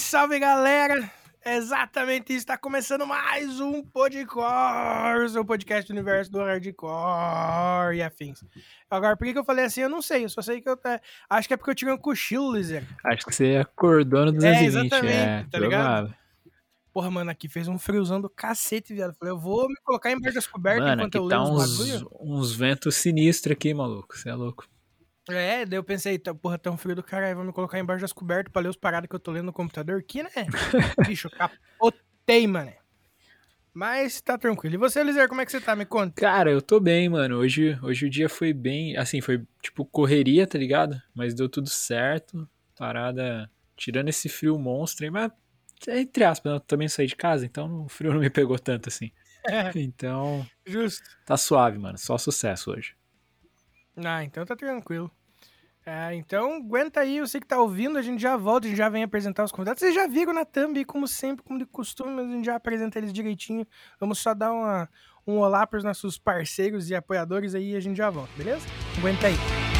salve galera! Exatamente isso, está começando mais um Podcore, o podcast do universo do hardcore e afins. Agora, por que, que eu falei assim, eu não sei, eu só sei que eu acho que é porque eu tive um cochilo, Lizer. Acho que você acordou no 220, é, exatamente, é, tá ligado? Porra, mano, aqui fez um friozão do cacete, viado. Falei, eu vou me colocar embaixo das cobertas mano, enquanto eu tá leio uns, uns ventos sinistros aqui, maluco, você é louco. É, daí eu pensei, tá, porra, tão frio do caralho, vou me colocar embaixo das cobertas pra ler os paradas que eu tô lendo no computador aqui, né? Bicho, capotei, mano. Mas tá tranquilo. E você, Lizer, como é que você tá? Me conta. Cara, eu tô bem, mano. Hoje, hoje o dia foi bem, assim, foi tipo correria, tá ligado? Mas deu tudo certo. Parada, tirando esse frio monstro aí, mas entre aspas, eu também saí de casa, então o frio não me pegou tanto assim. É, Então, justo. tá suave, mano. Só sucesso hoje. Ah, então tá tranquilo. É, então, aguenta aí, você que tá ouvindo, a gente já volta, a gente já vem apresentar os convidados. Vocês já viram na thumb, como sempre, como de costume, mas a gente já apresenta eles direitinho. Vamos só dar uma, um olá pros nossos parceiros e apoiadores aí e a gente já volta, beleza? Aguenta aí.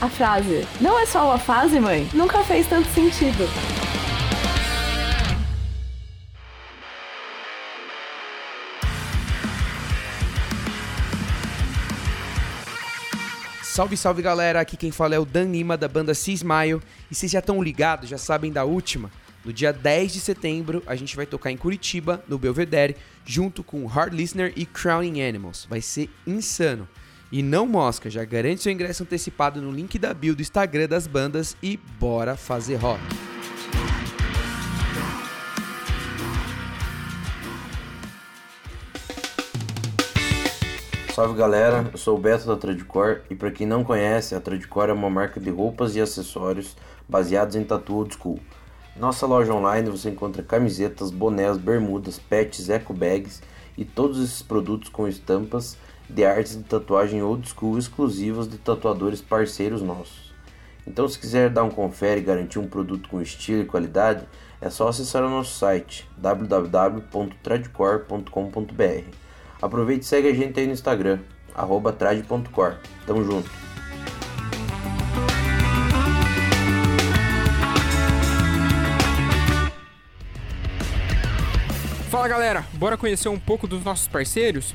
A frase "Não é só uma fase, mãe" nunca fez tanto sentido. Salve, salve galera, aqui quem fala é o Dan Lima da banda Cismaio e vocês já estão ligados, já sabem da última? No dia 10 de setembro a gente vai tocar em Curitiba, no Belvedere, junto com Hard Listener e Crowning Animals. Vai ser insano. E não mosca, já garante seu ingresso antecipado no link da bio do Instagram das bandas e bora fazer rock. Salve galera, eu sou o Beto da Tradicor e para quem não conhece, a Tradicor é uma marca de roupas e acessórios baseados em tatu old school. Nossa loja online você encontra camisetas, bonés, bermudas, pets, eco bags e todos esses produtos com estampas de artes de tatuagem old school exclusivas de tatuadores parceiros nossos. Então se quiser dar um confere e garantir um produto com estilo e qualidade, é só acessar o nosso site www.tradicor.com.br. Aproveite e segue a gente aí no Instagram, arroba trad.cor. Tamo junto. Fala galera, bora conhecer um pouco dos nossos parceiros?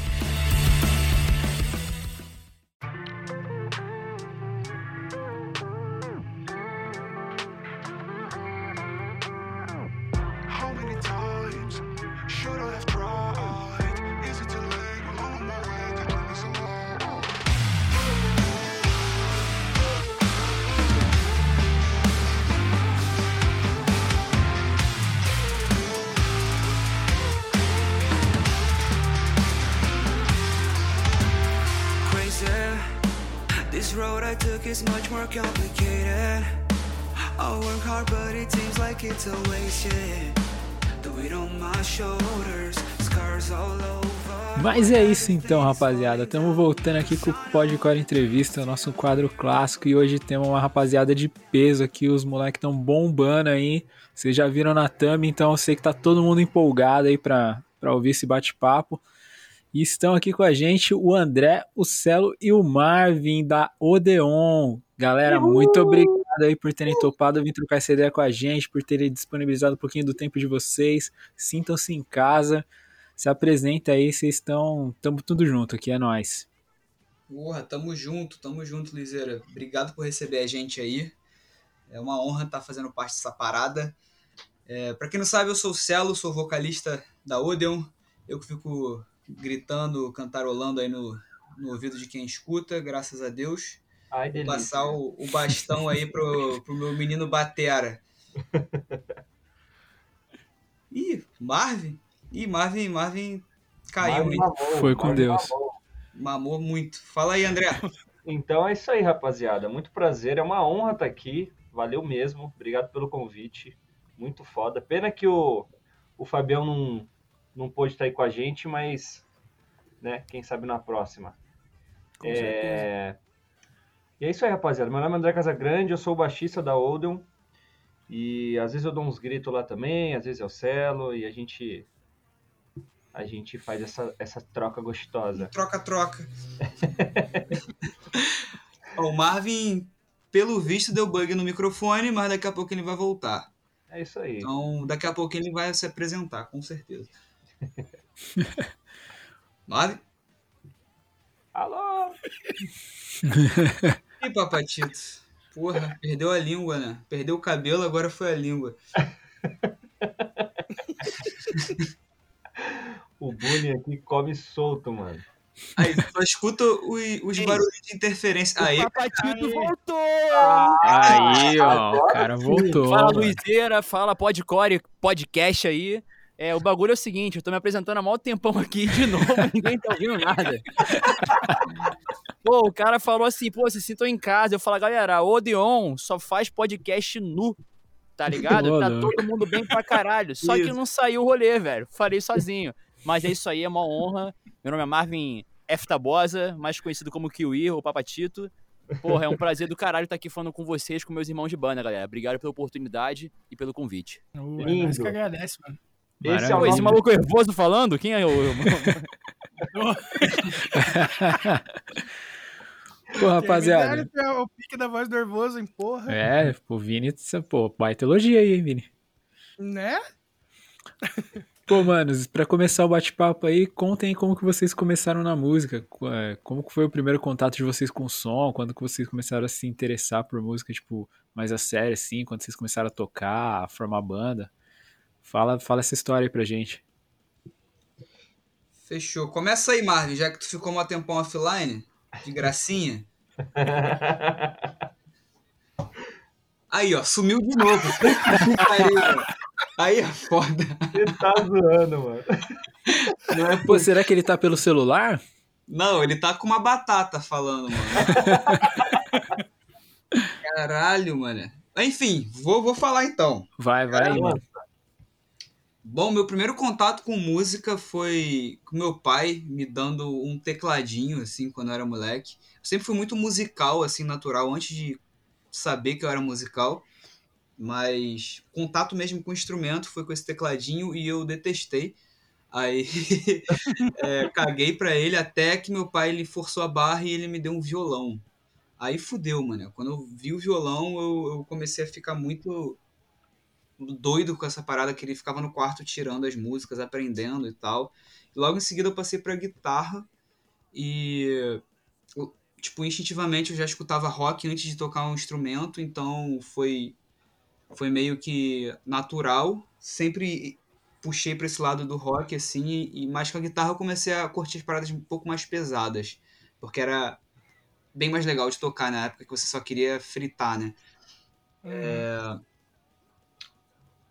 Isso então, rapaziada. Estamos voltando aqui com o Podcore Entrevista, o nosso quadro clássico. E hoje temos uma rapaziada de peso aqui. Os moleques estão bombando aí. Vocês já viram na thumb, então eu sei que tá todo mundo empolgado aí pra, pra ouvir esse bate-papo. E estão aqui com a gente o André, o Celo e o Marvin da Odeon. Galera, muito obrigado aí por terem topado vir trocar essa ideia com a gente, por terem disponibilizado um pouquinho do tempo de vocês. Sintam-se em casa. Se apresenta aí, vocês estão. Tamo tudo junto aqui, é nóis. Porra, tamo junto, tamo junto, Liseira. Obrigado por receber a gente aí. É uma honra estar fazendo parte dessa parada. É, para quem não sabe, eu sou o Celo, sou vocalista da Odeon. Eu que fico gritando, cantarolando aí no, no ouvido de quem escuta, graças a Deus. Ai, Vou passar o, o bastão aí pro, pro meu menino Batera. Ih, Marvin? Ih, Marvin, Marvin caiu, Marvin mamou, Foi com Marvin Deus. mamou. Mamou muito. Fala aí, André. Então é isso aí, rapaziada. Muito prazer, é uma honra estar aqui. Valeu mesmo. Obrigado pelo convite. Muito foda. Pena que o, o Fabião não, não pôde estar aí com a gente, mas, né, quem sabe na próxima. Com É... E é isso aí, rapaziada. Meu nome é André Casagrande, eu sou o baixista da Odeon. E às vezes eu dou uns gritos lá também, às vezes eu selo e a gente a gente faz essa, essa troca gostosa. Troca-troca. Ó, o Marvin, pelo visto, deu bug no microfone, mas daqui a pouco ele vai voltar. É isso aí. Então, daqui a pouco ele vai se apresentar, com certeza. Marvin? Alô? Ih, papatito. Porra, perdeu a língua, né? Perdeu o cabelo, agora foi a língua. O bullying aqui come solto, mano. Aí, só escuta os, os barulhos de interferência. Aí, O Papatito voltou! Aí, ó, o cara voltou. Fala. Luizeira, fala Podcore, podcast aí. É, o bagulho é o seguinte, eu tô me apresentando há maior tempão aqui de novo, ninguém tá ouvindo nada. Pô, o cara falou assim, pô, vocês sintam em casa. Eu falo, galera, Odeon só faz podcast nu, tá ligado? Tá todo mundo bem pra caralho. Só que não saiu o rolê, velho. Falei sozinho. Mas é isso aí, é uma honra. Meu nome é Marvin F. Tabosa, mais conhecido como Kiwi ou Papatito. Porra, é um prazer do caralho estar aqui falando com vocês, com meus irmãos de banda, galera. Obrigado pela oportunidade e pelo convite. Uh, é nós que agradece, mano. Esse é o esse maluco nervoso falando? Quem é o. Pô, rapaziada. Ter O pique da voz nervoso, hein, porra. É, pô, Vini, pô, baita elogio aí, hein, Vini. Né? Pô, manos, pra começar o bate-papo aí, contem como que vocês começaram na música, é, como que foi o primeiro contato de vocês com o som, quando que vocês começaram a se interessar por música, tipo, mais a sério, assim, quando vocês começaram a tocar, a formar banda. Fala, fala essa história aí pra gente. fechou. Começa aí, Marvin, já que tu ficou um tempão offline, de gracinha. Aí, ó, sumiu de novo. Aí é foda. Você tá zoando, mano. Não, é Pô, será que ele tá pelo celular? Não, ele tá com uma batata falando, mano. Caralho, mano. Enfim, vou, vou falar então. Vai, vai, Caramba. mano. Bom, meu primeiro contato com música foi com meu pai me dando um tecladinho, assim, quando eu era moleque. Eu sempre fui muito musical, assim, natural, antes de saber que eu era musical. Mas contato mesmo com o instrumento foi com esse tecladinho e eu detestei. Aí é, caguei pra ele até que meu pai ele forçou a barra e ele me deu um violão. Aí fudeu, mano. Quando eu vi o violão, eu, eu comecei a ficar muito doido com essa parada que ele ficava no quarto tirando as músicas, aprendendo e tal. Logo em seguida eu passei pra guitarra e tipo, instintivamente eu já escutava rock antes de tocar um instrumento, então foi foi meio que natural. Sempre puxei pra esse lado do rock assim, e mais com a guitarra eu comecei a curtir as paradas um pouco mais pesadas, porque era bem mais legal de tocar na época que você só queria fritar, né? É...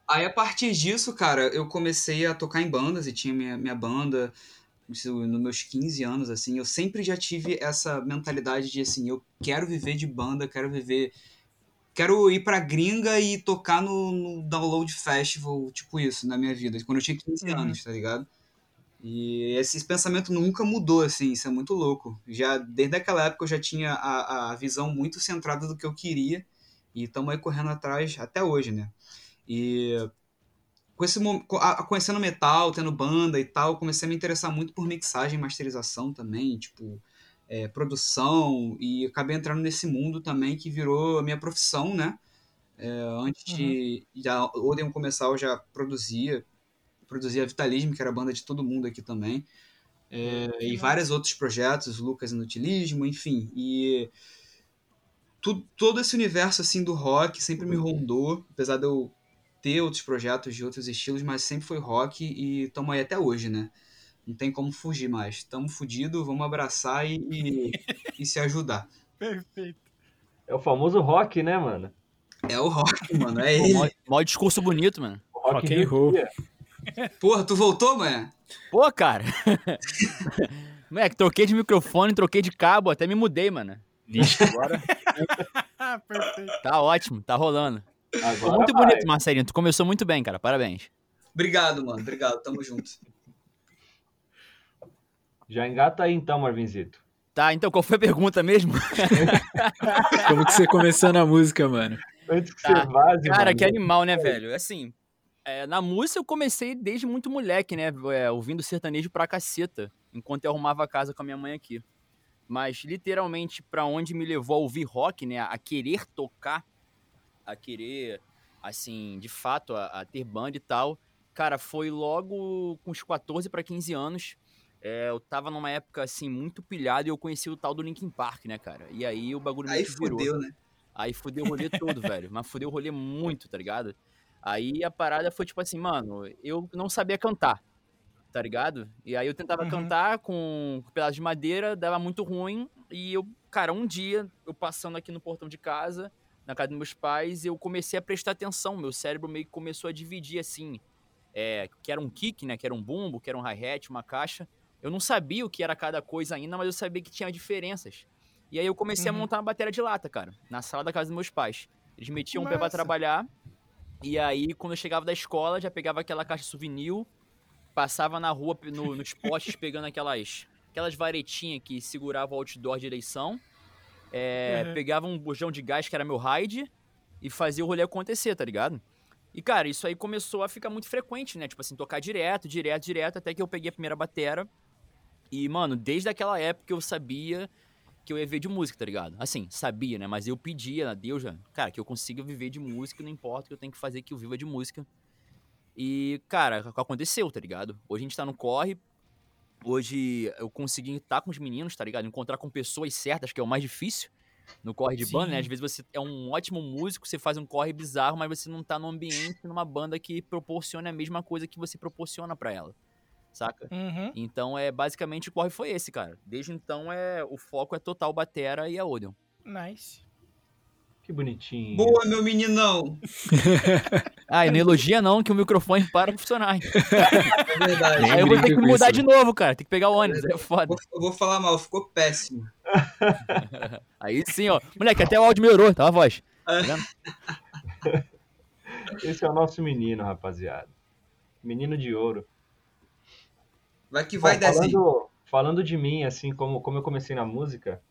Aí a partir disso, cara, eu comecei a tocar em bandas e tinha minha, minha banda. nos meus 15 anos, assim, eu sempre já tive essa mentalidade de, assim, eu quero viver de banda, quero viver... Quero ir pra gringa e tocar no, no Download Festival, tipo isso, na minha vida, quando eu tinha 15 Uhum. anos, tá ligado? E esse pensamento nunca mudou, assim, isso é muito louco. Já desde aquela época eu já tinha a, a visão muito centrada do que eu queria e estamos aí correndo atrás até hoje, né? E com esse conhecendo metal, tendo banda e tal, comecei a me interessar muito por mixagem e masterização também, tipo, é, produção, e acabei entrando nesse mundo também que virou a minha profissão, né? É, antes de já Odeon começar, eu já produzia, produzia Vitalismo, que era a banda de todo mundo aqui também, é, e vários outros projetos, Lucas Inutilismo, enfim, e tu- todo esse universo assim do rock sempre me rondou, apesar de eu ter outros projetos de outros estilos, mas sempre foi rock e estamos aí até hoje, né? Não tem como fugir mais. Estamos fudidos, vamos abraçar e, e, e se ajudar. Perfeito. É o famoso rock, né, mano? É o rock, mano. É ele. mó, mó discurso bonito, mano. O rock, Rock and roll. Porra, tu voltou, mano? Pô, cara. Moleque, troquei de microfone, troquei de cabo, até me mudei, mano. Vixe, Agora perfeito. tá ótimo, tá rolando. Agora muito vai. bonito, Marcelinho. Tu começou muito bem, cara. Parabéns. Obrigado, mano. Obrigado. Tamo junto. Já engata aí então, Marvinzito. Tá, então qual foi a pergunta mesmo? como que você começou na música, mano? Antes que Tá. você vaze, Cara, mano. que animal, né, velho? Assim, é, na música eu comecei desde muito moleque, né? é, ouvindo sertanejo pra caceta, enquanto eu arrumava a casa com a minha mãe aqui. Mas, literalmente, pra onde me levou a ouvir rock, né? A querer tocar, a querer, assim, de fato, a, a ter banda e tal. Cara, foi logo com uns 14 pra 15 anos. É, eu tava numa época, assim, muito pilhado e eu conheci o tal do Linkin Park, né, cara? E aí o bagulho Aí que virou. fudeu, né? Aí fudeu o rolê todo, velho. Mas fudeu o rolê muito, tá ligado? Aí a parada foi tipo assim, mano, eu não sabia cantar, tá ligado? E aí eu tentava Uhum. cantar com um pedaço de madeira, dava muito ruim. E eu, cara, um dia, eu passando aqui no portão de casa, na casa dos meus pais, eu comecei a prestar atenção. Meu cérebro meio que começou a dividir assim. É, que era um kick, né? Que era um bumbo, que era um hi-hat, uma caixa. Eu não sabia o que era cada coisa ainda, mas eu sabia que tinha diferenças. E aí eu comecei Uhum. a montar uma bateria de lata, cara, na sala da casa dos meus pais. Eles metiam um pé pra trabalhar. E aí, quando eu chegava da escola, já pegava aquela caixa souvenir, passava na rua, no- nos postes, pegando aquelas, aquelas varetinhas que seguravam o outdoor de eleição. É, Uhum. Pegava um bujão de gás, que era meu raid, e fazia o rolê acontecer, tá ligado? E, cara, isso aí começou a ficar muito frequente, né? Tipo assim, tocar direto, direto, direto, até que eu peguei a primeira batera. E, mano, desde aquela época eu sabia que eu ia viver de música, tá ligado? Assim, sabia, né? Mas eu pedia a Deus, já, cara, que eu consiga viver de música, não importa o que eu tenho que fazer, que eu viva de música. E, cara, aconteceu, tá ligado? Hoje a gente tá no corre. Hoje eu consegui estar com os meninos, tá ligado? Encontrar com pessoas certas, que é o mais difícil no corre de banda, né? Sim. Às vezes você é um ótimo músico, você faz um corre bizarro, mas você não tá no ambiente, numa banda que proporciona a mesma coisa que você proporciona pra ela, saca? Uhum. Então, é basicamente o corre foi esse, cara. Desde então, é o foco é total Batera e a Odeon. Nice. Que bonitinho. Boa, meu meninão. Ah, e não elogia não, que o microfone para de funcionar. É verdade. Aí eu vou ter que mudar isso. de novo, cara. Tem que pegar o ônibus, é foda. Eu vou falar mal, ficou péssimo. Aí sim, ó. Moleque, até o áudio melhorou, tá a voz. Tá vendo? Esse é o nosso menino, rapaziada. Menino de ouro. Vai que vai, Bom, Dezinho. falando, falando de mim, assim, como, como eu comecei na música,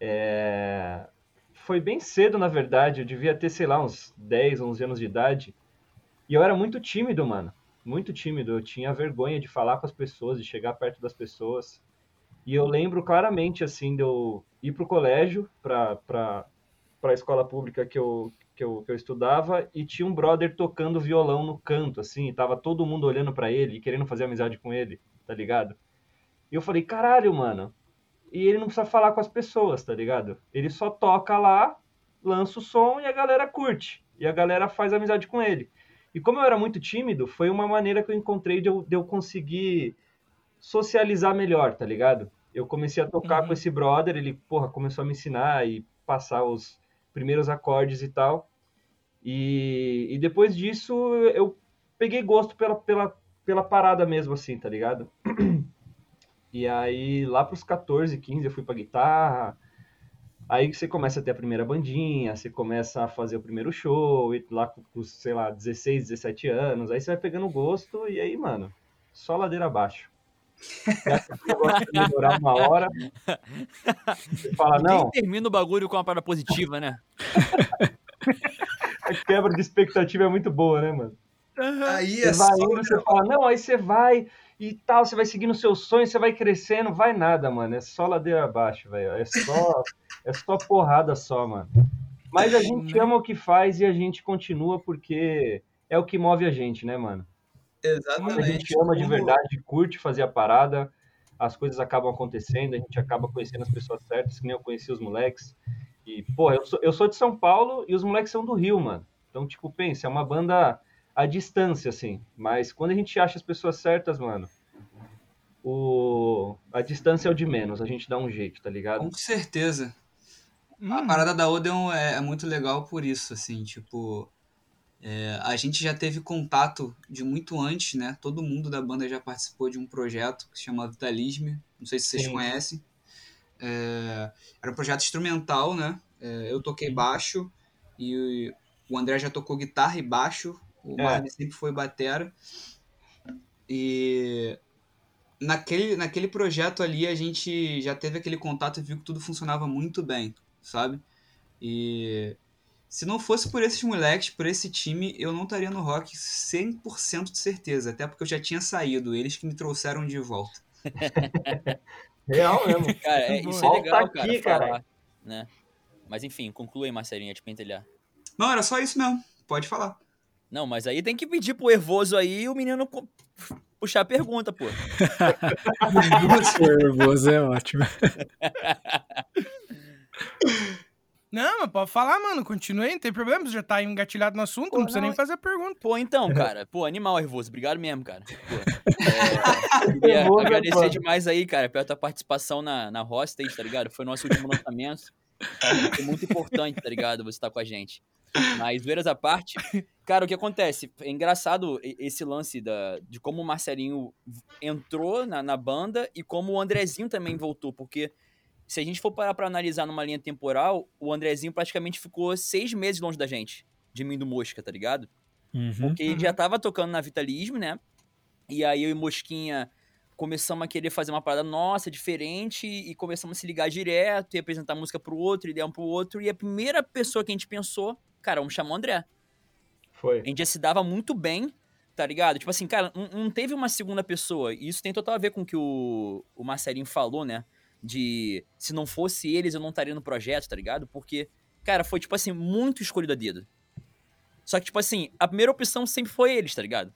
é, foi bem cedo, na verdade. Eu devia ter, sei lá, uns 10, 11 anos de idade. E eu era muito tímido, mano. Muito tímido. Eu tinha vergonha de falar com as pessoas, de chegar perto das pessoas. E eu lembro claramente, assim, de eu ir pro colégio, pra, pra, pra escola pública que eu, que, eu, que eu estudava, e tinha um brother tocando violão no canto, assim, e tava todo mundo olhando pra ele e querendo fazer amizade com ele, tá ligado? E eu falei, caralho, mano. E ele não precisa falar com as pessoas, tá ligado? Ele só toca lá, lança o som e a galera curte. E a galera faz amizade com ele. E como eu era muito tímido, foi uma maneira que eu encontrei de eu, de eu conseguir socializar melhor, tá ligado? Eu comecei a tocar Uhum. com esse brother, ele, porra, começou a me ensinar e passar os primeiros acordes e tal. E, e depois disso, eu peguei gosto pela, pela, pela parada mesmo, assim, tá ligado? E aí, lá pros 14, 15, eu fui pra guitarra. Aí você começa a ter a primeira bandinha, você começa a fazer o primeiro show, e lá com, sei lá, 16, 17 anos. Aí você vai pegando gosto, e aí, mano, só ladeira abaixo. Negócio vai demorar uma hora. Você fala, Ninguém não, termina o bagulho com uma parada positiva, né? a quebra de expectativa é muito boa, né, mano? Aí Você é vai só. indo, você fala, não, aí você vai e tal, você vai seguindo seus sonhos, você vai crescendo, vai nada, mano. É só ladeira abaixo, velho. É só, é só porrada só, mano. Mas a gente ama o que faz e a gente continua porque é o que move a gente, né, mano? Quando a gente Exatamente. ama de verdade, curte fazer a parada, as coisas acabam acontecendo, a gente acaba conhecendo as pessoas certas, que nem eu conheci os moleques. E, pô, eu sou, eu sou de São Paulo e os moleques são do Rio, mano. Então, tipo, pensa, é uma banda à distância, assim. Mas quando a gente acha as pessoas certas, mano, o... a distância é o de menos, a gente dá um jeito, tá ligado? Com certeza. Hum. A parada da Odeon é, é muito legal por isso, assim, tipo. é, a gente já teve contato de muito antes, né? Todo mundo da banda já participou de um projeto que se chama Vitalisme. Não sei se vocês Sim. conhecem. É, era um projeto instrumental, né? É, eu toquei baixo e o André já tocou guitarra e baixo. O É. Marvin sempre foi batera. E naquele, naquele projeto ali a gente já teve aquele contato e viu que tudo funcionava muito bem, sabe? E se não fosse por esses moleques, por esse time, eu não estaria no rock 100% de certeza, até porque eu já tinha saído, eles que me trouxeram de volta. Real mesmo. Cara, é, isso é legal, cara, aqui, falar, cara. né? Mas enfim, conclui, Marcelinha, de pentelhar. Não, era só isso mesmo, pode falar. Não, mas aí tem que pedir pro Ervoso aí o menino puxar a pergunta, pô. Nervoso é ótimo. Não, mas pode falar, mano. Continue aí, não tem problema. Você já tá engatilhado no assunto, não precisa não, nem fazer a pergunta. Pô, então, cara. Pô, animal, Ervoso. Obrigado mesmo, cara. Pô, é, queria Ervoso é agradecer demais aí, cara, pela tua participação na, na Hostage, tá ligado? Foi nosso último lançamento. Foi muito importante, tá ligado? Você tá com a gente. Mas, zoeiras à parte, cara, o que acontece? É engraçado esse lance da, de como o Marcelinho entrou na, na banda e como o Andrezinho também voltou, porque se a gente for parar pra analisar numa linha temporal, o Andrezinho praticamente ficou seis meses longe da gente, de mim do Mosca, tá ligado? Uhum. Porque ele já tava tocando na Vitalismo, né? E aí eu e Mosquinha começamos a querer fazer uma parada nossa, diferente, e começamos a se ligar direto, e apresentar música pro outro, ideia um pro outro, e a primeira pessoa que a gente pensou, cara, vamos chamar o André. Foi. A gente já se dava muito bem, tá ligado? Tipo assim, cara, não, não teve uma segunda pessoa, e isso tem total a ver com o que o, o Marcelinho falou, né? De se não fosse eles, eu não estaria no projeto, tá ligado? Porque, cara, foi, tipo assim, muito escolhido a dedo. Só que, tipo assim, a primeira opção sempre foi eles, tá ligado?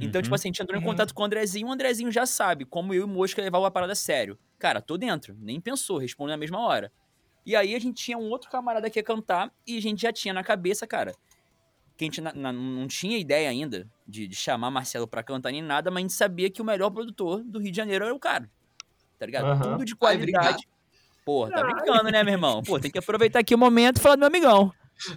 Então, tipo Uhum. assim, a gente entrou em Uhum. contato com o Andrezinho, o Andrezinho já sabe como eu e o Mosca levavam a parada a sério. Cara, tô dentro, nem pensou, respondeu na mesma hora. E aí a gente tinha um outro camarada que ia cantar e a gente já tinha na cabeça, cara, que a gente na- na- não tinha ideia ainda de, de chamar Marcelo pra cantar nem nada, mas a gente sabia que o melhor produtor do Rio de Janeiro era o cara. Tá ligado? Aham. Tudo de Ai, qualidade. Porra, tá brincando, né, meu irmão? Pô, tem que aproveitar aqui o momento e falar do meu amigão.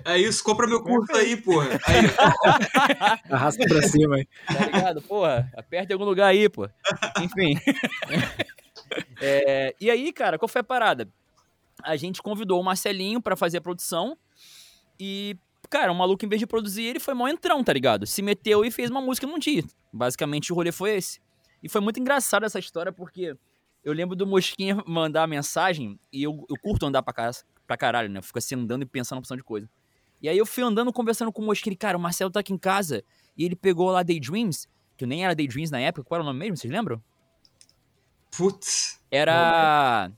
É isso, compra meu curso aí, porra. Aí, Arrasta pra cima aí. Tá ligado? Porra, aperta em algum lugar aí, pô. Enfim. É, e aí, cara, qual foi a parada? A gente convidou o Marcelinho pra fazer a produção e, cara, o maluco, em vez de produzir, ele foi mal entrão, tá ligado? Se meteu e fez uma música num dia. Basicamente, o rolê foi esse. E foi muito engraçado essa história porque eu lembro do Mosquinha mandar a mensagem e eu, eu curto andar pra, ca- pra caralho, né? Eu fico assim andando e pensando opção de coisa. E aí eu fui andando, conversando com o Mosquinha. Ele, cara, o Marcelo tá aqui em casa e ele pegou lá Daydreams, que nem era Daydreams na época. Qual era o nome mesmo? Vocês lembram? putz. Era.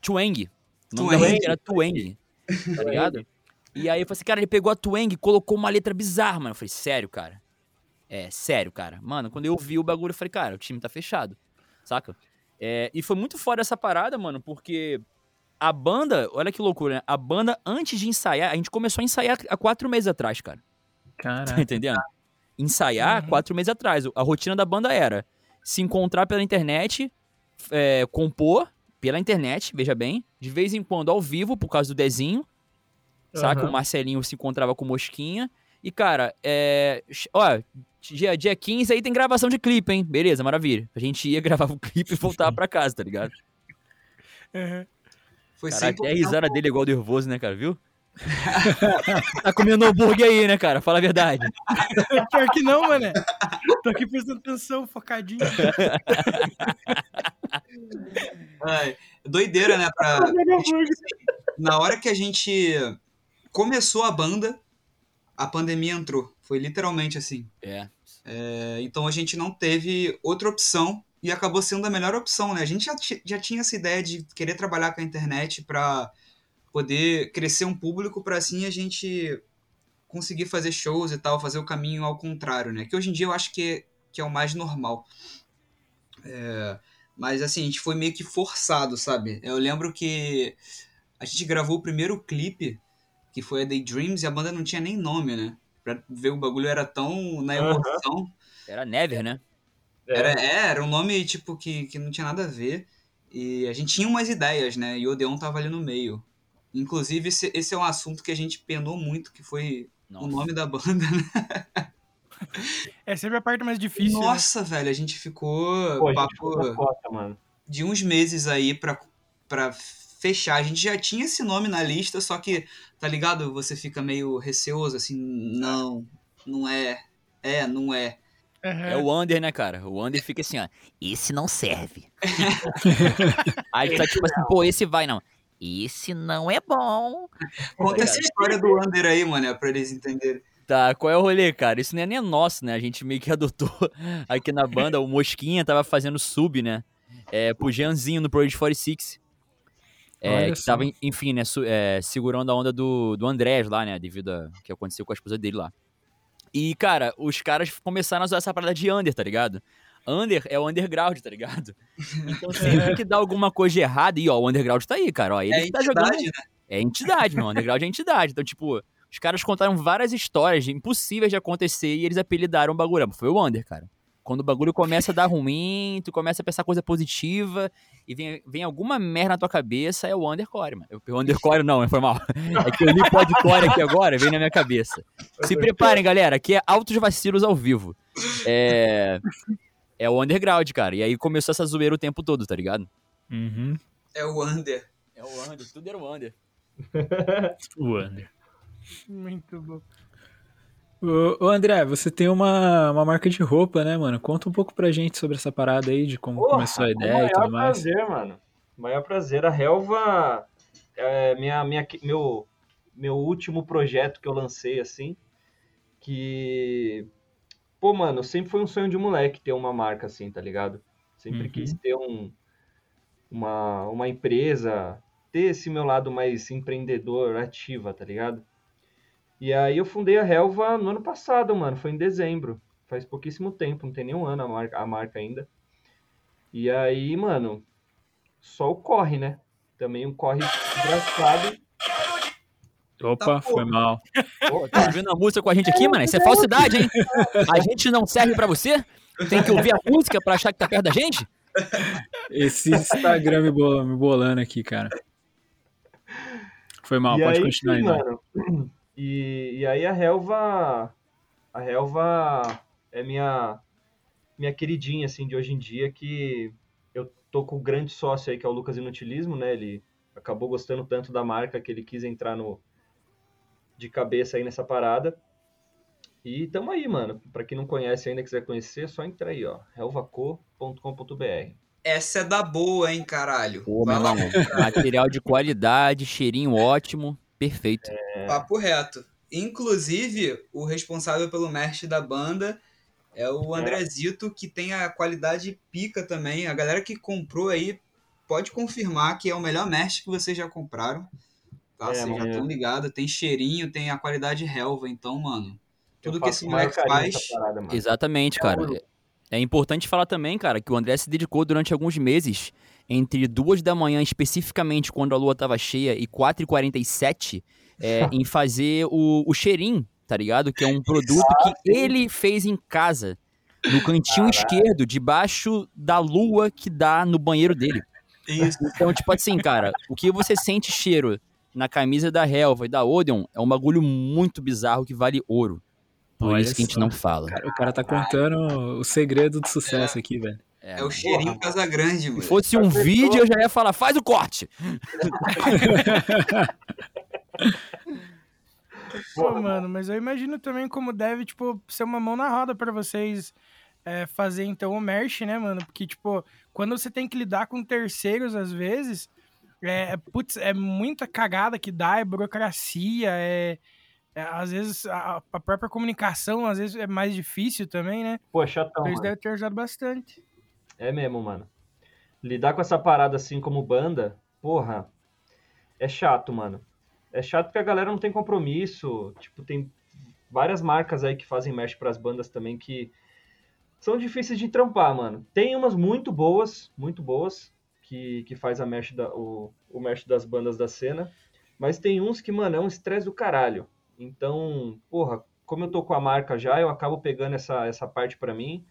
Twang. O nome da Twang. era Twang. Tá ligado? E aí eu falei assim, cara, ele pegou a Twang e colocou uma letra bizarra, mano. Eu falei, sério, cara? É, sério, cara. Mano, quando eu vi o bagulho, eu falei, cara, o time tá fechado. Saca? É, e foi muito fora essa parada, mano, porque a banda, olha que loucura, né? A banda, antes de ensaiar, a gente começou a ensaiar há quatro meses atrás, cara. Tá Caraca. entendendo? Ensaiar Uhum. quatro meses atrás. A rotina da banda era se encontrar pela internet, é, compor pela internet, veja bem, de vez em quando ao vivo, por causa do Dezinho. Saca? Aham. O Marcelinho se encontrava com Mosquinha. E, cara, é. Ó, dia, dia 15 aí tem gravação de clipe, hein? Beleza, maravilha. A gente ia gravar o clipe e voltar pra casa, tá ligado? Foi Caraca, até a risada dele é igual nervoso, né, cara? Viu? tá comendo hambúrguer aí, né, cara? Fala a verdade. Pior que não, mané. Tô aqui prestando atenção, focadinho. Ai, doideira, né? Pra... Na hora que a gente começou a banda, a pandemia entrou. Foi literalmente assim. É. É, então a gente não teve outra opção e acabou sendo a melhor opção, né? A gente já, já tinha essa ideia de querer trabalhar com a internet para poder crescer um público para assim a gente conseguir fazer shows e tal, fazer o caminho ao contrário, né? Que hoje em dia eu acho que é, que é o mais normal. É, mas assim, a gente foi meio que forçado, sabe? Eu lembro que a gente gravou o primeiro clipe, que foi a Daydreams, e a banda não tinha nem nome, né? Pra ver o bagulho era tão na emoção. Era Never, né? Era, é, era um nome, tipo, que, que não tinha nada a ver. E a gente tinha umas ideias, né? E o Odeon tava ali no meio. Inclusive, esse, esse é um assunto que a gente penou muito, que foi o nome da banda, né? É sempre a parte mais difícil. né? Nossa, velho, a gente ficou Pô, a gente papo ficou cota, de uns meses aí pra, pra fechar. A gente já tinha esse nome na lista, só que, tá ligado? Você fica meio receoso, assim, não, não é, é, não é. É o Under, né, cara? O Under fica assim, ó. Esse não serve. Aí tá tipo assim, pô, esse vai, não. Esse não é bom. Conta essa história do Under aí, mano, pra eles entenderem. Tá, qual é o rolê, cara? Isso não é nem nosso, né? A gente meio que adotou aqui na banda. O Mosquinha tava fazendo sub, né? É, pro Jeanzinho no Project 46. É, que tava, enfim, né, é, segurando a onda do, do Andrés lá, né? Devido a que aconteceu com a esposa dele lá. E, cara, os caras começaram a usar essa parada de under, tá ligado? Under é o underground, tá ligado? Então sempre que dá alguma coisa de errado, e ó, o underground tá aí, cara. Ó, ele É tá jogando. entidade, né? É entidade, meu. Underground é entidade. Então, tipo, os caras contaram várias histórias de- impossíveis de acontecer e eles apelidaram o bagulho. Foi o Under, cara. Quando o bagulho começa a dar ruim, tu começa a pensar coisa positiva e vem, vem alguma merda na tua cabeça, é o undercore, mano. O undercore não, foi mal. É que eu li podcore aqui agora, vem na minha cabeça. Se preparem, galera, aqui é altos vacilos ao vivo. É. É o underground, cara. E aí começou essa zoeira o tempo todo, tá ligado? Uhum. É o Under. É o Under, tudo era o Under. O Under. Muito bom. Ô, ô, André, você tem uma, uma marca de roupa, né, mano? Conta um pouco pra gente sobre essa parada aí, de como Porra, começou a ideia e maior tudo mais. prazer, mano. Maior prazer. A Helva é minha, minha, meu, meu último projeto que eu lancei, assim. Que. Pô, mano, sempre foi um sonho de moleque ter uma marca assim, tá ligado? Sempre Uhum. quis ter um, uma, uma empresa, ter esse meu lado mais empreendedor, ativa, tá ligado? E aí eu fundei a Helva no ano passado, mano. Foi em dezembro. Faz pouquíssimo tempo, não tem nem um ano a marca, a marca ainda. E aí, mano, só o corre, né? Também um corre desgraçado. Opa, foi mal. Pô, tá ouvindo a música com a gente aqui, mano? Isso é falsidade, hein? A gente não serve pra você? Tem que ouvir a música pra achar que tá perto da gente? Esse Instagram me, bola- me bolando aqui, cara. Foi mal, e pode aí, continuar aí, mano. E, e aí a Helva. A Helva é minha, minha queridinha, assim, de hoje em dia, que eu tô com o grande sócio aí, que é o Lucas Inutilismo, né? Ele acabou gostando tanto da marca que ele quis entrar no de cabeça aí nessa parada. E tamo aí, mano. Pra quem não conhece ainda, quiser conhecer, é só entrar aí, ó. helvaco.com.br. Essa é da boa, hein, caralho. Pô, Vai lá, material de qualidade, cheirinho ótimo, perfeito. Papo reto. Inclusive, o responsável pelo merch da banda é o Andrezito, que tem a qualidade pica também. A galera que comprou aí pode confirmar que é o melhor merch que vocês já compraram. Tá? É, vocês já mano. estão ligados. Tem cheirinho, tem a qualidade relva. Então, mano, tudo que esse moleque faz. parada. Exatamente, cara. É importante falar também, cara, que o André se dedicou durante alguns meses, entre duas da manhã, especificamente quando a lua tava cheia, e 4h47, é, em fazer o, o cheirinho, tá ligado? Que é um produto que ele fez em casa, no cantinho esquerdo, debaixo da lua que dá no banheiro dele. Isso. Então, tipo assim, cara, o que você sente cheiro na camisa da Helva e da Odeon é um bagulho muito bizarro que vale ouro. Por Olha isso que a gente só. não fala. Cara, o cara tá contando o segredo do sucesso aqui, velho. É, o cheirinho Casagrande, Se mano. fosse um vídeo, eu já ia falar, faz o corte. Pô, mano, mas eu imagino também como deve, tipo, ser uma mão na roda pra vocês é, fazer, então, o merch, né, mano? Porque, tipo, quando você tem que lidar com terceiros, às vezes, é, putz, é muita cagada que dá, é burocracia, é... é, às vezes, a, a própria comunicação, às vezes, é mais difícil também, né? Pô, é chatão, Então, eles mano. devem ter ajudado bastante. É mesmo, mano. Lidar com essa parada assim como banda, porra, é chato, mano. É chato porque a galera não tem compromisso. Tipo, tem várias marcas aí que fazem merch pras bandas também que são difíceis de trampar, mano. Tem umas muito boas, muito boas, que, que faz a merch da, o, o merch das bandas da cena. Mas tem uns que, mano, é um estresse do caralho. Então, porra, como eu tô com a marca já, eu acabo pegando essa, essa parte pra mim.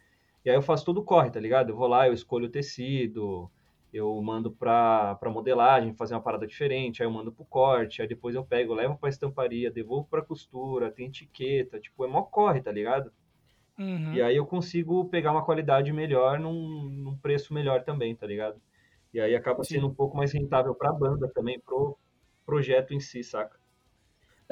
E aí eu faço todo o corre, tá ligado? Eu vou lá, eu escolho o tecido, eu mando pra, pra modelagem, fazer uma parada diferente, aí eu mando pro corte, aí depois eu pego, levo pra estamparia, devolvo pra costura, tem etiqueta, tipo, é mó corre, tá ligado? Uhum. E aí eu consigo pegar uma qualidade melhor num, num preço melhor também, tá ligado? E aí acaba sendo um pouco mais rentável pra banda também, pro projeto em si, saca?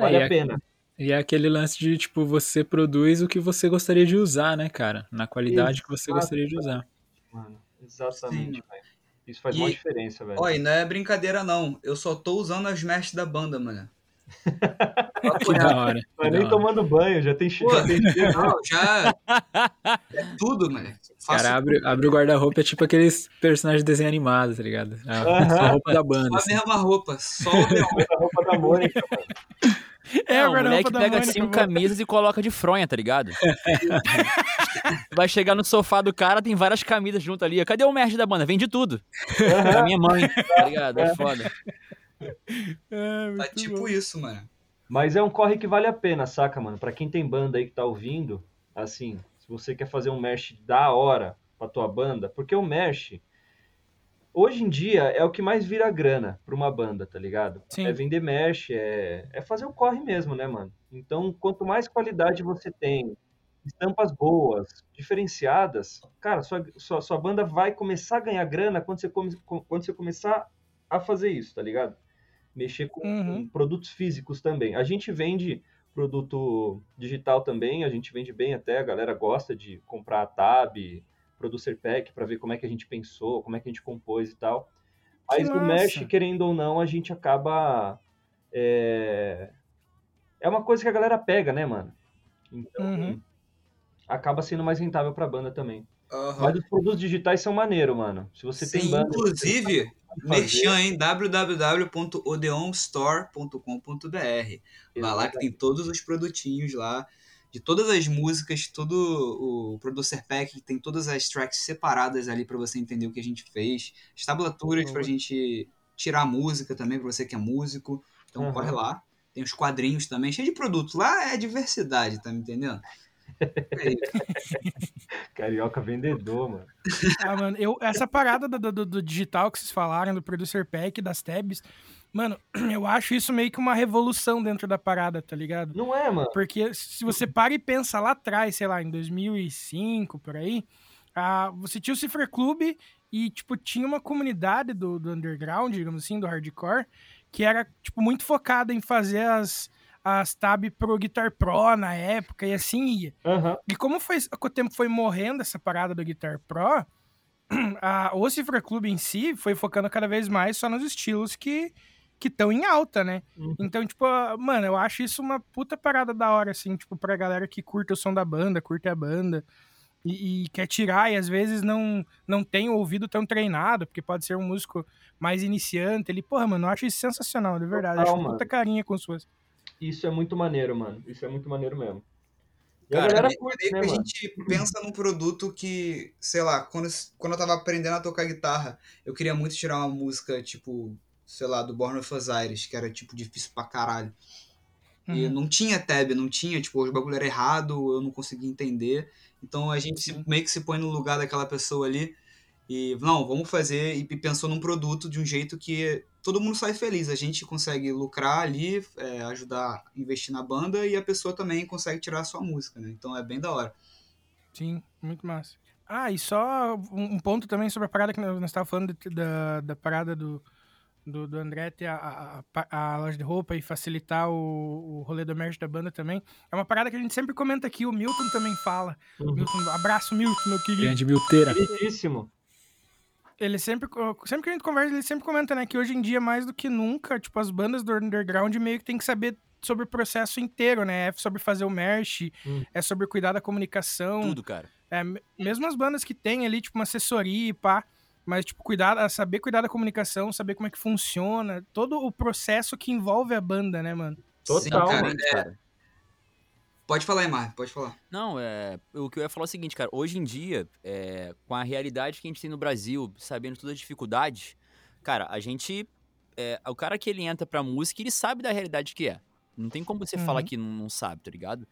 Vale É, e a é- pena. E é aquele lance de, tipo, você produz o que você gostaria de usar, né, cara? Na qualidade que você gostaria de usar. Mano, exatamente, velho. Isso faz E- uma diferença, velho. E não é brincadeira, não. Eu só tô usando as merch da banda, mano. Que da hora. Mas da nem hora. tomando banho, já tem che- Pô, já tem cheiro. Não, já. É tudo, mano. Cara, abre, abre o guarda-roupa, é tipo aqueles personagens de desenho animado, tá ligado? A, Aham. a roupa da banda. só a assim. mesma roupa. Só o neon. a roupa da Mônica, mano. É, É, o moleque pega Mônica, cinco vou- camisas e coloca de fronha, tá ligado? Vai chegar no sofá do cara, tem várias camisas junto ali. Cadê o merch da banda? Vende tudo. Da minha mãe, tá ligado? É foda. É, Tá tipo bom. isso, mano. Mas é um corre que vale a pena, saca, mano? Pra quem tem banda aí que tá ouvindo, assim, se você quer fazer um merch da hora pra tua banda, porque o merch, hoje em dia, é o que mais vira grana pra uma banda, tá ligado? Sim. É vender merch, é, é fazer o corre mesmo, né, mano? Então, quanto mais qualidade você tem, estampas boas, diferenciadas, cara, sua, sua, sua banda vai começar a ganhar grana quando você, come, quando você começar a fazer isso, tá ligado? Mexer com, Uhum. com produtos físicos também. A gente vende produto digital também, a gente vende bem até, a galera gosta de comprar a tab, producer pack para ver como é que a gente pensou, como é que a gente compôs e tal. Mas o massa. mesh, querendo ou não, a gente acaba é... é uma coisa que a galera pega, né, mano? Então, Uhum. acaba sendo mais rentável pra banda também. Aham. Mas os produtos digitais são maneiro, mano. Se você tem Sim, banda, inclusive, merchan em www.odeonstore.com.br. Vai lá que tem todos os produtinhos lá, de todas as músicas, todo o producer pack, tem todas as tracks separadas ali pra você entender o que a gente fez, as tablaturas pra gente tirar a música também, pra você que é músico. Então Uhum. corre lá. Tem os quadrinhos também, cheio de produto. Lá é diversidade, tá me entendendo? É. Carioca vendedor, mano. Ah, mano, eu, essa parada do, do- do digital que vocês falaram, do producer pack, das tabs, mano, eu acho isso meio que uma revolução dentro da parada, tá ligado? Não é, mano? Porque se você para e pensa lá atrás, sei lá, em 2005, por aí, ah, você tinha o Cifra Club e, tipo, tinha uma comunidade do, do underground, digamos assim, do hardcore, que era, tipo, muito focada em fazer as, as tab pro Guitar Pro na época e assim ia. Aham. E como foi, com o tempo foi morrendo essa parada do Guitar Pro, a, o Cifra Club em si foi focando cada vez mais só nos estilos que que estão em alta, né? Uhum. Então, tipo, mano, eu acho isso uma puta parada da hora, assim, tipo, pra galera que curta o som da banda, curte a banda e, e quer tirar e às vezes não, não tem o ouvido tão treinado, porque pode ser um músico mais iniciante. Ele, porra, mano, eu acho isso sensacional, de verdade. Total, acho mano. puta carinha com suas. Isso é muito maneiro, mano. Isso é muito maneiro mesmo. E a Cara, galera meio curte, né, a mano? gente pensa num produto que, sei lá, quando, quando eu tava aprendendo a tocar guitarra, eu queria muito tirar uma música, tipo, sei lá, do Born of Osiris, que era, tipo, difícil pra caralho. E Uhum. não tinha tab, não tinha, tipo, os bagulho era errado, eu não conseguia entender. Então a gente se- meio que se põe no lugar daquela pessoa ali e, não, vamos fazer, e pensou num produto de um jeito que todo mundo sai feliz. A gente consegue lucrar ali, é, ajudar a investir na banda e a pessoa também consegue tirar a sua música, né? Então é bem da hora. Sim, muito massa. Ah, e só um ponto também sobre a parada que nós estávamos falando de- da, da parada do, do, do André ter a, a, a- loja de roupa e facilitar o, o rolê do merch da banda também. É uma parada que a gente sempre comenta aqui, o Milton também fala. Milton, abraço, Milton, meu querido. Grande Milteira. Queridíssimo. Ele sempre, sempre que a gente conversa, ele sempre comenta, né, que hoje em dia, mais do que nunca, tipo, as bandas do underground meio que tem que saber sobre o processo inteiro, né? É sobre fazer o merch, Hum. é sobre cuidar da comunicação. Tudo, cara. É, me- mesmo as bandas que tem ali, tipo, uma assessoria e pá, mas, tipo, cuidar, saber cuidar da comunicação, saber como é que funciona, todo o processo que envolve a banda, né, mano? Sim, cara, Totalmente, é- cara. Pode falar aí, Mar, pode falar. Não, é, o que eu ia falar é o seguinte, cara. Hoje em dia, é, com a realidade que a gente tem no Brasil, sabendo todas as dificuldades, cara, a gente. é, o cara que ele entra pra música, ele sabe da realidade que é. Não tem como você falar Uhum. que não, não sabe, tá ligado?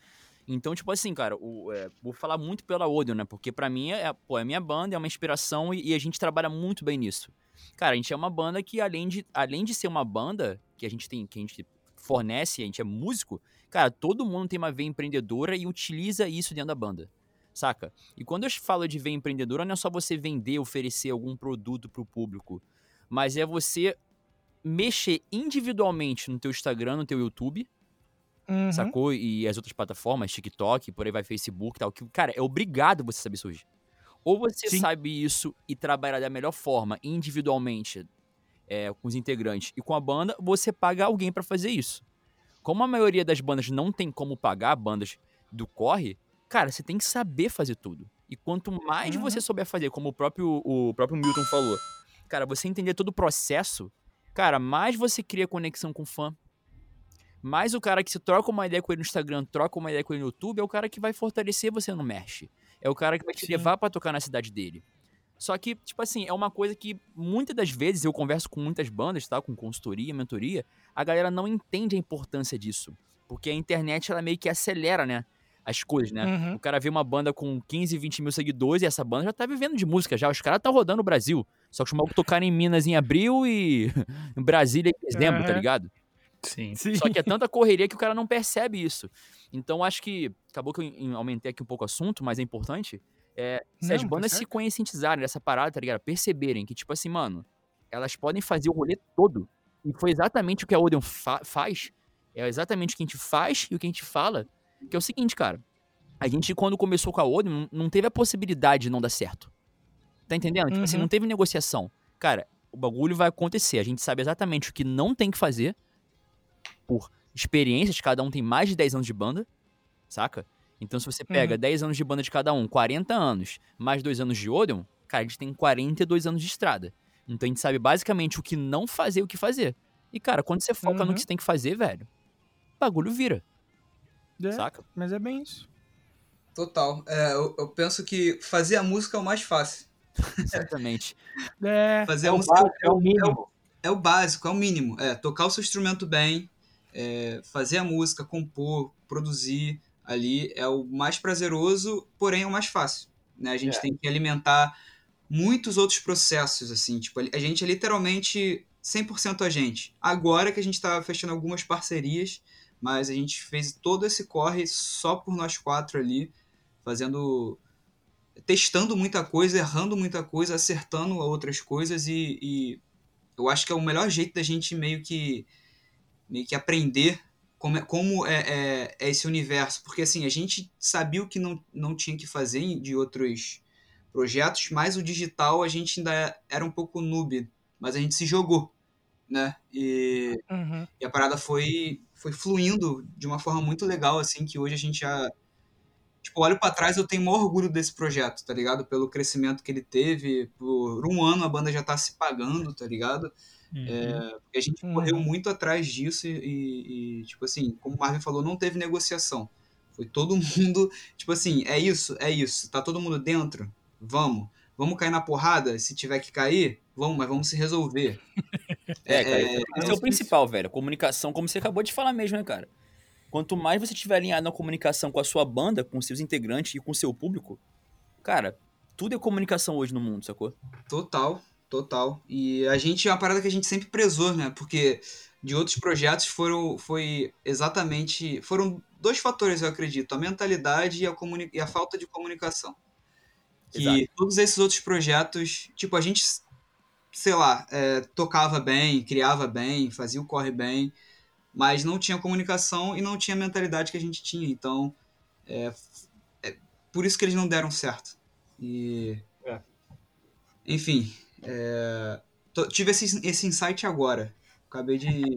Então, tipo assim, cara, o- é, vou falar muito pela Odeon, né? Porque pra mim é, pô, é minha banda, é uma inspiração e, e a gente trabalha muito bem nisso. Cara, a gente é uma banda que, além de, além de ser uma banda que a gente tem, que a gente fornece, a gente é músico, cara, todo mundo tem uma veia empreendedora e utiliza isso dentro da banda. Saca? E quando eu falo de veia empreendedora, não é só você vender, oferecer algum produto pro público, mas é você mexer individualmente no teu Instagram, no teu YouTube, Uhum. sacou? E as outras plataformas, TikTok, por aí vai Facebook e tal. Que, cara, é obrigado você saber hoje. Ou você Sim. sabe isso e trabalhar da melhor forma, individualmente, é, com os integrantes e com a banda, você paga alguém pra fazer isso. Como a maioria das bandas não tem como pagar, bandas do corre, cara, você tem que saber fazer tudo. E quanto mais Uhum. você souber fazer, como o próprio, o próprio Milton falou, cara, você entender todo o processo, cara, mais você cria conexão com o fã. Mais o cara que se troca uma ideia com ele no Instagram, troca uma ideia com ele no YouTube, é o cara que vai fortalecer você no Merch. É o cara que vai te Sim. levar pra tocar na cidade dele. Só que, tipo assim, é uma coisa que muitas das vezes eu converso com muitas bandas, tá? Com consultoria, mentoria, a galera não entende a importância disso. Porque a internet, ela meio que acelera, né? As coisas, né? Uhum. O cara vê uma banda com 15, 20 mil seguidores e essa banda já tá vivendo de música já. Os caras tá rodando o Brasil. Só que os malucos tocaram em Minas em abril e em Brasília em dezembro, tá Aham. ligado? Sim. Sim. Só que é tanta correria que o cara não percebe isso. Então acho que. Acabou que eu aumentei aqui um pouco o assunto, mas é importante. É, se as Não, tá bandas se conscientizarem dessa parada, tá ligado? Perceberem que, tipo assim, mano, elas podem fazer o rolê todo. E foi exatamente o que a Odeon fa- faz. É exatamente o que a gente faz e o que a gente fala. Que é o seguinte, cara. A gente, quando começou com a Odeon, não- teve a possibilidade de não dar certo. Tá entendendo? Tipo assim, Uhum. não teve negociação. Cara, o bagulho vai acontecer. A gente sabe exatamente o que não tem que fazer por experiências, cada um tem mais de 10 anos de banda, saca? Então, se você pega Uhum. 10 anos de banda de cada um, 40 anos, mais 2 anos de Odeon, cara, a gente tem 42 anos de estrada. Então, a gente sabe basicamente o que não fazer e o que fazer. E, cara, quando você foca no Uhum. que você tem que fazer, velho, o bagulho vira, É, saca? Mas é bem isso. Total. É, eu, eu penso que fazer a música é o mais fácil. Exatamente. É, Fazer É a o música básico, é o mínimo. é o básico, é o mínimo. É tocar o seu instrumento bem, é, fazer a música, compor, produzir ali é o mais prazeroso, porém é o mais fácil. Né? A gente É. tem que alimentar muitos outros processos, assim. Tipo, a gente é literalmente 100% a gente. Agora que a gente está fechando algumas parcerias, mas a gente fez todo esse corre só por nós quatro ali, fazendo testando muita coisa, errando muita coisa, acertando outras coisas e, e eu acho que é o melhor jeito da gente meio que meio que aprender como é, como é, é, é esse universo, porque assim a gente sabia o que não, não tinha que fazer de outros projetos, mas o digital a gente ainda era um pouco noob, mas a gente se jogou, né? E, Uhum. e a parada foi foi fluindo de uma forma muito legal assim que hoje a gente já tipo olho pra trás eu tenho maior orgulho desse projeto tá ligado pelo crescimento que ele teve por um ano a banda já tá se pagando tá ligado é, porque a gente Uhum. correu muito atrás disso e, e, tipo assim como o Marvin falou não teve negociação foi todo mundo tipo assim é isso é isso tá todo mundo dentro vamos vamos cair na porrada se tiver que cair vamos mas vamos se resolver É, cara, É, esse é o principal, velho. Comunicação, como você acabou de falar mesmo, né, cara? Quanto mais você estiver alinhado na comunicação com a sua banda, com seus integrantes e com o seu público, cara, tudo é comunicação hoje no mundo, sacou? Total, Total. E a gente é uma parada que a gente sempre prezou, né? Porque de outros projetos foram foi exatamente foram dois fatores, eu acredito, a mentalidade e a, comuni e a falta de comunicação. Que Exato. todos esses outros projetos, tipo, a gente, sei lá, é, tocava bem, criava bem, fazia o corre bem, mas não tinha comunicação e não tinha a mentalidade que a gente tinha. Então, é, é por isso que eles não deram certo. E. É. Enfim, é, tô- tive esse, esse insight agora. Acabei de.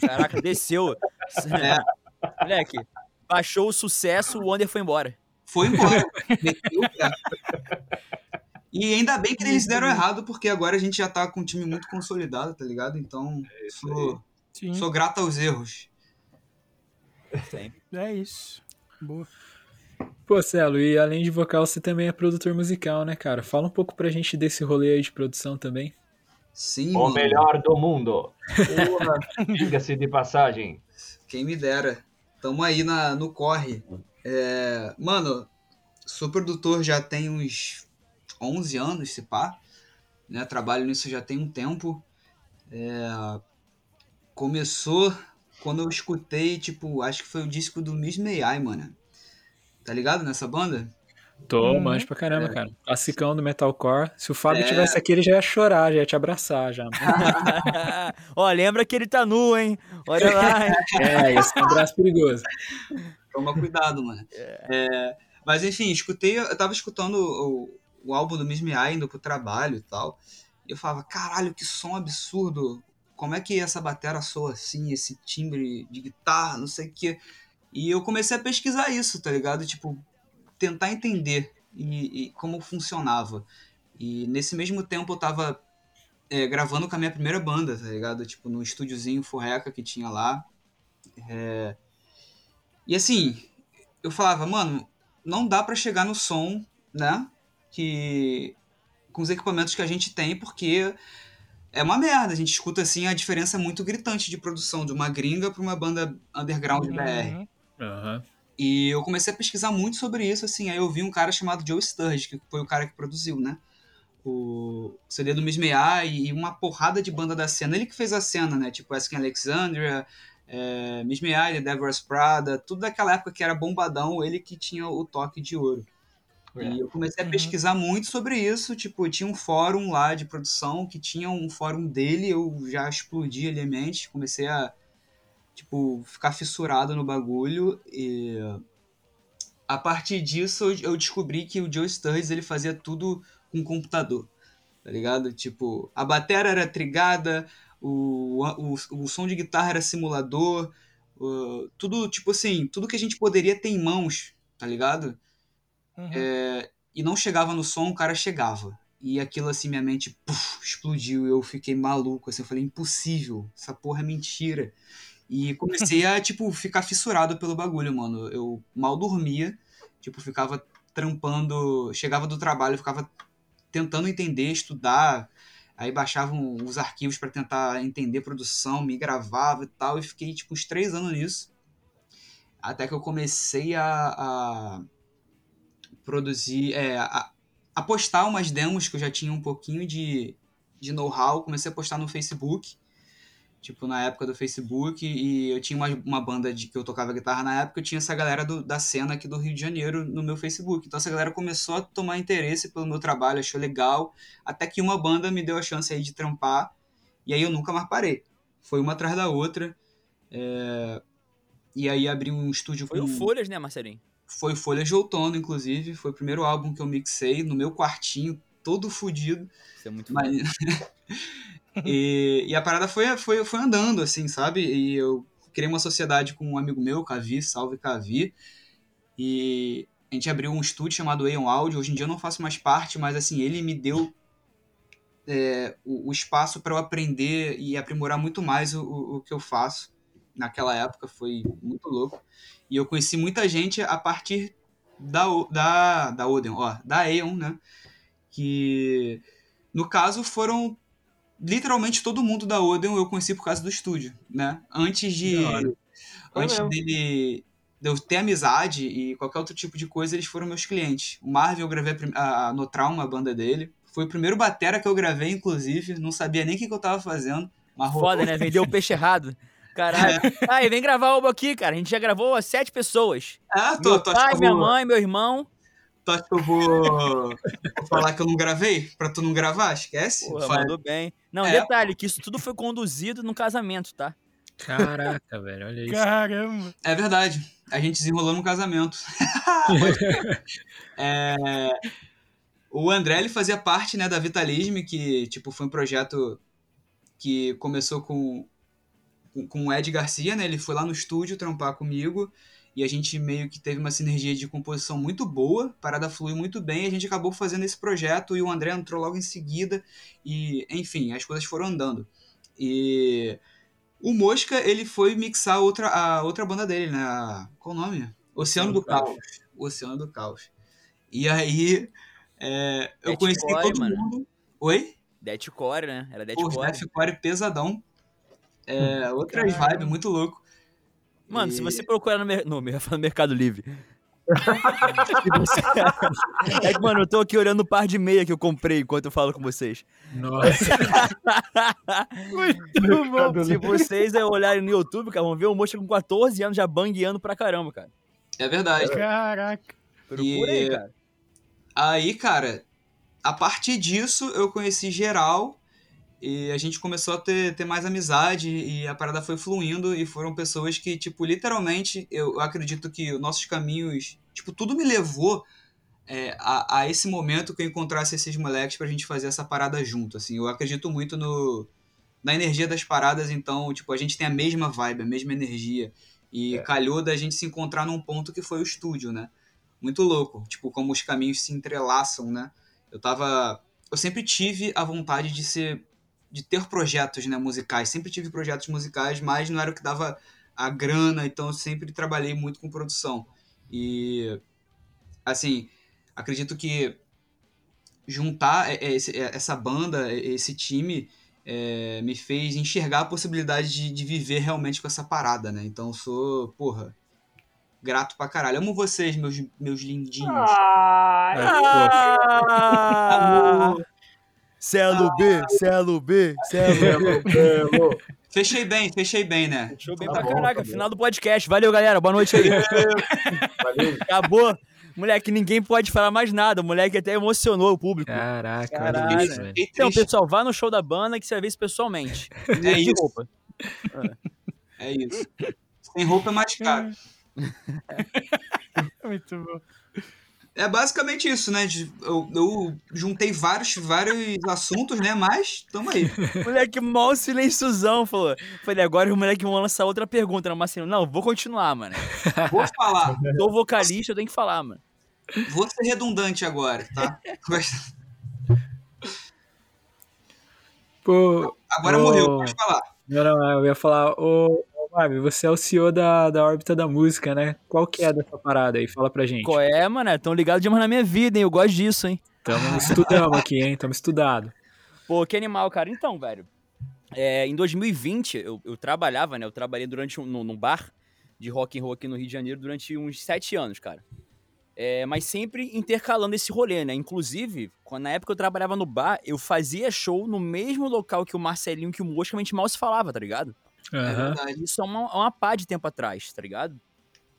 Caraca, desceu. É. Moleque, baixou o sucesso, o Wonder foi embora. Foi embora. E ainda bem que eles deram errado, porque agora a gente já tá com um time muito consolidado, tá ligado? Então, sou, Sim. sou grato aos erros. É isso. Boa. Pô, Celo, e além de vocal, você também é produtor musical, né, cara? Fala um pouco pra gente desse rolê aí de produção também. Sim, O mano. melhor do mundo. Porra, Diga-se de passagem. quem me dera. Tamo aí na, no corre. É, mano, sou produtor já tem uns 11 anos, se pá. Né? Trabalho nisso já tem um tempo. É, começou quando eu escutei, tipo, acho que foi o disco do Miss May mano. Tá ligado nessa banda? Tô, Uhum. manjo pra caramba, É. cara. Classicão do metalcore. Se o Fábio É. tivesse aqui, ele já ia chorar, já ia te abraçar já. Ó, lembra que ele tá nu, hein? Olha lá. hein? É, esse é um abraço perigoso. Toma cuidado, mano. É, mas enfim, escutei, eu tava escutando o, o álbum do Miss I indo pro trabalho e tal. E eu falava, caralho, que som absurdo. Como é que essa batera soa assim, esse timbre de guitarra, não sei o quê. E eu comecei a pesquisar isso, tá ligado? Tipo, tentar entender e, e como funcionava. E nesse mesmo tempo eu tava é, gravando com a minha primeira banda, tá ligado? Tipo, no estúdiozinho Furreca que tinha lá. É, E assim, eu falava, mano, não dá pra chegar no som, né? Que. Com os equipamentos que a gente tem, porque é uma merda. A gente escuta assim a diferença muito gritante de produção de uma gringa pra uma banda underground BR. Uhum. E eu comecei a pesquisar muito sobre isso, assim. Aí eu vi um cara chamado Joe Sturge, que foi o cara que produziu, né? O CD do Miss e uma porrada de banda da cena. Ele que fez a cena, né? Tipo Asking Alexandria, é, Miss Devil's Prada, tudo daquela época que era bombadão, ele que tinha o toque de ouro. E eu comecei a Uhum. pesquisar muito sobre isso. Tipo, tinha um fórum lá de produção que tinha um fórum dele, eu já explodi ali a mente, comecei a tipo, ficar fissurado no bagulho e a partir disso eu- descobri que o Joe Sturges ele fazia tudo com computador, tá ligado? Tipo, a bateria era trigada, o, o, o som de guitarra era simulador, o- tudo, tipo assim, tudo que a gente poderia ter em mãos, tá ligado? Uhum. É, e não chegava no som, o cara chegava. E aquilo assim, minha mente puf, explodiu. Eu fiquei maluco. Assim, eu falei, impossível. Essa porra é mentira. E comecei a, tipo, ficar fissurado pelo bagulho, mano. Eu mal dormia. Tipo, ficava trampando. Chegava do trabalho, ficava tentando entender, estudar. Aí baixavam os arquivos pra tentar entender produção, me gravava e tal. E fiquei, tipo, uns três anos nisso. Até que eu comecei a, a produzir, é, a, a postar umas demos que eu já tinha um pouquinho de, de know-how. Comecei a postar no Facebook, tipo, na época do Facebook, e eu tinha uma, uma banda de que eu tocava guitarra na época, eu tinha essa galera do- da cena aqui do Rio de Janeiro no meu Facebook. Então essa galera começou a tomar interesse pelo meu trabalho, achou legal, até que uma banda me deu a chance aí de trampar, e aí eu nunca mais parei. Foi uma atrás da outra. é, E aí abri um estúdio Foi com... o Folhas, né, Marcelinho? Foi Folhas de Outono, inclusive. Foi o primeiro álbum que eu mixei no meu quartinho, todo fudido. Isso é muito Mas... e, e a parada foi, foi, foi andando, assim, sabe? E eu criei uma sociedade com um amigo meu, Cavi, salve Cavi. E a gente abriu um estúdio chamado Aeon Audio. Hoje em dia eu não faço mais parte, mas assim, ele me deu é, o, o espaço para eu aprender e aprimorar muito mais o, o, que eu faço. Naquela época foi muito louco. E eu conheci muita gente a partir da, da, da Odeon, ó, da Aeon, né? Que no caso foram literalmente todo mundo da Odeon eu conheci por causa do estúdio, né? Antes de antes dele de eu ter amizade e qualquer outro tipo de coisa, eles foram meus clientes. O Marvel eu gravei a a, a No Trauma, a banda dele, Foi o primeiro batera que eu gravei, inclusive. Não sabia nem o que, que eu tava fazendo. Mas. Foda, né? Vendeu o peixe errado. Caralho. Aí, vem gravar uma aqui, cara. A gente já gravou sete pessoas. Ah, tô, Meu tô, pai, minha mãe, meu irmão. Tu acha que eu vou, vou falar que eu não gravei? Pra tu não gravar? Esquece. Porra, Fala. mandou bem. Não, É. detalhe, que isso tudo foi conduzido no casamento, tá? Caraca, velho, olha isso. Caramba. É verdade. A gente desenrolou no casamento. É, o André ele fazia parte né, da Vitalisme, que tipo, foi um projeto que começou com, com, com o Ed Garcia, né? Ele foi lá no estúdio trampar comigo e a gente meio que teve uma sinergia de composição muito boa, a parada fluiu muito bem, a gente acabou fazendo esse projeto e o André entrou logo em seguida e, enfim, as coisas foram andando. E o Mosca, ele foi mixar outra, a outra banda dele, né? Qual o nome? Oceano do Caos. Oceano do Caos. E aí, é, eu conheci todo mano. mundo. Oi? Deathcore, né? Era Deathcore. Deathcore pesadão. É, outras Caramba. vibes, muito louco. Mano, se E- você procurar no, mer- no, eu ia falar no Mercado Livre. Se você- é que, mano, eu tô aqui olhando o par de meia que eu comprei enquanto eu falo com vocês. Nossa. Muito bom. Se vocês é, olharem no YouTube, cara, vão ver o moço com 14 anos já bangueando pra caramba, cara. É verdade. Caraca. Procura aí, E- cara. Aí, cara, a partir disso eu conheci geral e a gente começou a ter, ter mais amizade e a parada foi fluindo e foram pessoas que, tipo, literalmente, eu, acredito que os nossos caminhos, tipo, tudo me levou é, a, a esse momento que eu encontrasse esses moleques pra gente fazer essa parada junto, assim. Eu acredito muito no na energia das paradas, então, tipo, a gente tem a mesma vibe, a mesma energia. E calhou da gente se encontrar num ponto que foi o estúdio, né? Muito louco, tipo, como os caminhos se entrelaçam, né? Eu tava. Eu sempre tive a vontade de ser. De ter projetos né, musicais. Sempre tive projetos musicais, mas não era o que dava a grana, então eu sempre trabalhei muito com produção. E. Assim, acredito que juntar é- é esse- é- essa banda, é- esse time, é, me fez enxergar a possibilidade de, de viver realmente com essa parada, né? Então eu sou, porra, grato pra caralho. Amo vocês, meus, meus lindinhos. Ah! Celo B, Celo B, Celo B. Fechei bem, fechei bem, né? Show bem Tá pra bom, caraca. tá. Final do podcast. Valeu, galera. Boa noite aí. Valeu. Acabou. Moleque, ninguém pode falar mais nada. O moleque até emocionou o público. Caraca, olha isso, Então, pessoal, vá no show da banda que você vai ver isso pessoalmente. É De isso. roupa. É isso. Sem roupa é mais caro. Muito bom. É basicamente isso, né? Eu, eu juntei vários, vários assuntos, né? Mas tamo aí. Moleque, mal silenciosão, falou. Falei, agora o moleque vai lançar outra pergunta. Não, Marcelo, não, vou continuar, mano. Vou falar. Sou vocalista, eu tenho que falar, mano. Vou ser redundante agora, tá? Pô, Agora Ô. morreu, pode falar. não, não, eu ia falar, ô, Marvin, você é o CEO da, da órbita da música, né? Qual que é dessa parada aí? Fala pra gente. Qual é, mano? Tão ligado demais na minha vida, hein? Eu gosto disso, hein? Tamo estudando aqui, hein? Tamo estudado. Pô, que animal, cara. Então, velho. é, em 2020, eu, eu trabalhava, né? Eu trabalhei durante um, num, bar de rock and roll aqui no Rio de Janeiro durante uns sete anos, cara. É, mas sempre intercalando esse rolê, né? Inclusive, quando, na época que eu trabalhava no bar, eu fazia show no mesmo local que o Marcelinho, que o Mosca, a gente mal se falava, tá ligado? É verdade. Isso é uma, uma pá de tempo atrás, tá ligado?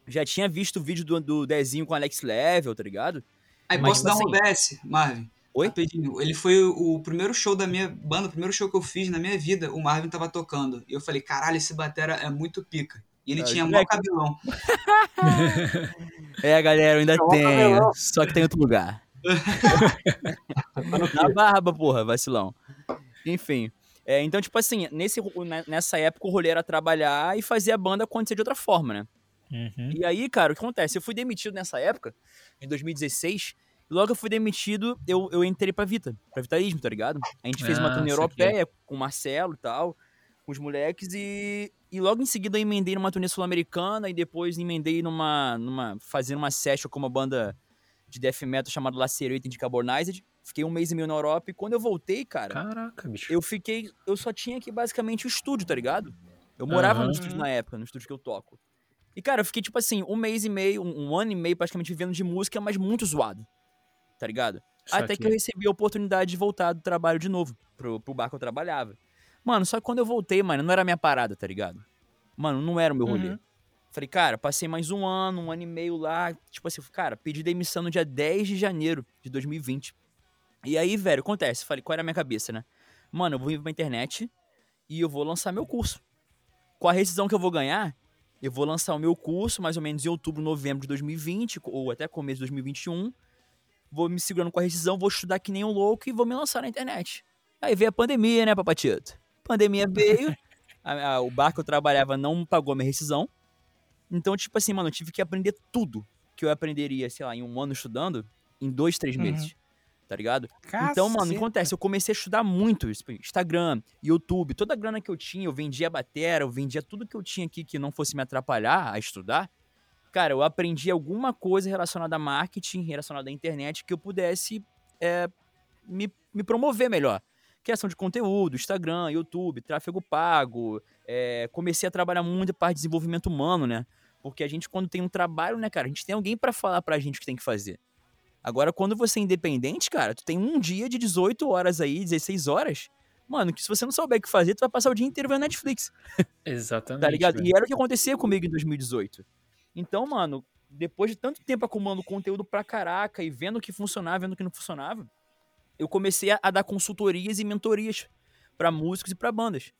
Já tinha visto o vídeo do, do Dezinho com Alex Level, tá ligado? Aí Mas, posso dar um assim- OBS, Marvin? Oi? Rapidinho. Ele foi o primeiro show da minha banda, o primeiro show que eu fiz na minha vida, o Marvin tava tocando. E eu falei, caralho, esse batera é muito pica. E ele Ah, tinha mó cabelão. É, galera, eu ainda tenho. cabelão. Só que tem outro lugar. Na barba, porra, vacilão. Enfim. É, então, tipo assim, nesse, né, nessa época o rolê era trabalhar e fazer a banda acontecer de outra forma, né? Uhum. E aí, cara, o que acontece? Eu fui demitido nessa época, em 2016. E logo eu fui demitido, eu, eu entrei pra Vita, pra Vitalismo, tá ligado? A gente fez uma Ah, turnê saquei. europeia com o Marcelo e tal, com os moleques, e, e logo em seguida eu emendei numa turnê sul-americana e depois emendei numa, numa. fazendo uma session com uma banda de death metal chamada Lacerate de Carbonized. Fiquei um mês e meio na Europa e quando eu voltei, cara, Caraca, bicho. eu fiquei. Eu só tinha aqui basicamente o estúdio, tá ligado? Eu morava no Aham. estúdio na época, no estúdio que eu toco. E, cara, eu fiquei, tipo assim, um mês e meio, um, um ano e meio praticamente vivendo de música, mas muito zoado. Tá ligado? Até que eu recebi a oportunidade de voltar do trabalho de novo, pro, pro bar que eu trabalhava. Mano, só que quando eu voltei, mano, não era a minha parada, tá ligado? Mano, não era o meu rolê. Uhum. Falei, cara, passei mais um ano, um ano e meio lá. Tipo assim, cara, pedi demissão no dia 10 de janeiro de 2020. E aí, velho, acontece. Falei, qual era a minha cabeça, né? Mano, eu vou vir pra internet e eu vou lançar meu curso. Com a rescisão que eu vou ganhar, eu vou lançar o meu curso mais ou menos em outubro, novembro de 2020, ou até começo de 2021. Vou me segurando com a rescisão, vou estudar que nem um louco e vou me lançar na internet. Aí veio a pandemia, né, papatito? Pandemia veio, a- a- o bar que eu trabalhava não pagou a minha rescisão. Então, tipo assim, mano, eu tive que aprender tudo que eu aprenderia, sei lá, em um ano estudando, em dois, três Uhum. Tá ligado? Então, mano, o que Caceta. acontece? Eu comecei a estudar muito. tipo, Instagram, YouTube, toda a grana que eu tinha, eu vendia batera, eu vendia tudo que eu tinha aqui que não fosse me atrapalhar a estudar. Cara, eu aprendi alguma coisa relacionada a marketing, relacionada à internet, que eu pudesse é, me, me promover melhor. Criação de conteúdo, Instagram, YouTube, tráfego pago. é, comecei a trabalhar muito a parte de desenvolvimento humano, né? Porque a gente, quando tem um trabalho, né, cara, a gente tem alguém pra falar pra gente o que tem que fazer. Agora, quando você é independente, cara, tu tem um dia de 18 horas aí, 16 horas. Mano, que se você não souber o que fazer, tu vai passar o dia inteiro vendo Netflix. Exatamente. Tá ligado? velho. E era o que acontecia comigo em 2018. Então, mano, depois de tanto tempo acumulando conteúdo pra caraca e vendo o que funcionava, vendo o que não funcionava, eu comecei a, a dar consultorias e mentorias pra músicos e pra bandas.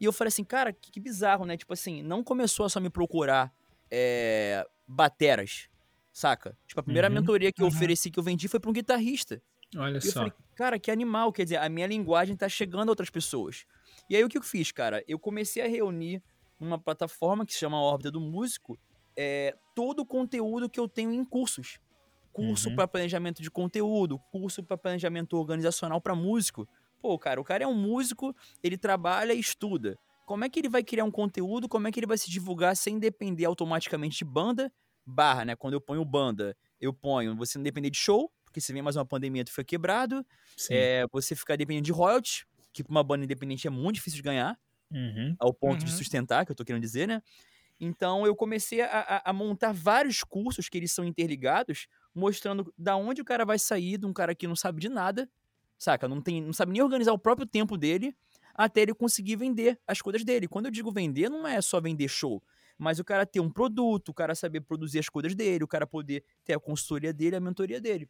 E eu falei assim, cara, que, que bizarro, né? Tipo assim, não começou a só me procurar é, bateras, saca? Tipo, a primeira Uhum. mentoria que eu Uhum. ofereci, que eu vendi, foi pra um guitarrista. Olha E eu só. falei, cara, que animal, quer dizer, a minha linguagem tá chegando a outras pessoas. E aí o que eu fiz, cara? Eu comecei a reunir numa plataforma que se chama Órbita do Músico, é, todo o conteúdo que eu tenho em cursos. Curso Uhum. para planejamento de conteúdo, curso para planejamento organizacional para músico. Pô, cara, o cara é um músico, ele trabalha e estuda. Como é que ele vai criar um conteúdo? Como é que ele vai se divulgar sem depender automaticamente de banda? Barra, né? Quando eu ponho banda, eu ponho você não depender de show, porque se vem mais uma pandemia, tu foi quebrado. É, você ficar dependendo de royalties, que pra uma banda independente é muito difícil de ganhar, Uhum. ao ponto de Uhum. sustentar, que eu tô querendo dizer, né? Então eu comecei a, a- a montar vários cursos que eles são interligados, mostrando da onde o cara vai sair de um cara que não sabe de nada, saca? Não, tem, não sabe nem organizar o próprio tempo dele, até ele conseguir vender as coisas dele. Quando eu digo vender, não é só vender show, mas o cara ter um produto, o cara saber produzir as coisas dele, o cara poder ter a consultoria dele, a mentoria dele.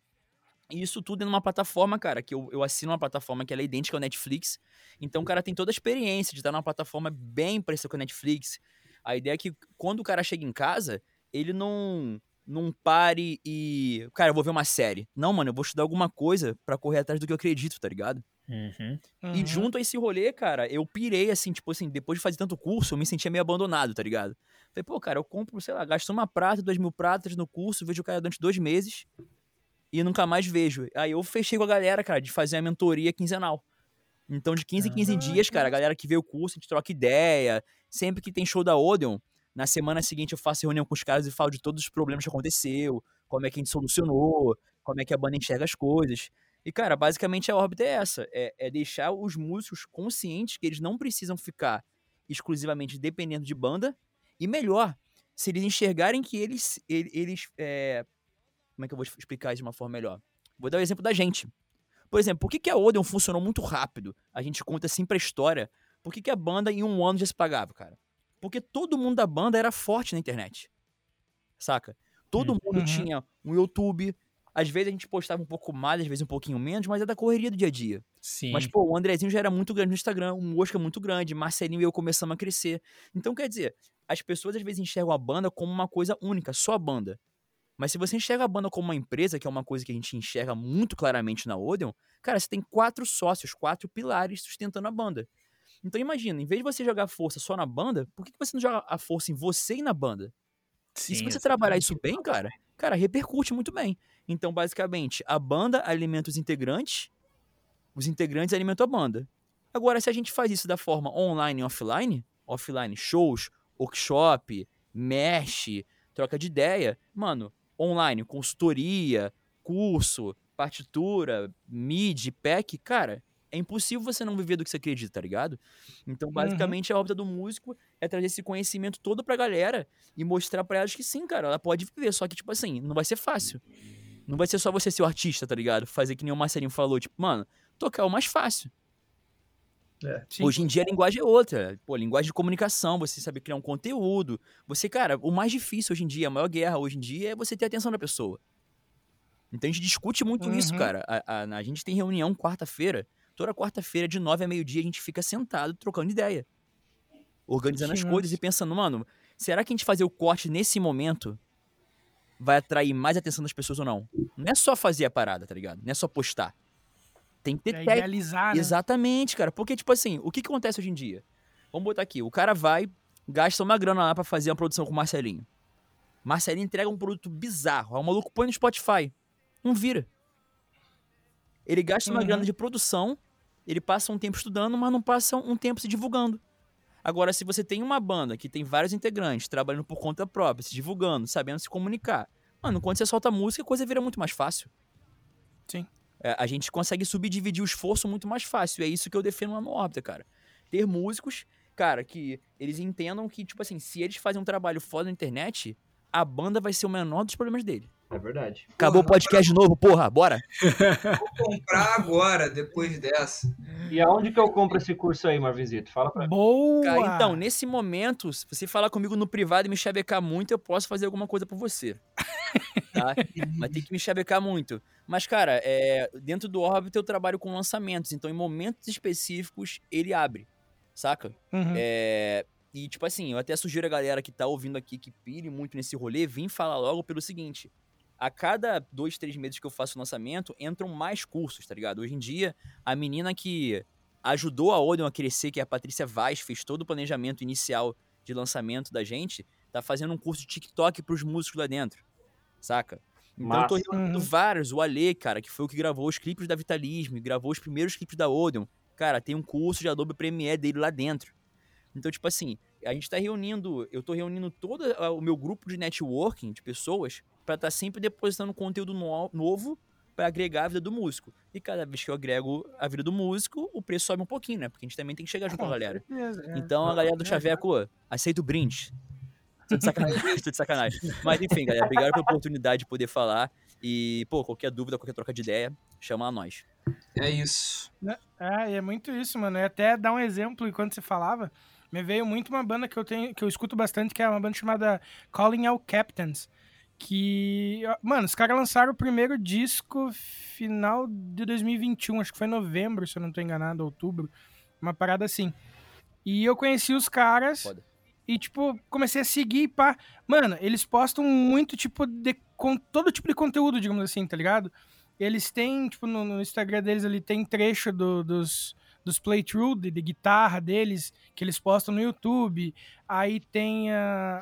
E isso tudo é numa plataforma, cara, que eu, eu assino uma plataforma que ela é idêntica ao Netflix. Então o cara tem toda a experiência de estar numa plataforma bem parecida com a Netflix. A ideia é que quando o cara chega em casa, ele não não pare e, cara, eu vou ver uma série. Não, mano, eu vou estudar alguma coisa pra correr atrás do que eu acredito, tá ligado? Uhum. E Uhum. junto a esse rolê, cara, eu pirei assim, tipo assim, depois de fazer tanto curso, eu me sentia meio abandonado, tá ligado? Falei, pô, cara, eu compro, sei lá, gasto uma prata, dois mil pratas no curso, vejo o cara durante dois meses e nunca mais vejo. Aí eu fechei com a galera, cara, de fazer a mentoria quinzenal. Então, de 15 em 15 dias, cara, a galera que vê o curso, a gente troca ideia. Sempre que tem show da Odeon, na semana seguinte eu faço reunião com os caras e falo de todos os problemas que aconteceu, como é que a gente solucionou, como é que a banda enxerga as coisas. E, cara, basicamente a órbita é essa: é, é deixar os músicos conscientes que eles não precisam ficar exclusivamente dependendo de banda. E melhor, se eles enxergarem que eles. ele- eles é, Como é que eu vou explicar isso de uma forma melhor? Vou dar o exemplo da gente. Por exemplo, por que, que a Odeon funcionou muito rápido? A gente conta sempre a história. Por que, que a banda em um ano já se pagava, cara? Porque todo mundo da banda era forte na internet. Saca? Todo mundo Uhum. tinha um YouTube. Às vezes a gente postava um pouco mais, às vezes um pouquinho menos, mas é da correria do dia a dia. Sim. Mas, pô, o Andrezinho já era muito grande no Instagram, o Mosca muito grande, Marcelinho e eu começamos a crescer. Então, quer dizer, as pessoas às vezes enxergam a banda como uma coisa única, só a banda. Mas se você enxerga a banda como uma empresa, que é uma coisa que a gente enxerga muito claramente na Odeon, cara, você tem quatro sócios, quatro pilares sustentando a banda. Então imagina, em vez de você jogar força só na banda, por que você não joga a força em você e na banda? Sim, e se você trabalhar isso bem, cara, cara, repercute muito bem. Então, basicamente, a banda alimenta os integrantes, os integrantes alimentam a banda. Agora, se a gente faz isso da forma online e offline, offline, shows, workshop, mesh, troca de ideia, mano, online, consultoria, curso, partitura, mid, pack, cara, é impossível você não viver do que você acredita, tá ligado? Então, basicamente, a órbita do músico é trazer esse conhecimento todo pra galera e mostrar pra elas que sim, cara, ela pode viver, só que, tipo assim, não vai ser fácil. Não vai ser só você ser o artista, tá ligado? Fazer que nem o Marcelinho falou, tipo, mano, tocar é o mais fácil. É. Hoje em dia a linguagem é outra. Pô, linguagem de comunicação, você saber criar um conteúdo. Você, cara, o mais difícil hoje em dia, a maior guerra hoje em dia é você ter a atenção da pessoa. Então a gente discute muito isso, Uhum. cara. A, a- a gente tem reunião quarta-feira. Toda quarta-feira, de nove a meio-dia, a gente fica sentado trocando ideia. Organizando as Sim, coisas e pensando, mano, será que a gente fazer o corte nesse momento vai atrair mais atenção das pessoas ou não? Não é só fazer a parada, tá ligado? Não é só postar. Tem que ter É técnica. idealizar, né? Exatamente, cara. Porque, tipo assim, o que, que acontece hoje em dia? Vamos botar aqui. O cara vai, gasta uma grana lá pra fazer uma produção com o Marcelinho. Marcelinho entrega um produto bizarro. Aí o maluco põe no Spotify. Não vira. Ele gasta uma Uhum. grana de produção, ele passa um tempo estudando, mas não passa um tempo se divulgando. Agora, se você tem uma banda que tem vários integrantes trabalhando por conta própria, se divulgando, sabendo se comunicar, mano, quando você solta música, a coisa vira muito mais fácil. Sim. É, a gente consegue subdividir o esforço muito mais fácil. É isso que eu defendo lá no Órbita, cara. Ter músicos, cara, que eles entendam que, tipo assim, se eles fazem um trabalho foda na internet, a banda vai ser o menor dos problemas dele. É verdade. Acabou o podcast de novo, porra, bora! Vou comprar agora, depois dessa. E aonde que eu compro esse curso aí, Marvisito? Fala pra mim. Boa! Cara, então, nesse momento, se você falar comigo no privado e me chavecar muito, eu posso fazer alguma coisa por você. Tá? Mas tem que me chavecar muito. Mas, cara, é, dentro do Orbit eu trabalho com lançamentos, então em momentos específicos ele abre, saca? Uhum. É, e, tipo assim, eu até sugiro a galera que tá ouvindo aqui, que pire muito nesse rolê, vir falar logo pelo seguinte. A cada dois, três meses que eu faço o lançamento, entram mais cursos, tá ligado? Hoje em dia, a menina que ajudou a Odeon a crescer, que é a Patrícia Vaz, fez todo o planejamento inicial de lançamento da gente, tá fazendo um curso de TikTok pros músicos lá dentro, saca? Então eu tô Massa. reunindo Uhum. vários. O Ale, cara, que foi o que gravou os clipes da Vitalismo, e gravou os primeiros clipes da Odeon. Cara, tem um curso de Adobe Premiere dele lá dentro. Então, tipo assim, a gente tá reunindo, eu tô reunindo todo ah, o meu grupo de networking de pessoas pra estar sempre depositando conteúdo no- novo pra agregar a vida do músico. E cada vez que eu agrego a vida do músico, o preço sobe um pouquinho, né? Porque a gente também tem que chegar junto com a galera. é. Então, a galera do Chaveco, aceita o brinde. Tô de sacanagem, tô de sacanagem. Mas enfim, galera, obrigado pela oportunidade de poder falar. E, pô, qualquer dúvida, qualquer troca de ideia, chama a nós. É isso. É, e é muito isso, mano. E até dar um exemplo, enquanto você falava, me veio muito uma banda que eu tenho, que eu escuto bastante, que é uma banda chamada Calling All Captains. Que, mano, os caras lançaram o primeiro disco final de 2021, acho que foi novembro, se eu não tô enganado, outubro. Uma parada assim. E eu conheci os caras Foda. e, tipo, comecei a seguir pá. Mano, eles postam muito, tipo, de, com todo tipo de conteúdo, digamos assim, tá ligado? Eles têm, tipo, no, no Instagram deles ali tem trecho do- dos, dos playthrough de, de guitarra deles que eles postam no YouTube. Aí tem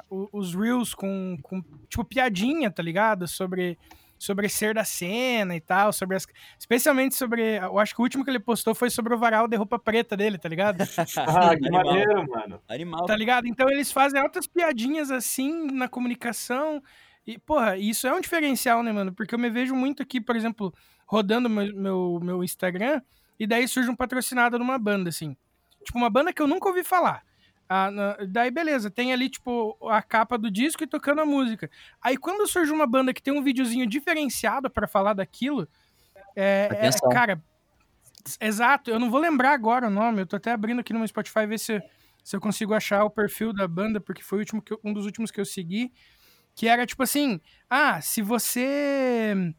o- os reels com, com, tipo, piadinha, tá ligado? Sobre, sobre ser da cena e tal, sobre as... Especialmente sobre... Eu acho que o último que ele postou foi sobre o varal de roupa preta dele, tá ligado? Ah, que Animal. maneiro, mano. Animal. Tá ligado? Então eles fazem altas piadinhas assim na comunicação. E, porra, isso é um diferencial, né, mano? Porque eu me vejo muito aqui, por exemplo, rodando meu, meu, meu Instagram, e daí surge um patrocinado numa banda, assim. Tipo, uma banda que eu nunca ouvi falar. Ah, na- daí, beleza, tem ali, tipo, a capa do disco e tocando a música. Aí, quando surge uma banda que tem um videozinho diferenciado pra falar daquilo, é, é- cara, exato, eu não vou lembrar agora o nome, eu tô até abrindo aqui no meu Spotify ver se, se eu consigo achar o perfil da banda, porque foi eu- um dos últimos que eu segui, que era tipo assim, ah, se você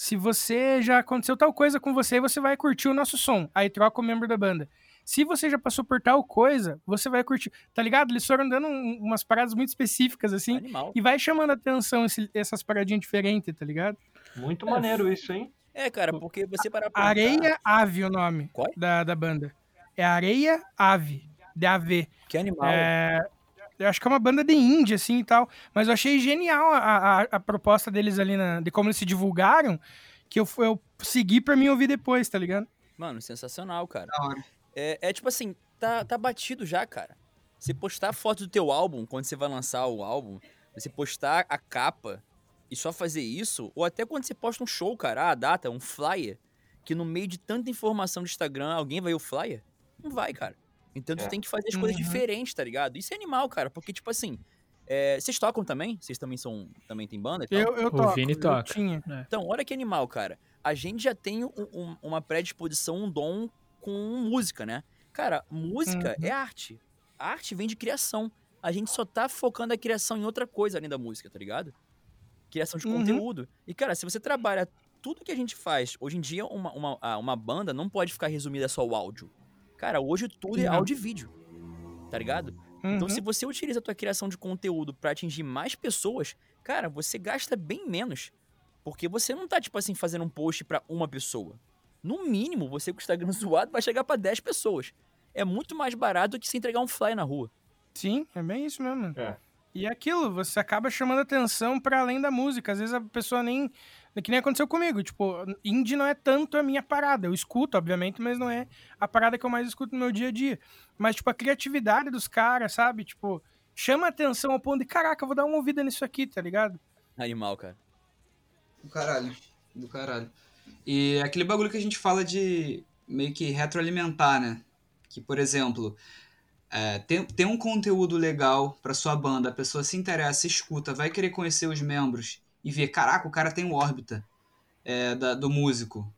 se você já aconteceu tal coisa com você, você vai curtir o nosso som. Aí troca o membro da banda. Se você já passou por tal coisa, você vai curtir. Tá ligado? Eles foram dando um- umas paradas muito específicas, assim, Animal. e vai chamando a atenção esse- essas paradinhas diferentes, tá ligado? Muito maneiro isso, hein? É, cara, porque você parar pra pensar- Areia Ave o nome Qual? da, da banda. É Areia Ave, de AV. Que animal. É, eu acho que é uma banda de indie, assim, e tal. Mas eu achei genial a, a, a proposta deles ali, na, de como eles se divulgaram, que eu, eu segui pra mim ouvir depois, tá ligado? Mano, sensacional, cara. É, é tipo assim, tá, tá batido já, cara. Você postar foto do teu álbum, quando você vai lançar o álbum, você postar a capa e só fazer isso, ou até quando você posta um show, cara, a data, um flyer, que no meio de tanta informação do Instagram, alguém vai ver o flyer? Não vai, cara. Então tu É. tem que fazer as coisas Uhum. diferentes, tá ligado? Isso é animal, cara, porque, tipo assim, É, vocês tocam também? Vocês também são. Também tem banda? e tal? Eu, eu O toco. Vini eu toca. tinha. É. Então, olha que animal, cara. A gente já tem um- um- uma predisposição, um dom com música, né? Cara, música Uhum. é arte. A arte vem de criação. A gente só tá focando a criação em outra coisa além da música, tá ligado? Criação de Uhum. conteúdo. E, cara, se você trabalha tudo que a gente faz, hoje em dia, uma, uma, uma banda não pode ficar resumida só ao áudio. Cara, hoje tudo é áudio e vídeo. Tá ligado? Então, Uhum. se você utiliza a tua criação de conteúdo pra atingir mais pessoas, cara, você gasta bem menos. Porque você não tá, tipo assim, fazendo um post pra uma pessoa. No mínimo, você com o Instagram zoado vai chegar pra 10 pessoas. É muito mais barato do que se entregar um fly na rua. Sim, é bem isso mesmo. É. E é aquilo, você acaba chamando atenção pra além da música. Às vezes a pessoa nem. Que nem aconteceu comigo. Tipo, indie não é tanto a minha parada. Eu escuto, obviamente, mas não é a parada que eu mais escuto no meu dia a dia. Mas, tipo, a criatividade dos caras, sabe? Tipo, chama atenção ao ponto de, caraca, eu vou dar uma ouvida nisso aqui, tá ligado? Animal, cara. Do caralho. Do caralho. E é aquele bagulho que a gente fala de meio que retroalimentar, né? Que, por exemplo, é, tem, tem um conteúdo legal pra sua banda, a pessoa se interessa, escuta, vai querer conhecer os membros e ver, caraca, o cara tem um órbita é, da- do músico.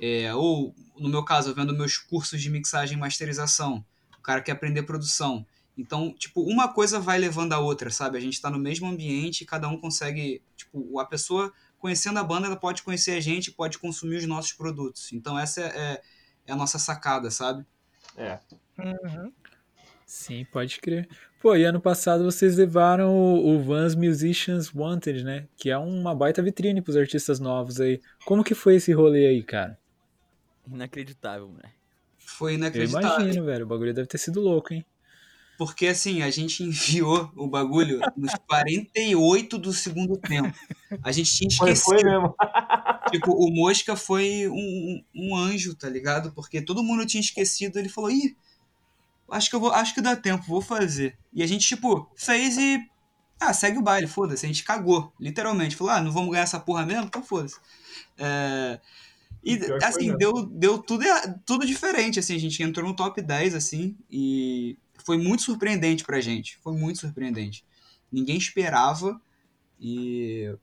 É, ou, no meu caso, eu vendo meus cursos de mixagem e masterização. O cara quer aprender produção. Então, tipo, uma coisa vai levando a outra, sabe? A gente tá no mesmo ambiente e cada um consegue. Tipo, a pessoa conhecendo a banda, ela pode conhecer a gente, pode consumir os nossos produtos. Então, essa é, é a nossa sacada, sabe? É. Uhum. Sim, pode crer. Pô, e ano passado vocês levaram o, o Vans Musicians Wanted, né? Que é uma baita vitrine pros artistas novos aí. Como que foi esse rolê aí, cara? Inacreditável, né? Foi Eu inacreditável. imagino, velho. O bagulho deve ter sido louco, hein? Porque assim, a gente enviou o bagulho nos 48 do segundo tempo. A gente tinha Foi, esquecido. foi mesmo. Tipo, o Mosca foi um, um- um anjo, tá ligado? Porque todo mundo tinha esquecido. Ele falou, ih, acho que eu vou, acho que dá tempo, vou fazer. E a gente, tipo, fez e. Ah, segue o baile, foda-se. A gente cagou, literalmente. Falou, ah, não vamos ganhar essa porra mesmo? Então foda-se. É, E, assim, deu, deu tudo, tudo diferente, assim. A gente entrou no top 10, assim, e foi muito surpreendente pra gente. Foi muito surpreendente. Ninguém esperava e...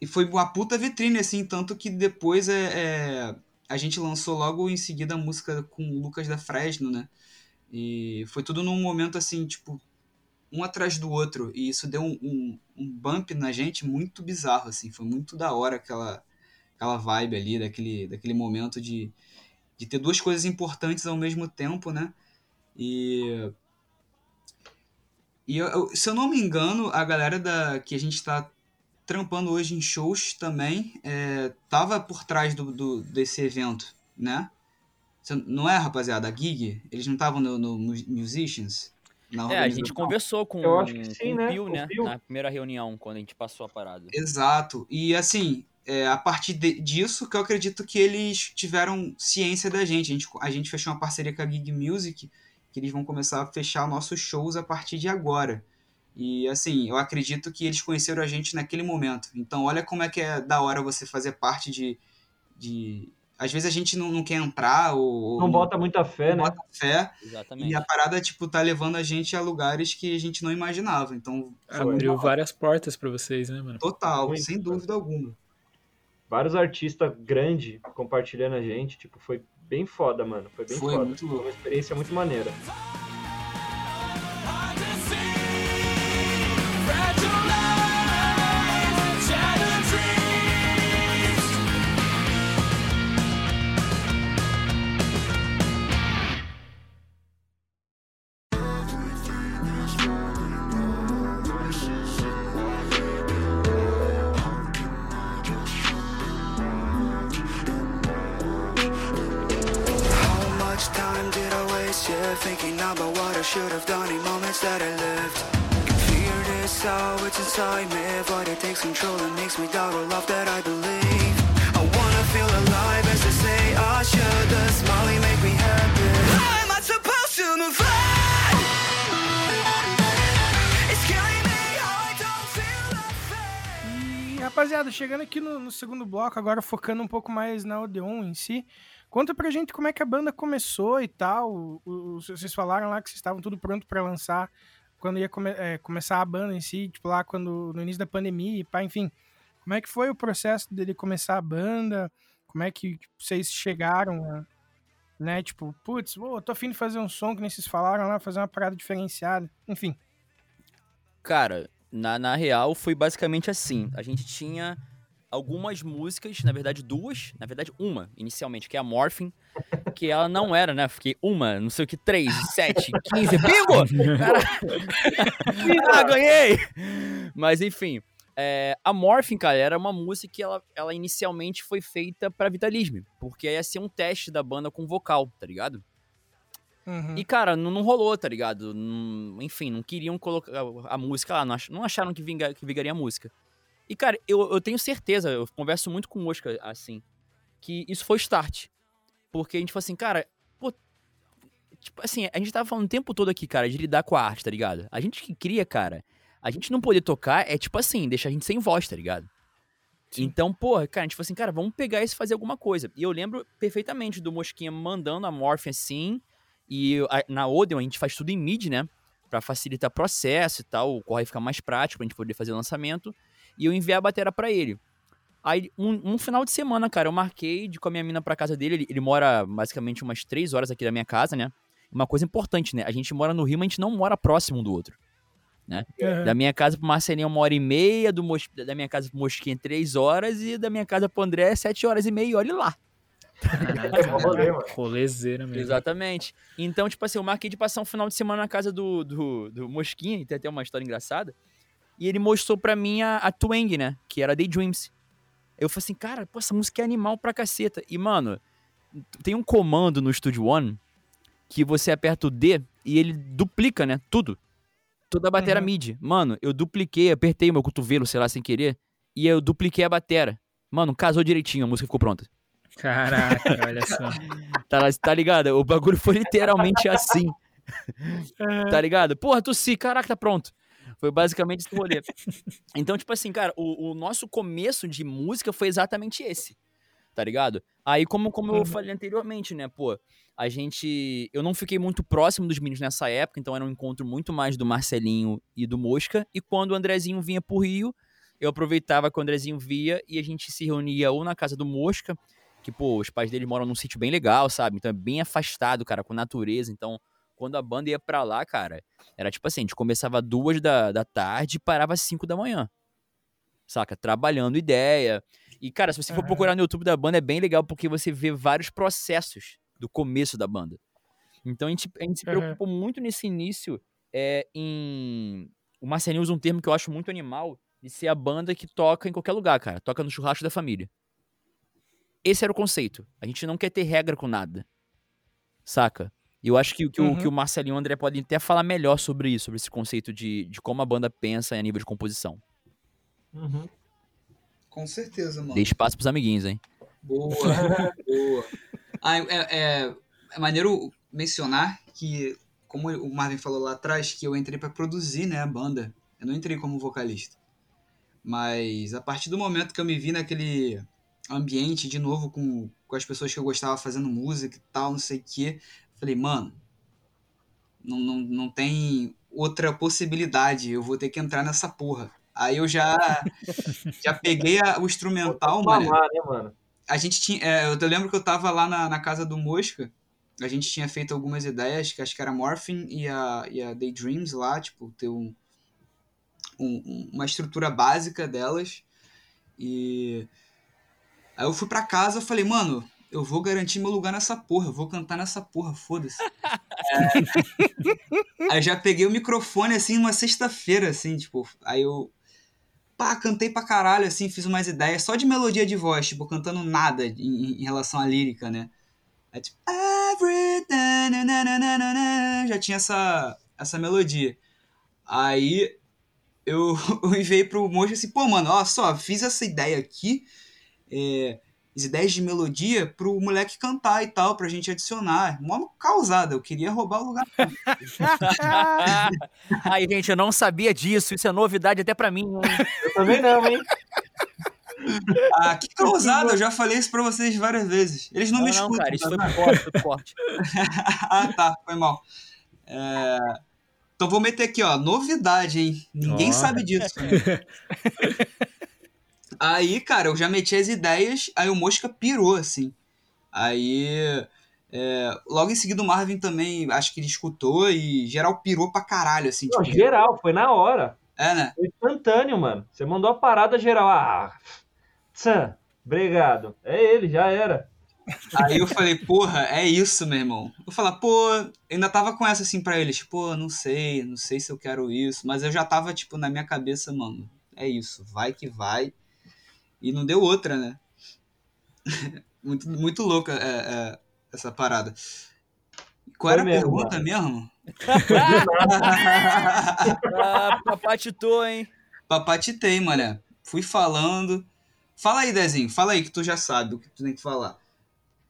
E foi uma puta vitrine, assim, tanto que depois é, é, a gente lançou logo em seguida a música com o Lucas da Fresno, né? E foi tudo num momento, assim, tipo, um atrás do outro. E isso deu um, um, um bump na gente muito bizarro, assim. Foi muito da hora aquela, aquela vibe ali, daquele, daquele momento de, de ter duas coisas importantes ao mesmo tempo, né? E. E eu- se eu não me engano, a galera da, que a gente tá trampando hoje em shows também é, tava por trás do, do- desse evento, né? Não é, rapaziada? A Gig? Eles não estavam no, no Mu- Musicians? Na É, a gente conversou com, Eu acho que sim, com né? o né? Pio. Na primeira reunião, quando a gente passou a parada. Exato. E assim, é, a partir de- disso que eu acredito que eles tiveram ciência da gente. A, gente. a gente fechou uma parceria com a Gig Music, que eles vão começar a fechar nossos shows a partir de agora. E assim, eu acredito que eles conheceram a gente naquele momento. Então, olha como é que é da hora você fazer parte de. de... Às vezes a gente não, não quer entrar ou. Não bota muita fé, né? bota fé. Exatamente. E a parada, tipo, tá levando a gente a lugares que a gente não imaginava. Então, foi Abriu várias portas pra vocês, né, mano? total, Muito, sem cara. dúvida alguma. Vários artistas grandes compartilhando a gente. Tipo, foi bem foda, mano. Foi bem Foi foda. muito Foi uma experiência muito maneira. Love that I believe I wanna feel alive as they say The make me happy How am I supposed to move on? E, rapaziada, chegando aqui no, no segundo bloco, agora focando um pouco mais na Odeon em si, conta pra gente como é que a banda começou e tal. O- o- vocês falaram lá que vocês estavam tudo pronto pra lançar quando ia come- é, começar a banda em si, tipo lá quando no início da pandemia, e pá, enfim. Como é que foi o processo dele começar a banda? Como é que vocês chegaram a, né, tipo, putz, ô, tô afim de fazer um som que nem vocês falaram lá, fazer uma parada diferenciada. Enfim. Cara, na, na real foi basicamente assim. A gente tinha algumas músicas, na verdade duas, na verdade uma, inicialmente, que é a Morphin, que ela não era, né? Fiquei uma, não sei o que, três, sete, quinze, bingo! Caralho! ah, ganhei! Mas enfim, é, a Morphin, cara, era uma música que ela, ela inicialmente foi feita pra Vitalisme, porque ia ser um teste da banda com vocal, tá ligado? Uhum. E, cara, não, não rolou, tá ligado? Não- enfim, não queriam colocar a, a música lá, não, ach- não acharam que, vinga, que vingaria a música. E, cara, eu, eu tenho certeza, eu converso muito com o Mosca, assim, que isso foi start. Porque a gente falou assim, cara, pô, tipo assim, a gente tava falando o tempo todo aqui, cara, de lidar com a arte, tá ligado? A gente que cria, cara, a gente não poder tocar é tipo assim, deixar a gente sem voz, tá ligado? Então, porra, cara, a gente falou assim, cara, vamos pegar isso e fazer alguma coisa. E eu lembro perfeitamente do Mosquinha mandando a Morphin assim, e a- na Odeon a gente faz tudo em MIDI, né? Pra facilitar o processo e tal, o corre ficar mais prático pra gente poder fazer o lançamento. E eu enviei a bateria pra ele. Aí, um, um final de semana, cara, eu marquei de com a minha mina pra casa dele. Ele, ele mora basicamente umas três horas aqui da minha casa, né? Uma coisa importante, né? A gente mora no Rio, mas a gente não mora próximo um do outro. Né? Uhum. Da minha casa pro Marcelinho, uma hora e meia. Do Mos... Da minha casa pro Mosquinha, três horas. E da minha casa pro André, sete horas e meia. E olhe lá. É bom rolê, mano. Rolezeira mesmo. Exatamente. Então, tipo assim, eu marquei de passar um final de semana na casa do, do, do Mosquinha, e tem até uma história engraçada. E ele mostrou pra mim a, a Twang, né? Que era Daydreams. Eu falei assim, cara, pô, essa música é animal pra caceta. E, mano, tem um comando no Studio One que você aperta o D e ele duplica, né? Tudo. Toda a bateria Uhum. MIDI. Mano, eu dupliquei, apertei o meu cotovelo, sei lá, sem querer. E eu dupliquei a bateria. Mano, casou direitinho, a música ficou pronta. Caraca, olha só. Tá, tá ligado? O bagulho foi literalmente assim. Tá ligado? Porra, tossi, caraca, tá pronto. Foi basicamente esse rolê. Então, tipo assim, cara, o, o nosso começo de música foi exatamente esse. Tá ligado? Aí, como, como eu Uhum. falei anteriormente, né, pô, a gente. Eu não fiquei muito próximo dos meninos nessa época, então era um encontro muito mais do Marcelinho e do Mosca. E quando o Andrezinho vinha pro Rio, eu aproveitava que o Andrezinho via e a gente se reunia ou na casa do Mosca, que, pô, os pais dele moram num sítio bem legal, sabe? Então é bem afastado, cara, com natureza. Então, quando a banda ia pra lá, cara, era tipo assim, a gente começava duas da, da tarde e parava às cinco da manhã. Saca? Trabalhando ideia. E, cara, se você for procurar no YouTube da banda, é bem legal porque você vê vários processos do começo da banda. Então a gente, a gente se preocupou muito nesse início é, em. O Marcelinho usa um termo que eu acho muito animal de ser a banda que toca em qualquer lugar, cara. Toca no churrasco da família. Esse era o conceito. A gente não quer ter regra com nada. Saca? E eu acho que, que, o, Uhum. que o Marcelinho e o André podem até falar melhor sobre isso, sobre esse conceito de, de como a banda pensa a nível de composição. Uhum. Com certeza, mano. Dê espaço pros amiguinhos, hein? Boa, boa. Ah, é, é, é maneiro mencionar que, como o Marvin falou lá atrás, que eu entrei pra produzir né, a banda. Eu não entrei como vocalista. Mas a partir do momento que eu me vi naquele ambiente de novo com, com as pessoas que eu gostava fazendo música e tal, não sei o quê, falei, mano, não, não, não tem outra possibilidade, eu vou ter que entrar nessa porra. Aí eu já, já peguei a- o instrumental, mano. Né, mano? A gente tinha. é, eu lembro que eu tava lá na, na casa do Mosca. A gente tinha feito algumas ideias, que acho que era Morphin e a, e a Daydreams lá, tipo, ter um, um- um- uma estrutura básica delas. E. Aí eu fui pra casa e falei, mano, eu vou garantir meu lugar nessa porra, eu vou cantar nessa porra, foda-se. É. Aí eu já peguei o microfone assim numa sexta-feira, assim, tipo, aí eu pá, cantei pra caralho, assim, fiz umas ideias só de melodia de voz, tipo, cantando nada em, em relação à lírica, né? Aí, tipo, já tinha essa, essa melodia. Aí eu, eu enviei pro Mojo assim, pô, mano, ó só, fiz essa ideia aqui, é, as ideias de melodia pro moleque cantar e tal, pra gente adicionar. Mó causada, eu queria roubar o lugar. Ai, gente, eu não sabia disso. Isso é novidade até pra mim. hein? Eu também não, hein? Ah, que causada, eu já falei isso pra vocês várias vezes. Eles não, Não, me não, escutam. cara, isso tá foi forte, foi forte. ah, tá, foi mal. É, Então vou meter aqui, ó, novidade, hein? Ninguém Ó. sabe disso. aí, cara, eu já meti as ideias, aí o Mosca pirou, assim. Aí, é, logo em seguida o Marvin também, acho que ele escutou e geral pirou pra caralho, assim. Não, tipo, geral, foi na hora. É, né? Foi instantâneo, mano. Você mandou a parada geral. Ah, tchan, obrigado. É ele, já era. Aí eu falei, porra, é isso, meu irmão. Eu falei, pô, eu ainda tava com essa assim pra eles, pô, não sei, não sei se eu quero isso, mas eu já tava, tipo, na minha cabeça, mano, é isso, vai que vai. E não deu outra, né? muito, muito louca é, é, essa parada. Qual Foi era a mesmo, pergunta mesmo? ah, papatitou, hein? Papatitei, mané. Fui falando. Fala aí, Dezinho, fala aí que tu já sabe o que tu tem que falar.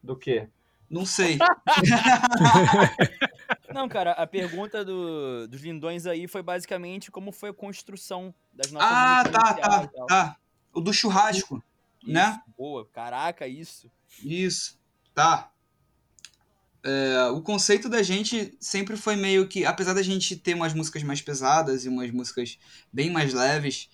Do quê? Não sei. Não, cara, a pergunta do- dos lindões aí foi basicamente como foi a construção das nossas Ah, tá, tá, tá. O do churrasco, né? Boa, caraca, isso. Isso, tá. É, o conceito da gente sempre foi meio que, apesar da gente ter umas músicas mais pesadas e umas músicas bem mais leves,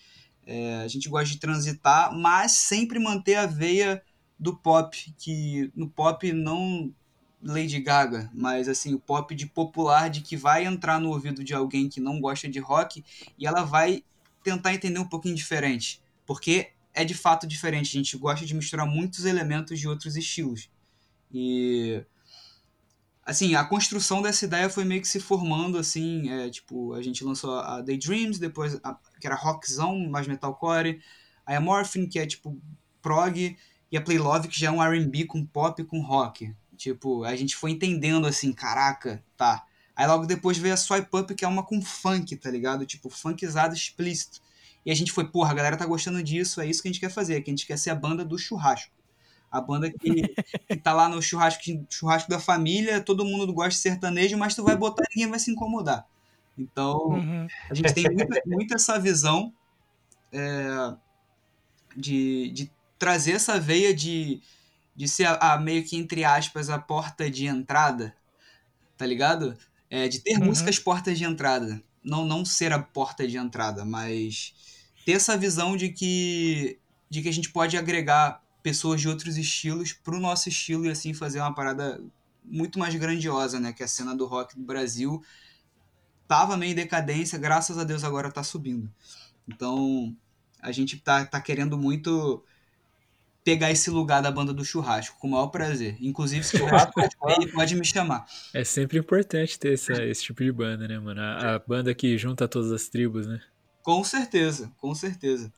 é, a gente gosta de transitar, mas sempre manter a veia do pop, que no pop não Lady Gaga, mas assim, o pop de popular, de que vai entrar no ouvido de alguém que não gosta de rock e ela vai tentar entender um pouquinho diferente, porque é de fato diferente, a gente gosta de misturar muitos elementos de outros estilos. E assim, a construção dessa ideia foi meio que se formando assim, é, tipo, a gente lançou a Daydreams, depois a, que era rockzão, mais metalcore, a Amorphine, que é tipo prog, e a Play Love, que já é um R&B com pop com rock. Tipo, a gente foi entendendo assim, caraca, tá. Aí logo depois veio a Swipe Up, que é uma com funk, tá ligado? Tipo, funkizado explícito. E a gente foi, porra, a galera tá gostando disso, é isso que a gente quer fazer, que a gente quer ser a banda do churrasco. A banda que, que tá lá no churrasco, churrasco da família, todo mundo gosta de sertanejo, mas tu vai botar e ninguém vai se incomodar. Então, Uhum. a gente tem muito, muito essa visão é, de, de trazer essa veia de, de ser a, a meio que, entre aspas, a porta de entrada, tá ligado? É, de ter Uhum. músicas portas de entrada. Não, não ser a porta de entrada, mas ter essa visão de que, de que a gente pode agregar pessoas de outros estilos pro nosso estilo e assim fazer uma parada muito mais grandiosa, né? Que a cena do rock do Brasil tava meio em decadência, graças a Deus agora tá subindo. Então, a gente tá, tá querendo muito pegar esse lugar da banda do churrasco, com o maior prazer. Inclusive, se tiver aí, pode me chamar. É sempre importante ter essa- esse tipo de banda, né, mano? A, a banda que junta todas as tribos, né? Com certeza, com certeza.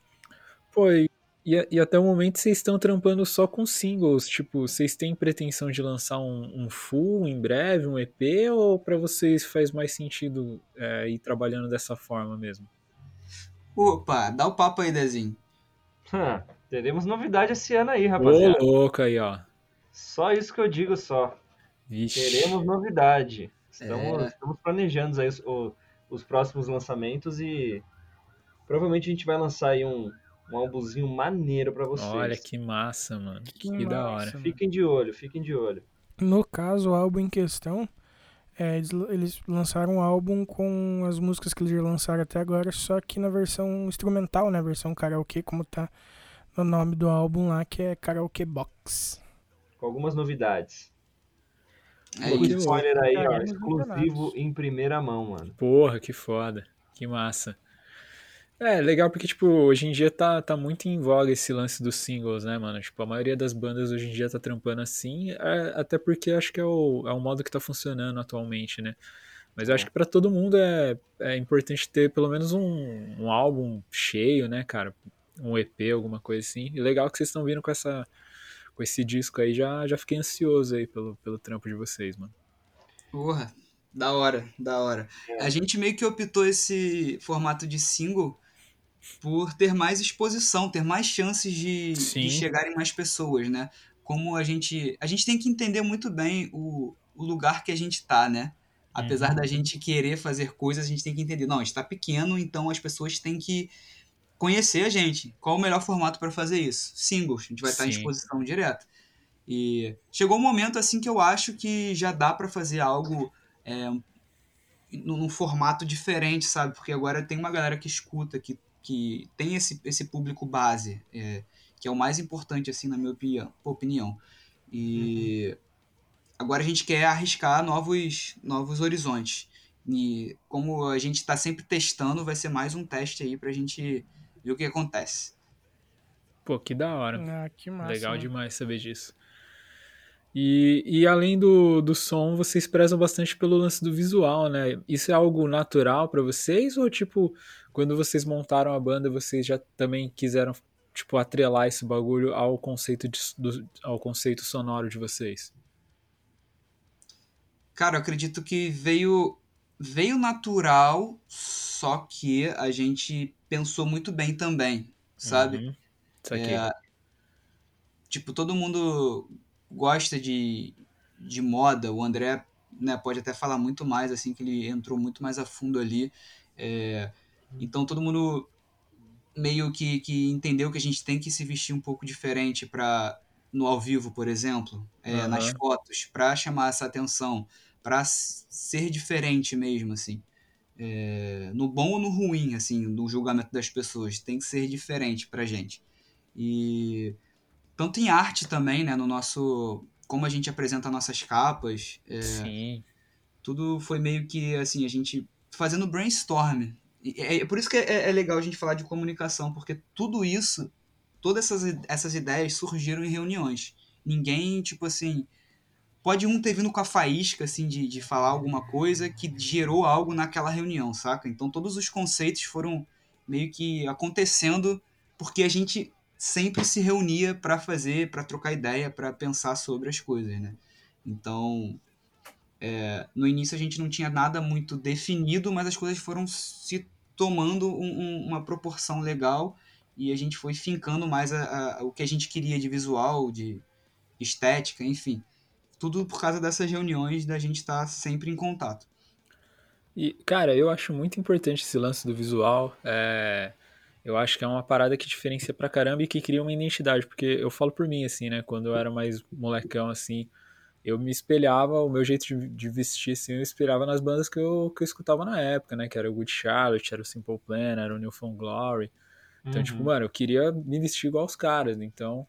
Pô, e, e- até o momento vocês estão trampando só com singles. Tipo, vocês têm pretensão de lançar um, um full em breve, um EP, ou pra vocês faz mais sentido é, ir trabalhando dessa forma mesmo? Opa, dá o papo aí, Dezinho. Hum, teremos novidade esse ano aí, Ô, rapaziada. louco aí, ó. Só isso que eu digo só. Vixe. Teremos novidade. Estamos, É. estamos planejando aí os, os próximos lançamentos e provavelmente a gente vai lançar aí um, um álbumzinho maneiro pra vocês. Olha que massa, mano. Que, Que da massa, hora. mano. Fiquem de olho, fiquem de olho. No caso, o álbum em questão, é, eles, eles lançaram um álbum com as músicas que eles já lançaram até agora, só que na versão instrumental, né? Versão karaokê, como tá no nome do álbum lá, que é Karaoke Box. Com algumas novidades. É Um spoiler aí, ó, exclusivo em primeira mão, mano. Porra, que foda. Que massa. É, legal porque, tipo, hoje em dia tá, tá muito em voga esse lance dos singles, né, mano? Tipo, a maioria das bandas hoje em dia tá trampando assim, é, até porque acho que é o, é o modo que tá funcionando atualmente, né? Mas eu acho que pra todo mundo é, é importante ter pelo menos um, um álbum cheio, né, cara? Um EP, alguma coisa assim. E legal que vocês estão vindo com essa com esse disco aí, já, já fiquei ansioso aí pelo, pelo trampo de vocês, mano. Porra, da hora, da hora. A gente meio que optou esse formato de single por ter mais exposição, ter mais chances de, de chegarem mais pessoas, né? Como a gente. A gente tem que entender muito bem o, o lugar que a gente tá, né? Apesar Uhum. da gente querer fazer coisas, a gente tem que entender. Não, a gente tá pequeno, então as pessoas têm que conhecer a gente. Qual o melhor formato para fazer isso? Singles. A gente vai estar em Sim. exposição direta. E chegou um momento assim que eu acho que já dá para fazer algo é, num, num formato diferente, sabe? Porque agora tem uma galera que escuta, que, que tem esse, esse público base, é, que é o mais importante, assim, na minha opinião. opinião. E agora a gente quer arriscar novos, novos horizontes. E como a gente está sempre testando, vai ser mais um teste aí pra gente ver o que acontece. Pô, que da hora. Ah, que massa. Legal mano. demais saber disso. E, e além do, do som, vocês prezam bastante pelo lance do visual, né? Isso é algo natural pra vocês? Ou, tipo, quando vocês montaram a banda, vocês já também quiseram, tipo, atrelar esse bagulho ao conceito, de, do, ao conceito sonoro de vocês? Cara, eu acredito que veio veio natural, só que a gente pensou muito bem também, sabe? Uhum. Saquei. É, tipo, todo mundo gosta de, de moda. O André né, pode até falar muito mais, assim, que ele entrou muito mais a fundo ali. É, então todo mundo meio que, que entendeu que a gente tem que se vestir um pouco diferente para no ao vivo, por exemplo, é, Aham. nas fotos, para chamar essa atenção, para ser diferente mesmo, assim. É, no bom ou no ruim, assim, no julgamento das pessoas, tem que ser diferente pra gente. E tanto em arte também, né, no nosso como a gente apresenta nossas capas, é, Sim. tudo foi meio que assim, a gente fazendo brainstorm. É, é por isso que é, é legal a gente falar de comunicação, porque tudo isso, todas essas, essas ideias surgiram em reuniões. Ninguém, tipo assim, pode um ter vindo com a faísca, assim, de, de falar alguma coisa que gerou algo naquela reunião, saca? Então todos os conceitos foram meio que acontecendo porque a gente sempre se reunia para fazer, para trocar ideia, para pensar sobre as coisas, né? Então, é, no início a gente não tinha nada muito definido, mas as coisas foram se tomando um- um- uma proporção legal e a gente foi fincando mais a- a- o que a gente queria de visual, de estética, enfim. Tudo por causa dessas reuniões da gente estar sempre em contato. E, cara, eu acho muito importante esse lance do visual. É, eu acho que é uma parada que diferencia pra caramba e que cria uma identidade. Porque eu falo por mim, assim, né? Quando eu era mais molecão, assim, eu me espelhava, o meu jeito de, de vestir, assim, eu me espelhava nas bandas que eu, que eu escutava na época, né? Que era o Good Charlotte, era o Simple Plan, era o New Found Glory. Então, Uhum. tipo, mano, eu queria me vestir igual os caras. Então,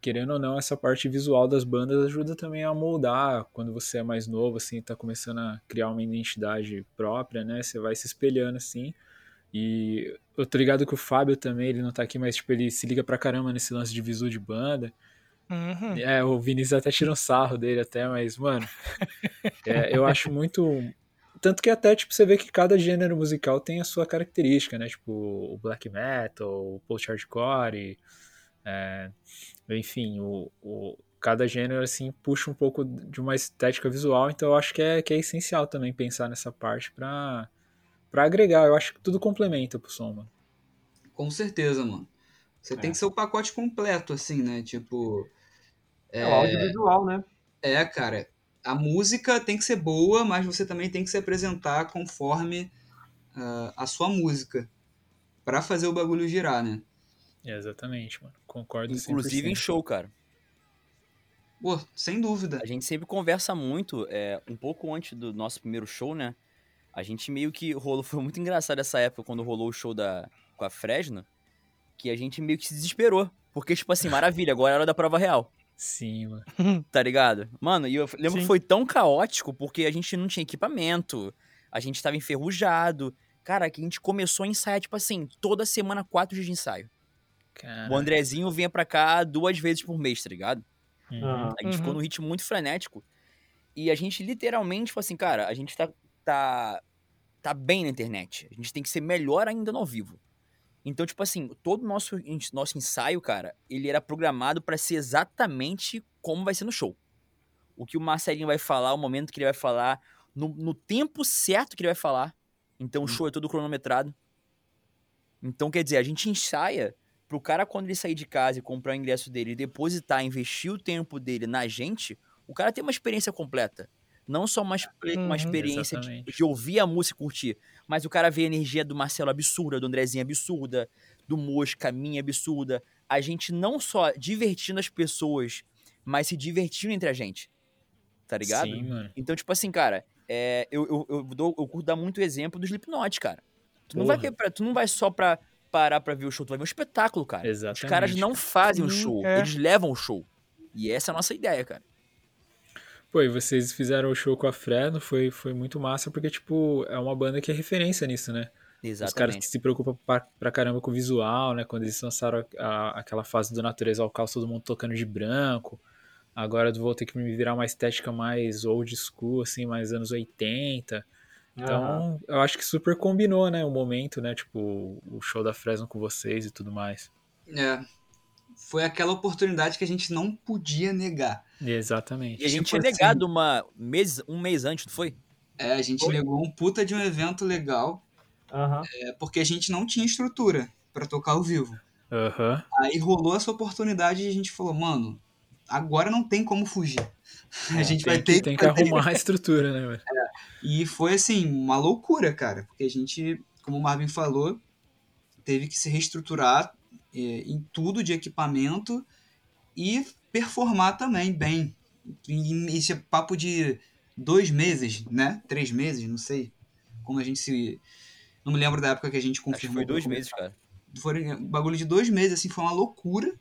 querendo ou não, essa parte visual das bandas ajuda também a moldar. Quando você é mais novo, assim, tá começando a criar uma identidade própria, né? Você vai se espelhando, assim. E eu tô ligado que o Fábio também, ele não tá aqui, mas, tipo, ele se liga pra caramba nesse lance de visu de banda. Uhum. É, o Vinícius até tira um sarro dele até, mas, mano, é, eu acho muito... Tanto que até, tipo, você vê que cada gênero musical tem a sua característica, né? Tipo, o black metal, o post-hardcore, é, enfim, o, o- cada gênero, assim, puxa um pouco de uma estética visual, então eu acho que é, que é essencial também pensar nessa parte pra, pra agregar. Eu acho que tudo complementa pro som, mano. Com certeza, mano. Você É. tem que ser o pacote completo, assim, né? Tipo. É, o audiovisual, né? É, cara. A música tem que ser boa, mas você também tem que se apresentar conforme ah, a sua música. Pra fazer o bagulho girar, né? exatamente, mano. Concordo Inclusive em 100%. show, cara. Pô, sem dúvida. A gente sempre conversa muito, é, um pouco antes do nosso primeiro show, né? A gente meio que rolou, foi muito engraçado essa época quando rolou o show da, com a Fresno, que a gente meio que se desesperou. Porque, tipo assim, maravilha, agora é hora da prova real, Sim, mano. tá ligado? Mano, e eu lembro Sim. que foi tão caótico porque a gente não tinha equipamento, a gente tava enferrujado. Cara, que a gente começou a ensaiar, tipo assim, toda semana quatro dias de ensaio. Cara, O Andrezinho vinha pra cá duas vezes por mês, tá ligado? uhum. A gente ficou Uhum. num ritmo muito frenético. E a gente literalmente, tipo assim, cara, a gente tá, tá, tá bem na internet. A gente tem que ser melhor ainda no ao vivo. Então, tipo assim, todo o nosso, nosso ensaio, cara, ele era programado pra ser exatamente como vai ser no show. O que o Marcelinho vai falar, o momento que ele vai falar, no, no tempo certo que ele vai falar. Então o show é todo cronometrado. Então, quer dizer, a gente ensaia pro cara, quando ele sair de casa e comprar o ingresso dele, e depositar, investir o tempo dele na gente, o cara tem uma experiência completa. Não só uma, expe- uma Uhum. experiência de, de ouvir a música e curtir, mas o cara vê a energia do Marcelo absurda, do Andrezinho absurda, do Mosca, minha absurda. A gente não só divertindo as pessoas, mas se divertindo entre a gente. Tá ligado? Sim, mano. Então, tipo assim, cara, é, eu, eu, eu, dou, eu curto dar muito exemplo do Slipknot, cara. Tu não, vai, Porra. pra- tu não vai só pra parar pra ver o show, tu vai ver um espetáculo, cara. Exatamente. Os caras não fazem o show, é. eles levam o show. E essa é a nossa ideia, cara. Pô, e vocês fizeram o show com a Fresno, foi, foi muito massa, porque, tipo, é uma banda que é referência nisso, né? Os caras que Exatamente. se preocupam pra, pra caramba com o visual, né? Quando eles lançaram a- a- aquela fase do Natureza ao Caos, todo mundo tocando de branco. Agora eu vou ter que me virar uma estética mais old school, assim, mais anos 80. Então, eu acho que super combinou, né? O momento, né? Tipo, o show da Fresno com vocês e tudo mais. É. Foi aquela oportunidade que a gente não podia negar. Exatamente. E a gente Tipo tinha assim- negado uma mês, um mês antes, não foi? É, a gente negou um puta de um evento legal, Aham. é, porque a gente não tinha estrutura pra tocar ao vivo. Aham. Aí rolou essa oportunidade e a gente falou, mano, agora não tem como fugir. a gente vai É, ter que, tem que arrumar a estrutura, né, velho? E foi assim, uma loucura, cara, porque a gente, como o Marvin falou, teve que se reestruturar é, em tudo de equipamento e performar também bem. E esse é papo de dois meses, né? Três meses, não sei. Como a gente se. Não me lembro da época que a gente Acho que confirmou. foi dois meses, cara. Foi um bagulho de dois meses, assim, foi uma loucura.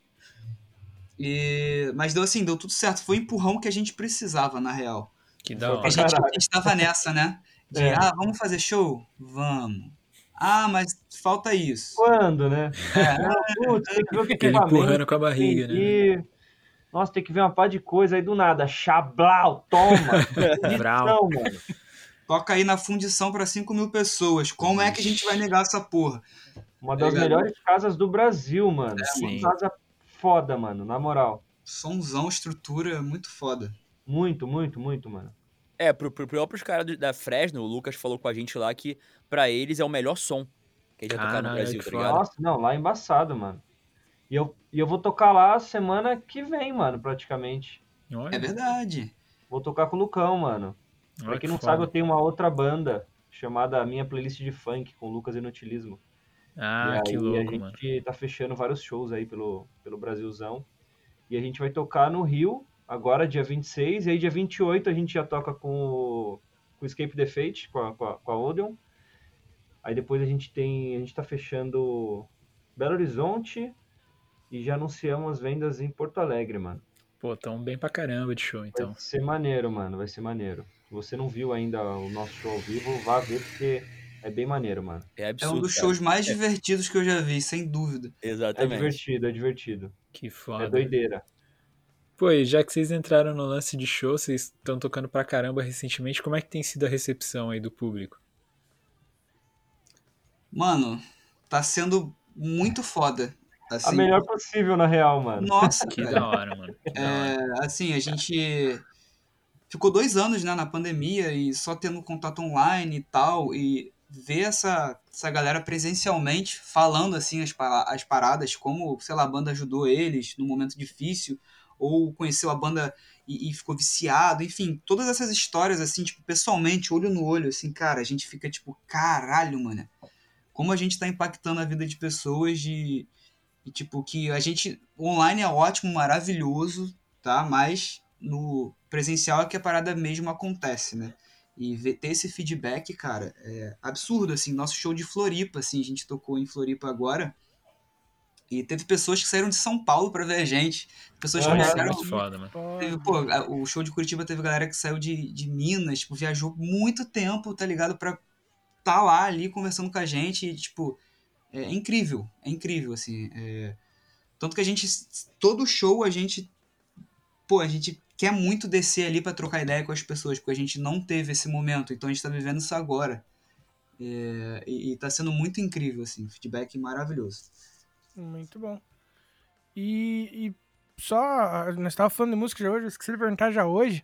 E... Mas deu assim, deu tudo certo. Foi o empurrão que a gente precisava, na real. Que da A hora. gente, a gente tava nessa, né? De, É. ah, vamos fazer show? Vamos. Ah, mas falta isso. Quando, né? É, Putz, tem que ver o que Aquele equipamento, empurrando com a barriga, né? que- Nossa, tem que ver uma par de coisa aí do nada. Chablau, toma. Não, mano. toca aí na fundição pra 5 mil pessoas. Como é que a gente vai negar essa porra? Uma das Obrigado. melhores casas do Brasil, mano. É, sim. Uma casa foda, mano, na moral. Somzão, estrutura, muito foda. Muito, muito, muito, mano. É, pro, pro próprios caras da Fresno, o Lucas falou com a gente lá que pra eles é o melhor som que eles já tocaram no Brasil, tá ligado? Nossa, não, lá é embaçado, mano. E eu, e eu vou tocar lá semana que vem, mano, praticamente. Olha, É verdade. Vou tocar com o Lucão, mano. Pra olha quem que não foda. sabe, eu tenho uma outra banda chamada Minha Playlist de Funk, com o Lucas Inutilismo. Ah, e que aí louco, a gente mano. tá fechando vários shows aí pelo, pelo Brasilzão. E a gente vai tocar no Rio, agora dia 26, e aí dia 28 a gente já toca com o, com o Escape the Fate, com a, com, a, com a Odeon. Aí depois a gente tem. A gente tá fechando Belo Horizonte e já anunciamos as vendas em Porto Alegre, mano. Pô, tão bem pra caramba de show, então. Vai ser maneiro, mano. Vai ser maneiro. Se você não viu ainda o nosso show ao vivo, vá ver porque é bem maneiro, mano. É É absurdo, um dos cara. shows mais divertidos que eu já vi, sem dúvida. É Exatamente. divertido, é divertido. Que É foda. doideira. Pô, e já que vocês entraram no lance de show, vocês estão tocando pra caramba recentemente, como é que tem sido a recepção aí do público? Mano, tá sendo muito foda. A Assim, melhor possível, na real, mano. Nossa, Que cara. da hora, mano. Da hora. É, assim, a gente ficou dois anos né, na pandemia e só tendo contato online e tal, e ver essa, essa galera presencialmente falando assim as, as paradas, como, sei lá, a banda ajudou eles num momento difícil, ou conheceu a banda e, e ficou viciado, enfim, todas essas histórias, assim, tipo, pessoalmente, olho no olho, assim, cara, a gente fica tipo, caralho, mano, como a gente tá impactando a vida de pessoas de. E, tipo, que a gente. Online é ótimo, maravilhoso, tá? Mas no presencial é que a parada mesmo acontece, né? E ver, ter esse feedback, cara, é absurdo, assim. Nosso show de Floripa, assim, a gente tocou em Floripa agora. E teve pessoas que saíram de São Paulo pra ver a gente. Pessoas que é viajaram. muito foda, mano. Teve, pô, o show de Curitiba teve galera que saiu de, de Minas, tipo, viajou muito tempo, tá ligado? Pra tá lá ali conversando com a gente e, tipo, é incrível, é incrível, assim. é- Tanto que a gente, todo show a gente, pô, a gente quer muito descer ali pra trocar ideia com as pessoas, porque a gente não teve esse momento, então a gente tá vivendo isso agora. É, e, e tá sendo muito incrível, assim, feedback maravilhoso. Muito bom. E, e só, nós estávamos falando de música já hoje, eu esqueci de perguntar já hoje,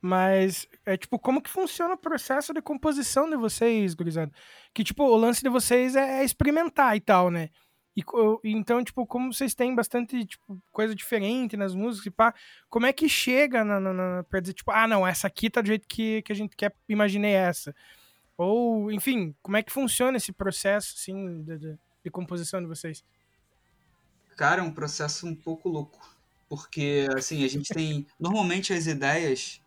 mas é tipo, como que funciona o processo de composição de vocês, gurizada? Que tipo, o lance de vocês é, é experimentar e tal, né? E, então, tipo, como vocês têm bastante tipo, coisa diferente nas músicas e pá, como é que chega na, na, na, pra dizer, tipo, ah, não, essa aqui tá do jeito que, que a gente quer, imaginei essa. Ou, enfim, como é que funciona esse processo, assim, de, de, de composição de vocês? Cara, é um processo um pouco louco. Porque, assim, a gente tem. Normalmente as ideias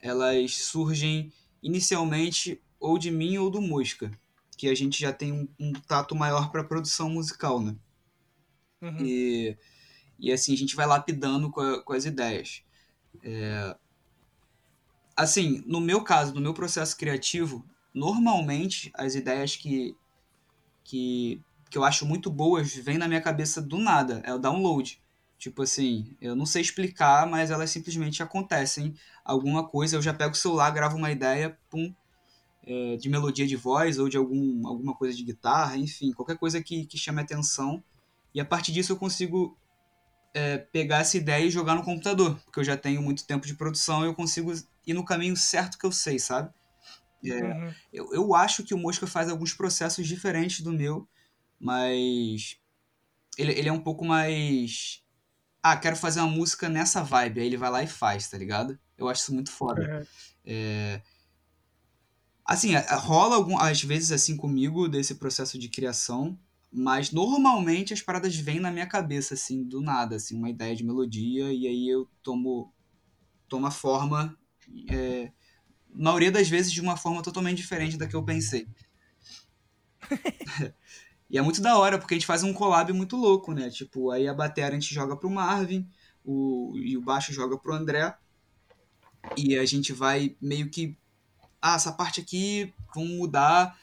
elas surgem inicialmente ou de mim ou do Mosca, que a gente já tem um, um tato maior para produção musical, né? Uhum. E, e assim, a gente vai lapidando com, a- com as ideias. É, assim, no meu caso, no meu processo criativo, normalmente as ideias que, que, que eu acho muito boas vêm na minha cabeça do nada, é o download. Tipo assim, eu não sei explicar, mas elas simplesmente acontecem. Alguma coisa, eu já pego o celular, gravo uma ideia, pum, é, de melodia de voz ou de algum, alguma coisa de guitarra, enfim, qualquer coisa que, que chame atenção. E a partir disso eu consigo é, pegar essa ideia e jogar no computador, porque eu já tenho muito tempo de produção e eu consigo ir no caminho certo que eu sei, sabe? É, Uhum. eu, eu acho que o Mosca faz alguns processos diferentes do meu, mas ele, ele é um pouco mais. Ah, quero fazer uma música nessa vibe. Aí ele vai lá e faz, tá ligado? Eu acho isso muito foda. É, Assim, rola algum, às vezes assim comigo desse processo de criação, mas normalmente as paradas vêm na minha cabeça, assim, do nada, assim, uma ideia de melodia, e aí eu tomo, tomo a forma, é, maioria das vezes de uma forma totalmente diferente da que eu pensei. e é muito da hora, porque a gente faz um collab muito louco, né? Tipo, aí a bateria a gente joga pro Marvin, o, e o baixo joga pro André, e a gente vai meio que ah, essa parte aqui vamos mudar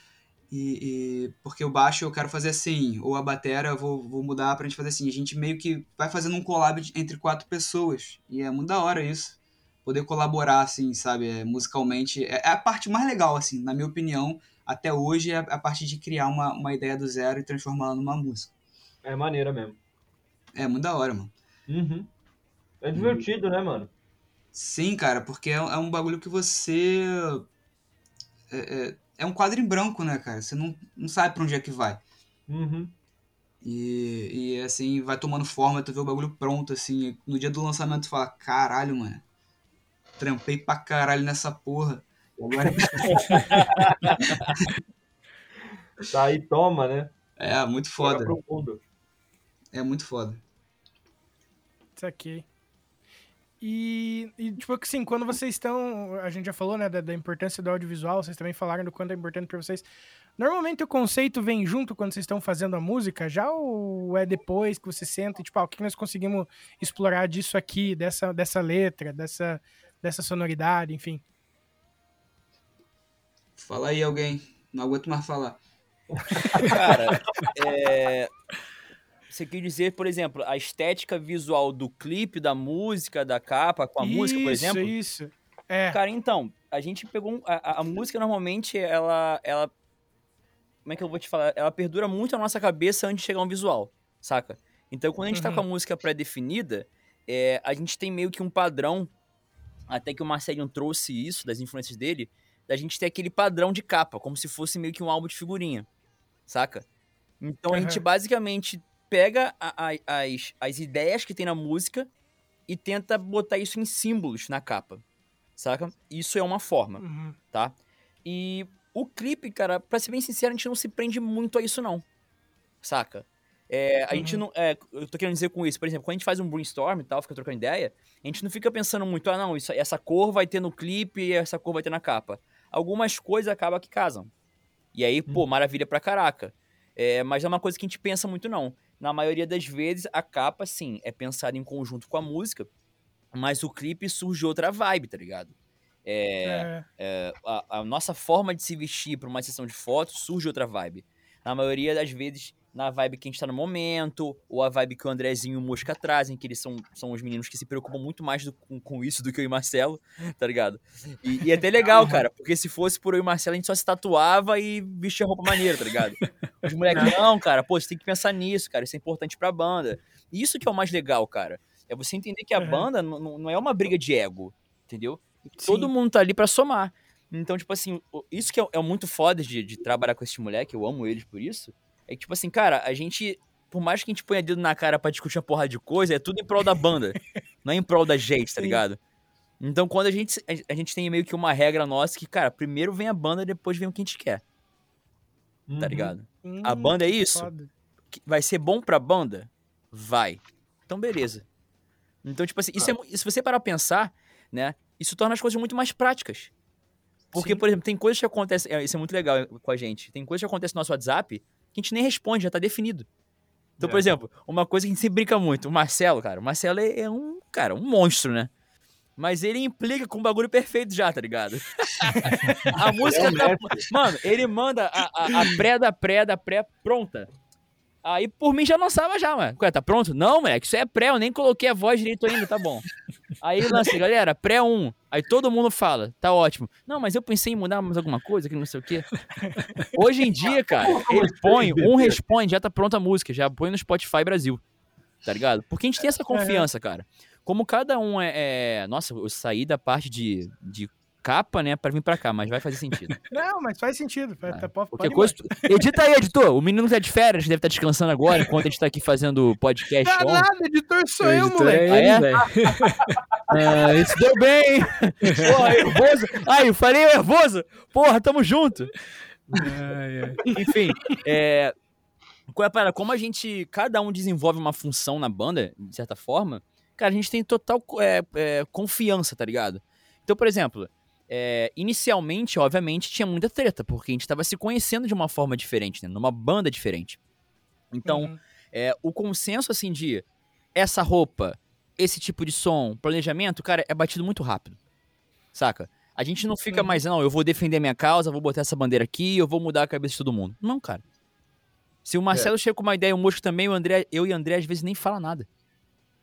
e, e- porque o baixo eu quero fazer assim, ou a batera eu vou, vou mudar pra gente fazer assim. A gente meio que vai fazendo um collab entre quatro pessoas e é muito da hora isso. Poder colaborar, assim, sabe, é, musicalmente. É, é a parte mais legal, assim, na minha opinião, até hoje, é a, parte de criar uma, uma ideia do zero e transformá-la numa música. É maneira mesmo. É muito da hora, mano. Uhum. É divertido, né, mano? Sim, cara, porque é, é um bagulho que você. É, é, é um quadro em branco, né, cara? Você não, não sabe pra onde é que vai. Uhum. E, e assim, vai tomando forma, tu vê o bagulho pronto, assim. No dia do lançamento tu fala, caralho, mano. Trampei pra caralho nessa porra. E. Tá aí, toma, né? é, muito foda. É muito foda. Saquei. E, e, tipo assim, quando vocês estão. A gente já falou, né, da, da importância do audiovisual, vocês também falaram do quanto é importante pra vocês. Normalmente o conceito vem junto quando vocês estão fazendo a música, já ou é depois que você senta e, tipo, ah, o que nós conseguimos explorar disso aqui, dessa, dessa letra, dessa, dessa sonoridade, enfim. Fala aí alguém. Não aguento mais falar. Cara, é... Você quer dizer, por exemplo, a estética visual do clipe, da música, da capa, com a música, por Isso, exemplo? Isso, É. Cara, então, a gente pegou. um- A, a- música normalmente, ela, ela. Como é que eu vou te falar? Ela perdura muito na nossa cabeça antes de chegar um visual, saca? Então, quando a gente tá Uhum. com a música pré-definida, é, a gente tem meio que um padrão, até que o Marcelinho trouxe isso, das influências dele, da gente ter aquele padrão de capa, como se fosse meio que um álbum de figurinha, saca? Então, a gente basicamente pega a- a- as, as ideias que tem na música e tenta botar isso em símbolos na capa, saca? Isso é uma forma, Uhum. tá? E o clipe, cara, pra ser bem sincero, a gente não se prende muito a isso, não. Saca? É, a gente Uhum. não. É, eu tô querendo dizer com isso, por exemplo, quando a gente faz um brainstorm e tal, fica trocando ideia, a gente não fica pensando muito, ah, não, isso, essa cor vai ter no clipe e essa cor vai ter na capa. Algumas coisas acabam que casam. E aí, pô, maravilha pra caraca. É, mas não é uma coisa que a gente pensa muito, não. Na maioria das vezes, a capa, sim, é pensada em conjunto com a música, mas o clipe surge outra vibe, tá ligado? É, É. é, a, a nossa forma de se vestir para uma sessão de fotos surge outra vibe. Na maioria das vezes, na vibe que a gente tá no momento, ou a vibe que o Andrezinho e o Mosca trazem, que eles são, são os meninos que se preocupam muito mais do- com, com isso do que eu e Marcelo, tá ligado? E, e é até legal, cara, porque se fosse por eu e Marcelo, a gente só se tatuava e vestia roupa maneira, tá ligado? Os moleques, não, cara, pô, você tem que pensar nisso, cara, isso é importante pra banda. E isso que é o mais legal, cara. É você entender que a Uhum. banda não, é uma briga de ego, entendeu? Sim. Todo mundo tá ali pra somar. Então, tipo assim, isso que é, é muito foda de, de trabalhar com esse moleque, eu amo eles por isso. É que, tipo assim, cara, a gente, por mais que a gente ponha dedo na cara pra discutir uma porrada de coisa, é tudo em prol da banda. não é em prol da gente, tá Sim. ligado? Então, quando a gente, a, gente tem meio que uma regra nossa que, cara, primeiro vem a banda, depois vem o que a gente quer, tá Uhum. ligado? Hum, A banda é isso? foda. vai ser bom pra banda? Vai. Então, beleza. Então, tipo assim, isso é, mu- se você parar pra pensar, né? Isso torna as coisas muito mais práticas. Porque, por exemplo, tem coisas que acontecem. é, Isso é muito legal com a gente. Tem coisas que acontecem no nosso WhatsApp que a gente nem responde, já tá definido. Então, por É. exemplo, uma coisa que a gente sempre brinca muito, o Marcelo, cara. O Marcelo é, é um, cara, um monstro, né? Mas ele implica com o bagulho perfeito já, tá ligado? a música Ele é tá. Mano, ele manda a, a, a pré da pré da pré pronta. Aí por mim já lançava já, mano. Ué, tá pronto? Não, moleque, isso é pré, eu nem coloquei a voz direito ainda, tá bom. Aí lança, galera, pré 1. Aí todo mundo fala, tá ótimo. Não, mas eu pensei em mudar mais alguma coisa, que não sei o quê. Hoje em dia, cara, ele põe, um responde, já tá pronta a música, já põe no Spotify Brasil. Tá ligado? Porque a gente tem essa confiança, cara. Como cada um é. é- Nossa, eu saí da parte de, de capa, né, pra vir pra cá, mas vai fazer sentido. Não, mas faz sentido. Pode, pode, Qualquer pode ir coisa. Edita aí, editor. O menino tá de férias, deve estar descansando agora, enquanto a gente tá aqui fazendo podcast. Tá on. nada, editor sou O eu, editor moleque. é Ah, ele, é? velho. Ah, isso deu bem! Porra, nervoso! Ai, eu falei nervoso! Porra, tamo junto! Ai, ai. Enfim, é. É? Como a gente. Cada um desenvolve uma função na banda, de certa forma, cara, a gente tem total é, é, confiança, tá ligado? Então, por exemplo, é, inicialmente, obviamente, tinha muita treta, porque a gente tava se conhecendo de uma forma diferente, né? Numa banda diferente. Então, Uhum. é, o consenso, assim, de essa roupa, esse tipo de som, planejamento, cara, é batido muito rápido. Saca? A gente não fica mais, não, eu vou defender minha causa, vou botar essa bandeira aqui, eu vou mudar a cabeça de todo mundo. Não, cara. Se o Marcelo chega com uma ideia, o Mosco também, o André, eu e o André às vezes nem fala nada.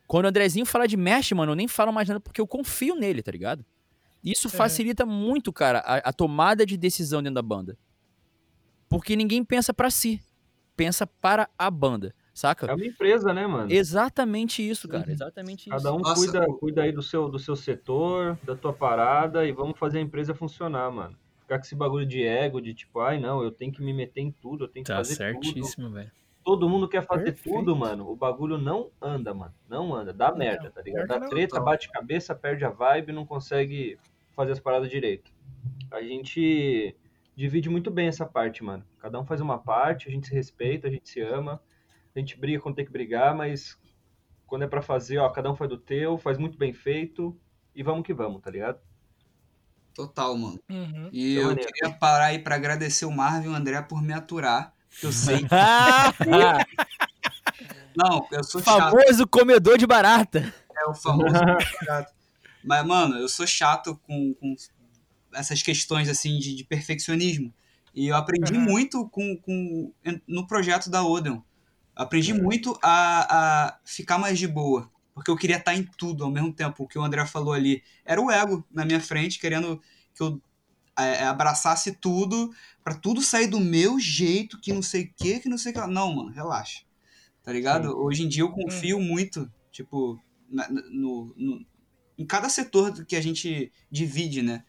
Quando o Andrezinho fala de mesh, mano, eu nem falo mais nada porque eu confio nele, tá ligado? Isso facilita muito, cara, a, a tomada de decisão dentro da banda. Porque ninguém pensa pra si, pensa para a banda, saca? É uma empresa, né, mano? Exatamente isso, cara, exatamente isso. Cada um Nossa, cuida, cuida aí do seu, do seu setor, da tua parada e vamos fazer a empresa funcionar, mano. Ficar com esse bagulho de ego, de tipo, ai não, eu tenho que me meter em tudo, eu tenho que Tá fazer tudo. certíssimo, velho. Todo mundo quer fazer Perfeito. tudo, mano. O bagulho não anda, mano. Não anda. Dá merda, tá ligado? Dá não. treta, bate cabeça, perde a vibe, não consegue fazer as paradas direito. A gente divide muito bem essa parte, mano. Cada um faz uma parte, a gente se respeita, a gente se ama. A gente briga quando tem que brigar, mas quando é pra fazer, ó, cada um faz do teu, faz muito bem feito e vamos que vamos, tá ligado? Total, mano. Uhum. E Que eu maneiro. queria parar aí pra agradecer o Marvin e o André por me aturar. Eu sei. Não, eu sou chato. Famoso comedor de barata. É o famoso chato. Mas, mano, eu sou chato com, com essas questões assim de, de perfeccionismo. E eu aprendi Uhum. muito com, com, no projeto da Odeon. Aprendi muito a, a ficar mais de boa. Porque eu queria estar em tudo ao mesmo tempo. O que o André falou ali era o ego na minha frente, querendo que eu é, abraçasse tudo, pra tudo sair do meu jeito, que não sei o que, que não sei o que. Não, mano, relaxa. Tá ligado? Sim. Hoje em dia eu confio muito, tipo, na- no, no- em cada setor que a gente divide, né?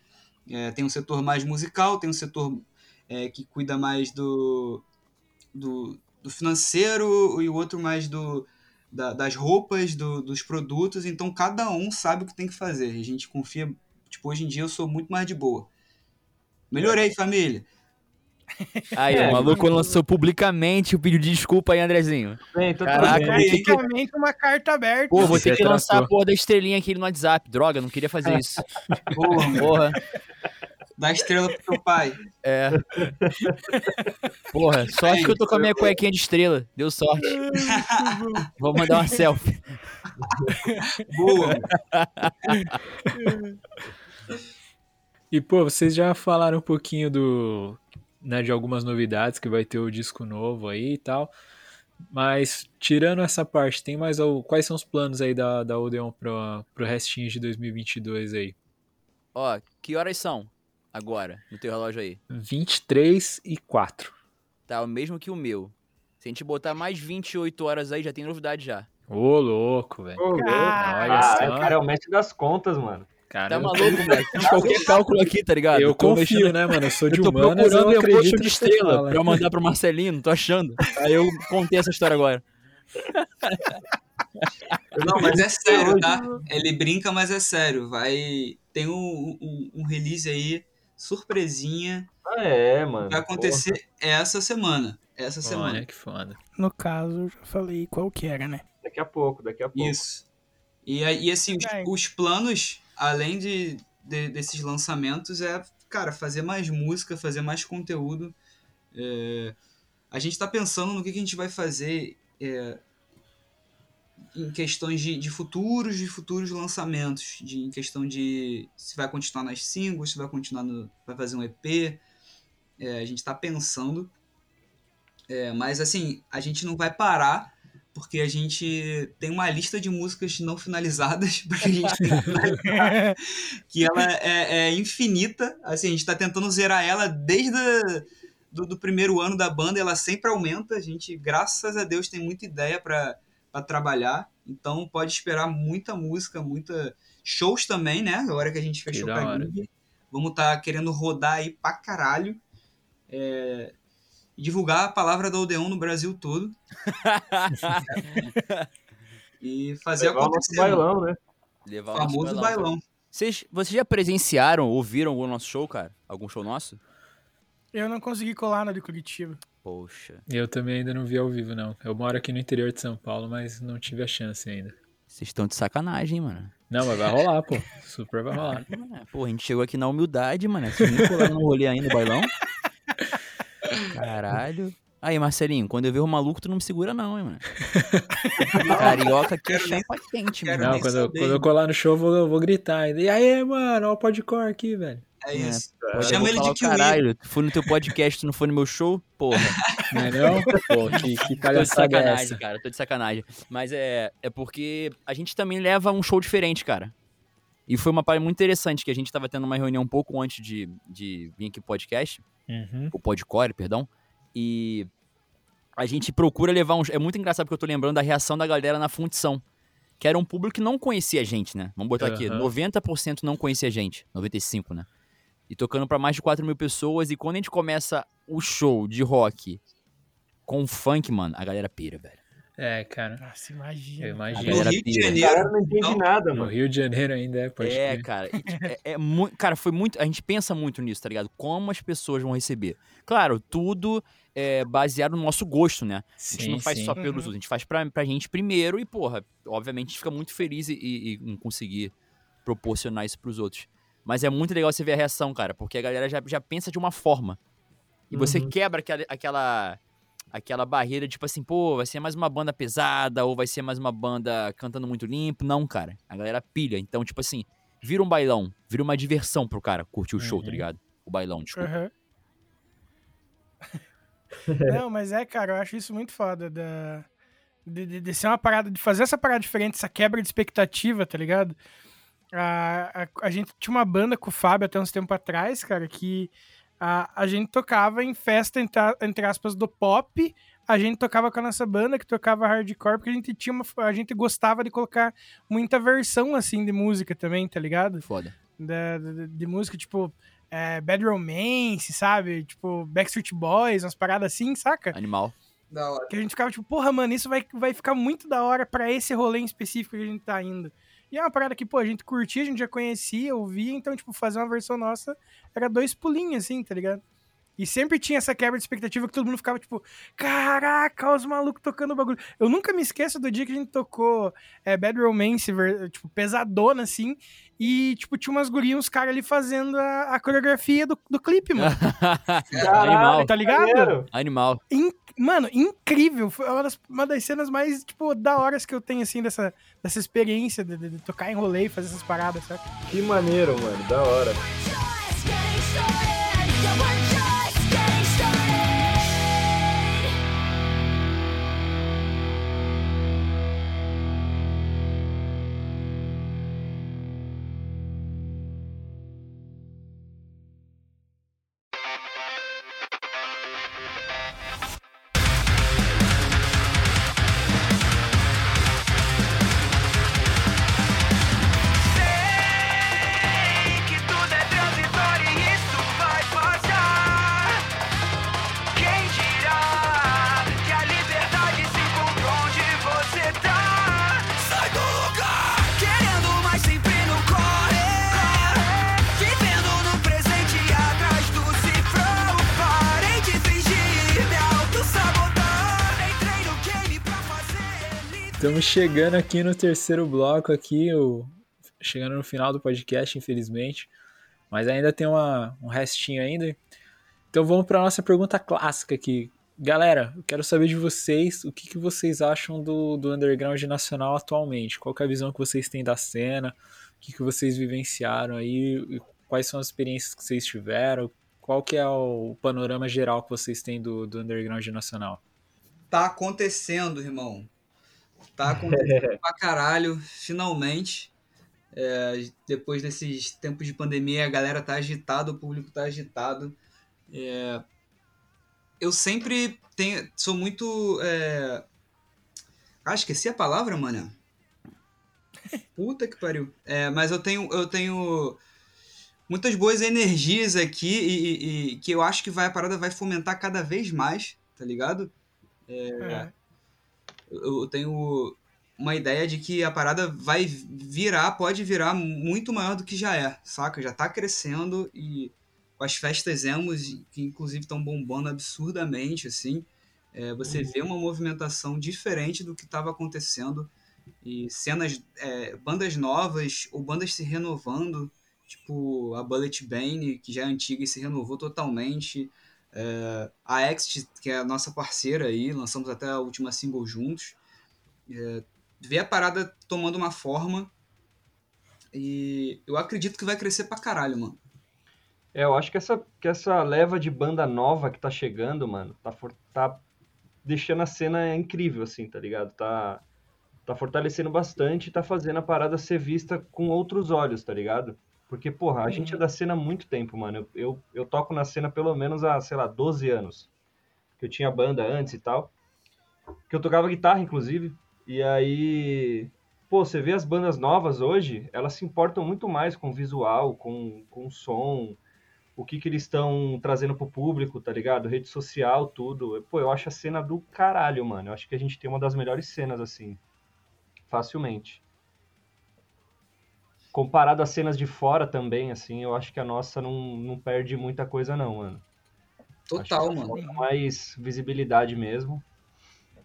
É, tem um setor mais musical, tem um setor é, que cuida mais do, do, do financeiro e o outro mais do, da- das roupas, do- dos produtos. Então cada um sabe o que tem que fazer. A gente confia. Tipo, hoje em dia eu sou muito mais de boa. Melhorei, família. Aí, É, o maluco lançou publicamente o pedido de desculpa aí, Andrezinho. Bem, então Caraca, ter que, Praticamente uma carta aberta. pô, vou ter que lançar a porra da estrelinha aqui no WhatsApp. Droga, não queria fazer isso. Porra. Porra, Dá estrela pro teu pai. é. Porra, sorte que eu tô com a minha cuequinha de estrela. Deu sorte. Vou mandar uma selfie. Boa. E, pô, vocês já falaram um pouquinho do. Né, de algumas novidades que vai ter o disco novo aí e tal. Mas, tirando essa parte, tem mais. al- Quais são os planos aí da, da Odeon pro, pro restinho de 2022 aí? Ó, que horas são agora no teu relógio aí? 23 e 4. Tá o mesmo que o meu. Se a gente botar mais 28 horas aí, já tem novidade já. Ô, louco, velho. Ô, louco. Olha Ah, só. o cara é o mestre das contas, mano. Cara, Tá eu- maluco, moleque? Fiz qualquer cálculo aqui, tá ligado? Eu tô confio, mexendo- né, mano? Eu sou de Eu tô humanas, eu procurando acredito emotion no de estrela fala. pra eu mandar pro Marcelinho, não tô achando. Aí eu contei essa história agora. Não, mas é sério, tá? Ele brinca, mas é sério. Vai. Tem um, um, um release aí, surpresinha. Ah, é, mano. Vai acontecer essa semana. Essa semana. Olha que foda. No caso, eu já falei qual que era, né? Porra. Daqui a pouco, daqui a pouco. Isso. E, aí- e assim, os, os planos, além de, de- desses lançamentos, é cara, fazer mais música, fazer mais conteúdo. É, a gente tá pensando no que, que a gente vai fazer é, em questões de, de futuros, de futuros lançamentos, de, em questão de se vai continuar nas singles, se vai continuar no, vai fazer um EP. É, a gente tá pensando. É, mas assim, a gente não vai parar porque a gente tem uma lista de músicas não finalizadas pra que a gente finalizar, que ela é, é infinita. Assim, a gente tá tentando zerar ela desde a, do, do primeiro ano da banda, ela sempre aumenta. A gente, graças a Deus, tem muita ideia pra para trabalhar. Então pode esperar muita música, muita shows também, né? Agora que a gente fechou Que com a hora. Vamos estar querendo rodar aí pra caralho. É, e divulgar a palavra da Odeon no Brasil todo. e fazer Levar o nosso acontecer. bailão, né? Levar O famoso bailão. bailão. Vocês, vocês já presenciaram, ouviram algum nosso show, cara? Algum show nosso? Eu não consegui colar na de Curitiba. Poxa, Eu também ainda não vi ao vivo, não. Eu moro aqui no interior de São Paulo, mas não tive a chance ainda. vocês estão de sacanagem, mano. Não, mas vai rolar, pô. Super vai rolar. É, pô, a gente chegou aqui na humildade, mano. Vocês nem colaram no rolê ainda, o bailão? Caralho. Aí, Marcelinho, quando eu ver o maluco, tu não me segura não, hein, mano. Carioca aqui é chapa quente, mano. Não, quando, eu- saber. quando eu colar no show, eu vou, eu vou gritar ainda. E aí, mano, olha o podcore aqui, velho. É isso. Pô, eu Chama ele falar, de Kiwi. Caralho, tu foi no teu podcast, tu não foi no meu show? Porra. Não é não? Pô, que, que Tô de palhaçada é sacanagem, essa? cara, tô de sacanagem. Mas é, é porque a gente também leva um show diferente, cara. E foi uma parada muito interessante, que a gente tava tendo uma reunião um pouco antes de, de vir aqui pro podcast, Uhum. o podcore, perdão, e a gente procura levar um... É muito engraçado porque eu tô lembrando da reação da galera na fundição, que era um público que não conhecia a gente, né? Vamos botar aqui, Aham. 90% não conhecia a gente, 95%, né? E tocando pra mais de 4 mil pessoas, e quando a gente começa o show de rock com funk, mano, a galera pira, velho. É, cara. Nossa, imagina. Eu imagino. No Rio de Janeiro. não entende Não. nada, No mano. Rio de Janeiro ainda é, pode é, crer. cara. tipo, é, é muito, cara, foi muito. A gente pensa muito nisso, tá ligado? Como as pessoas vão receber. Claro, tudo é baseado no nosso gosto, né? A gente não faz só pelos Uhum. outros, a gente faz pra, pra gente primeiro e, porra, obviamente a gente fica muito feliz e, e- em conseguir proporcionar isso pros outros. Mas é muito legal você ver a reação, cara, porque a galera já, já pensa de uma forma. E você Uhum. quebra aquela, aquela, aquela barreira, tipo assim, pô, vai ser mais uma banda pesada ou vai ser mais uma banda cantando muito limpo. Não, cara. A galera pilha. Então, tipo assim, vira um bailão, vira uma diversão pro cara curtir o show, tá Uhum. ligado? O bailão, desculpa. Aham. Não, mas é, cara, eu acho isso muito foda. Da... De, de- de ser uma parada, de fazer essa parada diferente, essa quebra de expectativa, tá ligado? A, a, a gente tinha uma banda com o Fábio até uns tempo atrás, cara, que a, a gente tocava em festa, entre, entre aspas, do pop. A gente tocava com a nossa banda, que tocava hardcore, porque a gente tinha uma, a gente gostava de colocar muita versão, assim, de música também, tá ligado? Foda. da, da- de música, tipo, é, Bad Romance, sabe? Tipo, Backstreet Boys, umas paradas assim, saca? Animal. Da hora. Que a gente ficava tipo, porra, mano, isso vai, vai ficar muito da hora pra esse rolê em específico que a gente tá indo. E é uma parada que, pô, a gente curtia, a gente já conhecia, ouvia, então, tipo, fazer uma versão nossa era dois pulinhos, assim, tá ligado? E sempre tinha essa quebra de expectativa que todo mundo ficava, tipo, caraca, os malucos tocando o bagulho. Eu nunca me esqueço do dia que a gente tocou é, Bad Romance, tipo, pesadona, assim, e, tipo, tinha umas gurias, uns caras ali fazendo a, a coreografia do, do clipe, mano. Animal. Tá ligado? Animal. In- Mano, incrível. Foi uma das, uma das cenas mais, tipo, da horas que eu tenho, assim, dessa, dessa experiência de, de- de tocar em rolê e fazer essas paradas, sabe? Que maneiro, mano. Da hora. Estamos chegando aqui no terceiro bloco aqui, o... chegando no final do podcast, infelizmente. Mas ainda tem uma, um restinho ainda. Então vamos para nossa pergunta clássica aqui. Galera, eu quero saber de vocês o que, que vocês acham do, do underground nacional atualmente. Qual é a visão que vocês têm da cena? O que, que vocês vivenciaram aí? Quais são as experiências que vocês tiveram? Qual que é o panorama geral que vocês têm do, do underground nacional? Tá acontecendo, irmão. Tá acontecendo pra caralho, finalmente. É, depois desses tempos de pandemia, a galera tá agitada, o público tá agitado. É, eu sempre tenho, sou muito. É... Ah, esqueci a palavra, mano. Puta que pariu. É, mas eu tenho, eu tenho muitas boas energias aqui e, e- e que eu acho que vai, a parada vai fomentar cada vez mais, tá ligado? É, eu eu tenho uma ideia de que a parada vai virar, pode virar muito maior do que já é, saca? Já tá crescendo e com as festas emos, que inclusive estão bombando absurdamente, assim, é, você vê uma movimentação diferente do que estava acontecendo e cenas, é, bandas novas ou bandas se renovando, tipo a Bullet Bane, que já é antiga e se renovou totalmente, é, a Exit, que é a nossa parceira aí, lançamos até a última single juntos, é, vê a parada tomando uma forma e eu acredito que vai crescer pra caralho, mano. É, eu acho que essa, que essa leva de banda nova que tá chegando, mano, tá, for- tá deixando a cena incrível, assim, tá ligado? Tá, tá fortalecendo bastante tá fazendo a parada ser vista com outros olhos, tá ligado? Porque, porra, a gente é da cena há muito tempo, mano. Eu, eu, eu toco na cena pelo menos há, sei lá, 12 anos. Que eu tinha banda antes e tal. Que eu tocava guitarra, inclusive. E aí, pô, você vê as bandas novas hoje, elas se importam muito mais com visual, com, com som, o que que eles estão trazendo pro público, tá ligado? Rede social, tudo. Pô, eu acho a cena do caralho, mano. Eu acho que a gente tem uma das melhores cenas, assim. Facilmente. Comparado às cenas de fora também, assim, eu acho que a nossa não, não perde muita coisa, não, mano. Total, mano. mais visibilidade mesmo.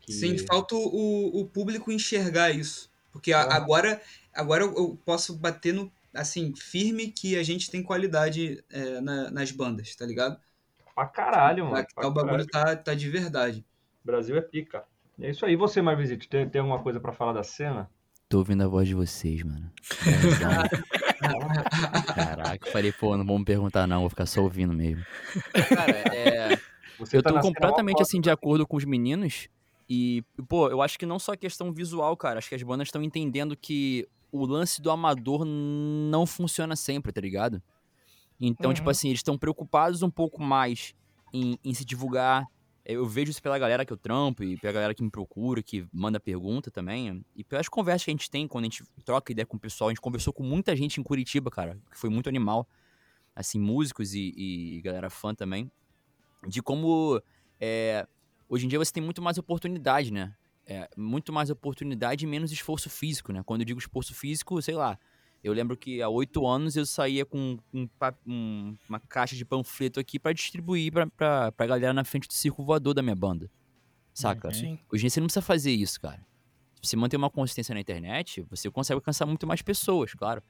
Que- Sim, falta o, o público enxergar isso. Porque a- Ah. agora, agora eu posso bater no, assim, firme que a gente tem qualidade é, na- nas bandas, tá ligado? Pra caralho, mano. tá- pra o bagulho tá, tá de verdade. Brasil é pica. É isso aí. E você, Marvisito, tem, tem alguma coisa pra falar da cena? Tô ouvindo a voz de vocês, mano. Caraca, eu falei, pô, não vou me perguntar não, vou ficar só ouvindo mesmo. Cara, é... Você eu tá tô cena completamente assim de acordo com os meninos e, pô, eu acho que não só a questão visual, cara, acho que as bandas estão entendendo que o lance do amador não funciona sempre, tá ligado? Então, tipo Uhum. assim, eles estão preocupados um pouco mais em, em se divulgar. Eu vejo isso pela galera que eu trampo e pela galera que me procura, que manda pergunta também. E pelas conversas que a gente tem quando a gente troca ideia com o pessoal. A gente conversou com muita gente em Curitiba, cara, que foi muito animal. Assim, músicos e, e galera fã também. De como é, hoje em dia você tem muito mais oportunidade, né? É, muito mais oportunidade e menos esforço físico, né? Quando eu digo esforço físico, sei lá. Eu lembro que há oito anos eu saía com um um- uma caixa de panfleto aqui pra distribuir pra, pra, pra galera na frente do circo voador da minha banda. Saca? Uhum. Sim. Hoje em dia você não precisa fazer isso, cara. Se você manter uma consistência na internet, você consegue alcançar muito mais pessoas, claro.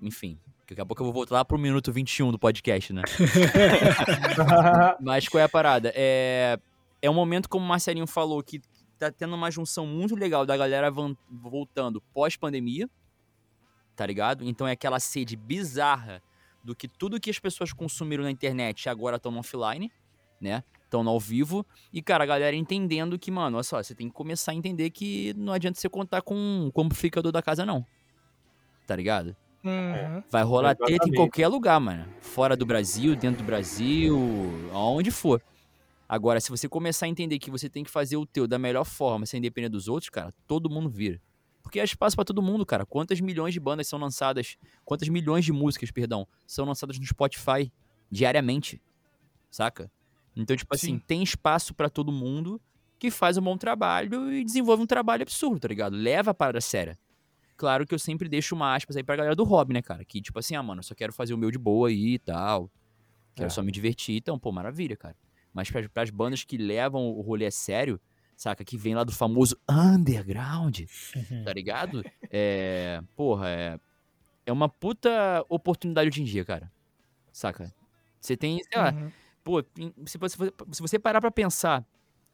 Enfim, daqui a pouco eu vou voltar lá pro minuto 21 do podcast, né? Mas qual é a parada? É, é um momento, como o Marcelinho falou, que tá tendo uma junção muito legal da galera voltando pós-pandemia, tá ligado? Então é aquela sede bizarra do que tudo que as pessoas consumiram na internet agora estão no offline, né? Estão no ao vivo. E, cara, a galera entendendo que, mano, olha só, você tem que começar a entender que não adianta você contar com como amplificador da casa, não. Tá ligado? Uhum. Vai rolar treta em Exatamente. qualquer lugar, mano. Fora do Brasil, dentro do Brasil, aonde for. Agora, se você começar a entender que você tem que fazer o teu da melhor forma, sem depender dos outros, cara, todo mundo vira. Porque há espaço pra todo mundo, cara. Quantas milhões de bandas são lançadas, quantas milhões de músicas, perdão, são lançadas no Spotify diariamente, saca? Então, tipo assim, Sim. tem espaço pra todo mundo que faz um bom trabalho e desenvolve um trabalho absurdo, tá ligado? Leva a parada séria. Claro que eu sempre deixo uma aspas aí pra galera do hobby, né, cara? Que tipo assim, ah, mano, eu só quero fazer o meu de boa aí e tal. Quero É. só me divertir, então, pô, maravilha, cara. Mas pras, pras bandas que levam o rolê a sério, saca? Que vem lá do famoso underground, tá ligado? É. Porra, é. É uma puta oportunidade hoje em dia, cara. saca? Você tem, sei lá, Uhum. pô, se você, se você parar pra pensar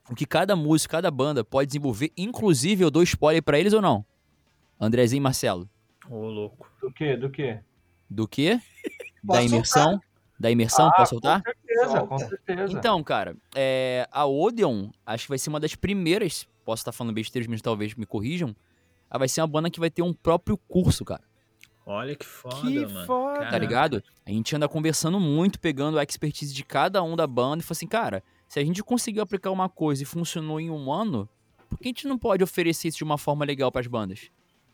o que cada músico, cada banda pode desenvolver, inclusive eu dou spoiler pra eles ou não? Andrezinho e Marcelo. Ô, louco. Do que? Do que? Do quê? Posso da imersão? Da imersão, Ah, posso soltar? Com certeza, com certeza. Então, cara, é, a Odeon, acho que vai ser uma das primeiras, posso estar falando besteiras, mas talvez me corrijam, ela vai ser uma banda que vai ter um próprio curso, cara. Olha que foda, Que mano. foda. Tá ligado? A gente anda conversando muito, pegando a expertise de cada um da banda e falou assim, cara, se a gente conseguiu aplicar uma coisa e funcionou em um ano, por que a gente não pode oferecer isso de uma forma legal pras bandas?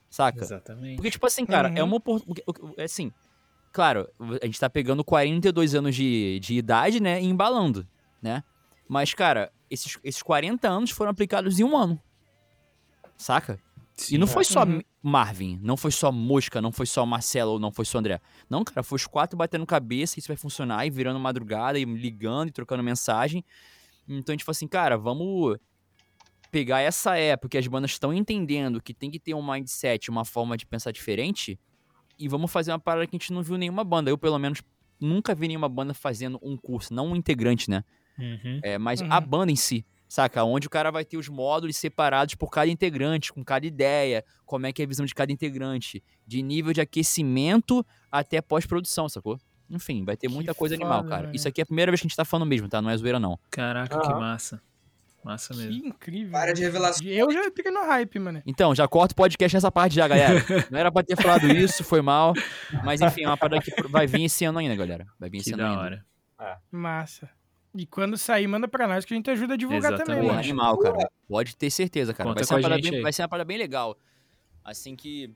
Saca? Exatamente. Porque, tipo assim, cara, é Uhum. uma oportunidade. Assim, claro, a gente tá pegando 42 anos de, de idade, né? E embalando, né? Mas, cara, esses, esses 40 anos foram aplicados em um ano. Saca? e não foi só Uhum. Marvin, não foi só Mosca, não foi só Marcelo, não foi só André. Não, cara, foi os quatro batendo cabeça, isso vai funcionar, e virando madrugada, e ligando, e trocando mensagem. Então a gente falou assim, cara, vamos pegar essa época que as bandas estão entendendo que tem que ter um mindset, uma forma de pensar diferente, e vamos fazer uma parada que a gente não viu nenhuma banda. Eu, pelo menos, nunca vi nenhuma banda fazendo um curso, não um integrante, né? Uhum. É, mas Uhum. a banda em si, saca? Onde o cara vai ter os módulos separados por cada integrante, com cada ideia, como é que é a visão de cada integrante, de nível de aquecimento até pós-produção, sacou? Enfim, vai ter Que muita coisa foda, animal, cara. velho. Isso aqui é a primeira vez que a gente tá falando mesmo, tá? Não é zoeira, não. Caraca, que Aham. Massa. Massa Que mesmo. incrível. Para de revelação. Eu já fiquei no hype, mano. Então, já corta o podcast nessa parte já, galera. Não era pra ter falado isso, foi mal. Mas enfim, é uma parada que vai vir esse ano ainda, galera. Vai vir esse Que ano da ainda. hora. Massa. E quando sair, manda pra nós que a gente ajuda a divulgar Exatamente. também, mano. animal, cara. Pode ter certeza, cara. Vai ser, bem, vai ser uma parada bem legal. Assim que.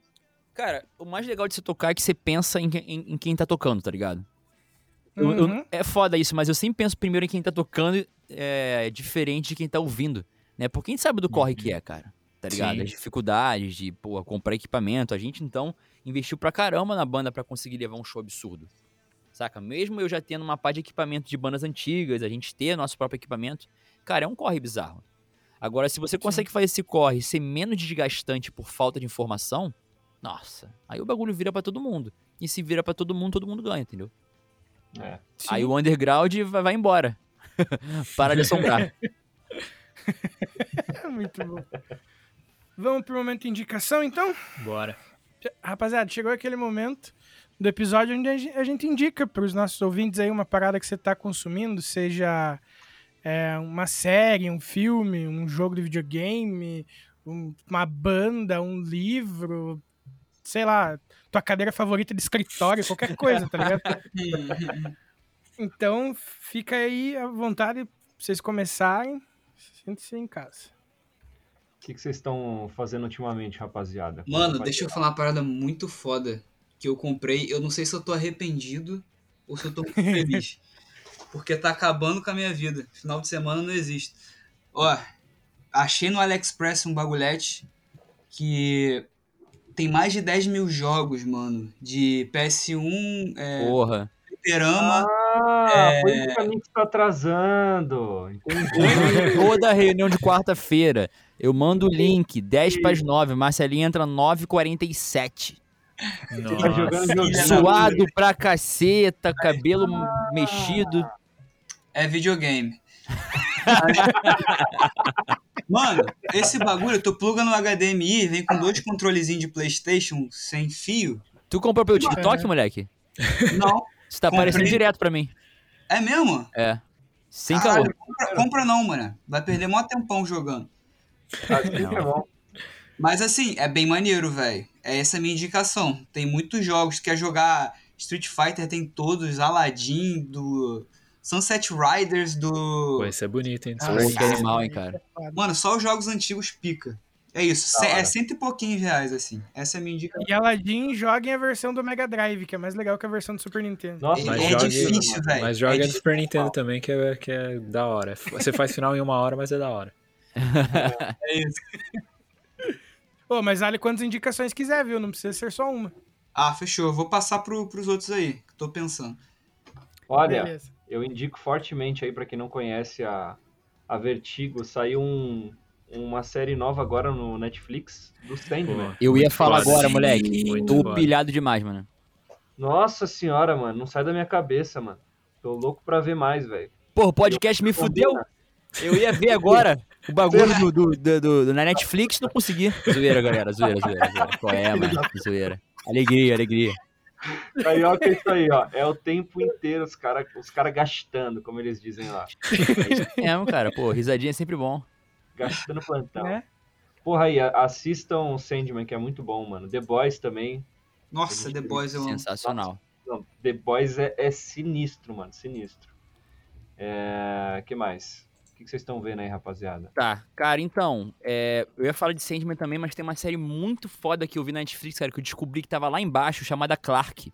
Cara, o mais legal de você tocar é que você pensa em, em- em quem tá tocando, tá ligado? Eu- eu- Uhum. é foda isso, mas eu sempre penso primeiro em quem tá tocando, é diferente de quem tá ouvindo, né? Porque a gente sabe do corre que é, cara. Tá ligado? Sim. As dificuldades de, pô, comprar equipamento. A gente, então, investiu pra caramba na banda pra conseguir levar um show absurdo. Saca? Mesmo eu já tendo uma parte de equipamento de bandas antigas, a gente ter nosso próprio equipamento, cara, é um corre bizarro. Agora, se você consegue fazer esse corre ser menos desgastante por falta de informação, nossa, aí o bagulho vira pra todo mundo. E se vira pra todo mundo, todo mundo ganha, entendeu? É. Aí o underground vai, vai embora. Para de assombrar. Muito bom. Vamos pro momento de indicação, então? Bora. Rapaziada, chegou aquele momento do episódio onde a gente indica para os nossos ouvintes aí uma parada que você está consumindo, seja é, uma série, um filme, um jogo de videogame, um- uma banda, um livro, sei lá, tua cadeira favorita de escritório, qualquer coisa, tá ligado? Então, fica aí à vontade pra vocês começarem. Sinta-se em casa. O que, que vocês estão fazendo ultimamente, rapaziada? Mano, deixa eu falar uma parada muito foda que eu comprei. Eu não sei se eu tô arrependido ou se eu tô muito feliz. Porque tá acabando com a minha vida. Final de semana não existe. Ó, achei no AliExpress um bagulhete que tem mais de 10 mil jogos, mano. De PS1, é, Porra. Fliperama. Ah, É. por isso que a mim tá atrasando. Entendi. Toda reunião de quarta-feira, eu mando o link, 10 para as 9, Marcelinho entra 9h47. tá Nossa, Suado pra caceta, cabelo mexido. É videogame. Mano, esse bagulho, tu pluga no HDMI, vem com dois controlezinhos de Playstation sem fio. Tu comprou pelo TikTok, moleque? Não, Isso tá Comprei. aparecendo direto pra mim. é mesmo? É. Sem Caralho, calor. compra, compra não, mano. Vai perder mó tempão jogando. Que é. Mas assim, é bem maneiro, velho. É essa a minha indicação. Tem muitos jogos. Quer jogar Street Fighter, tem todos. Aladdin, do Sunset Riders, do... Pô, esse é bonito, hein? Ah, cara. animal, hein, cara. Mano, só os jogos antigos pica. É isso. É cento e pouquinhos reais, assim. Essa é a minha indicação. E Aladdin joguem a versão do Mega Drive, que é mais legal que a versão do Super Nintendo. Nossa, Mas Mas é jogue- difícil, velho. Mas joga É no difícil. Super Nintendo também, que é, que é da hora. Você faz final em uma hora, mas é da hora. É isso. Ô, mas olha quantas indicações quiser, viu? Não precisa ser só uma. Ah, fechou. Eu vou passar pro, pros outros aí, que tô pensando. Olha, Beleza. eu indico fortemente aí pra quem não conhece a, a Vertigo, saiu um, uma série nova agora no Netflix do Sandman. Pô, Eu ia falar agora, moleque. Tô foda. pilhado demais, mano. Nossa senhora, mano, não sai da minha cabeça, mano. Tô louco pra ver mais, velho. Porra, o podcast me fudeu. Eu ia ver agora o bagulho do, do, do- do- na Netflix não consegui. Zoeira, galera. Zoeira, zoeira, zoeira. Qual é, mano? Zoeira. Alegria, alegria. Carioca é isso aí, ó. É o tempo inteiro os caras os cara gastando, como eles dizem lá. É, cara, pô, risadinha é sempre bom. Gastando plantão. É. Porra aí, assistam Sandman, que é muito bom, mano. The Boys também. Nossa, The Boys eu amo. Sensacional. Não, The Boys é, é sinistro, mano. Sinistro. É. que mais? O que que vocês estão vendo aí, rapaziada? Tá, cara, então, é, eu ia falar de Sandman também, mas tem uma série muito foda que eu vi na Netflix, cara, que eu descobri que tava lá embaixo, chamada Clark.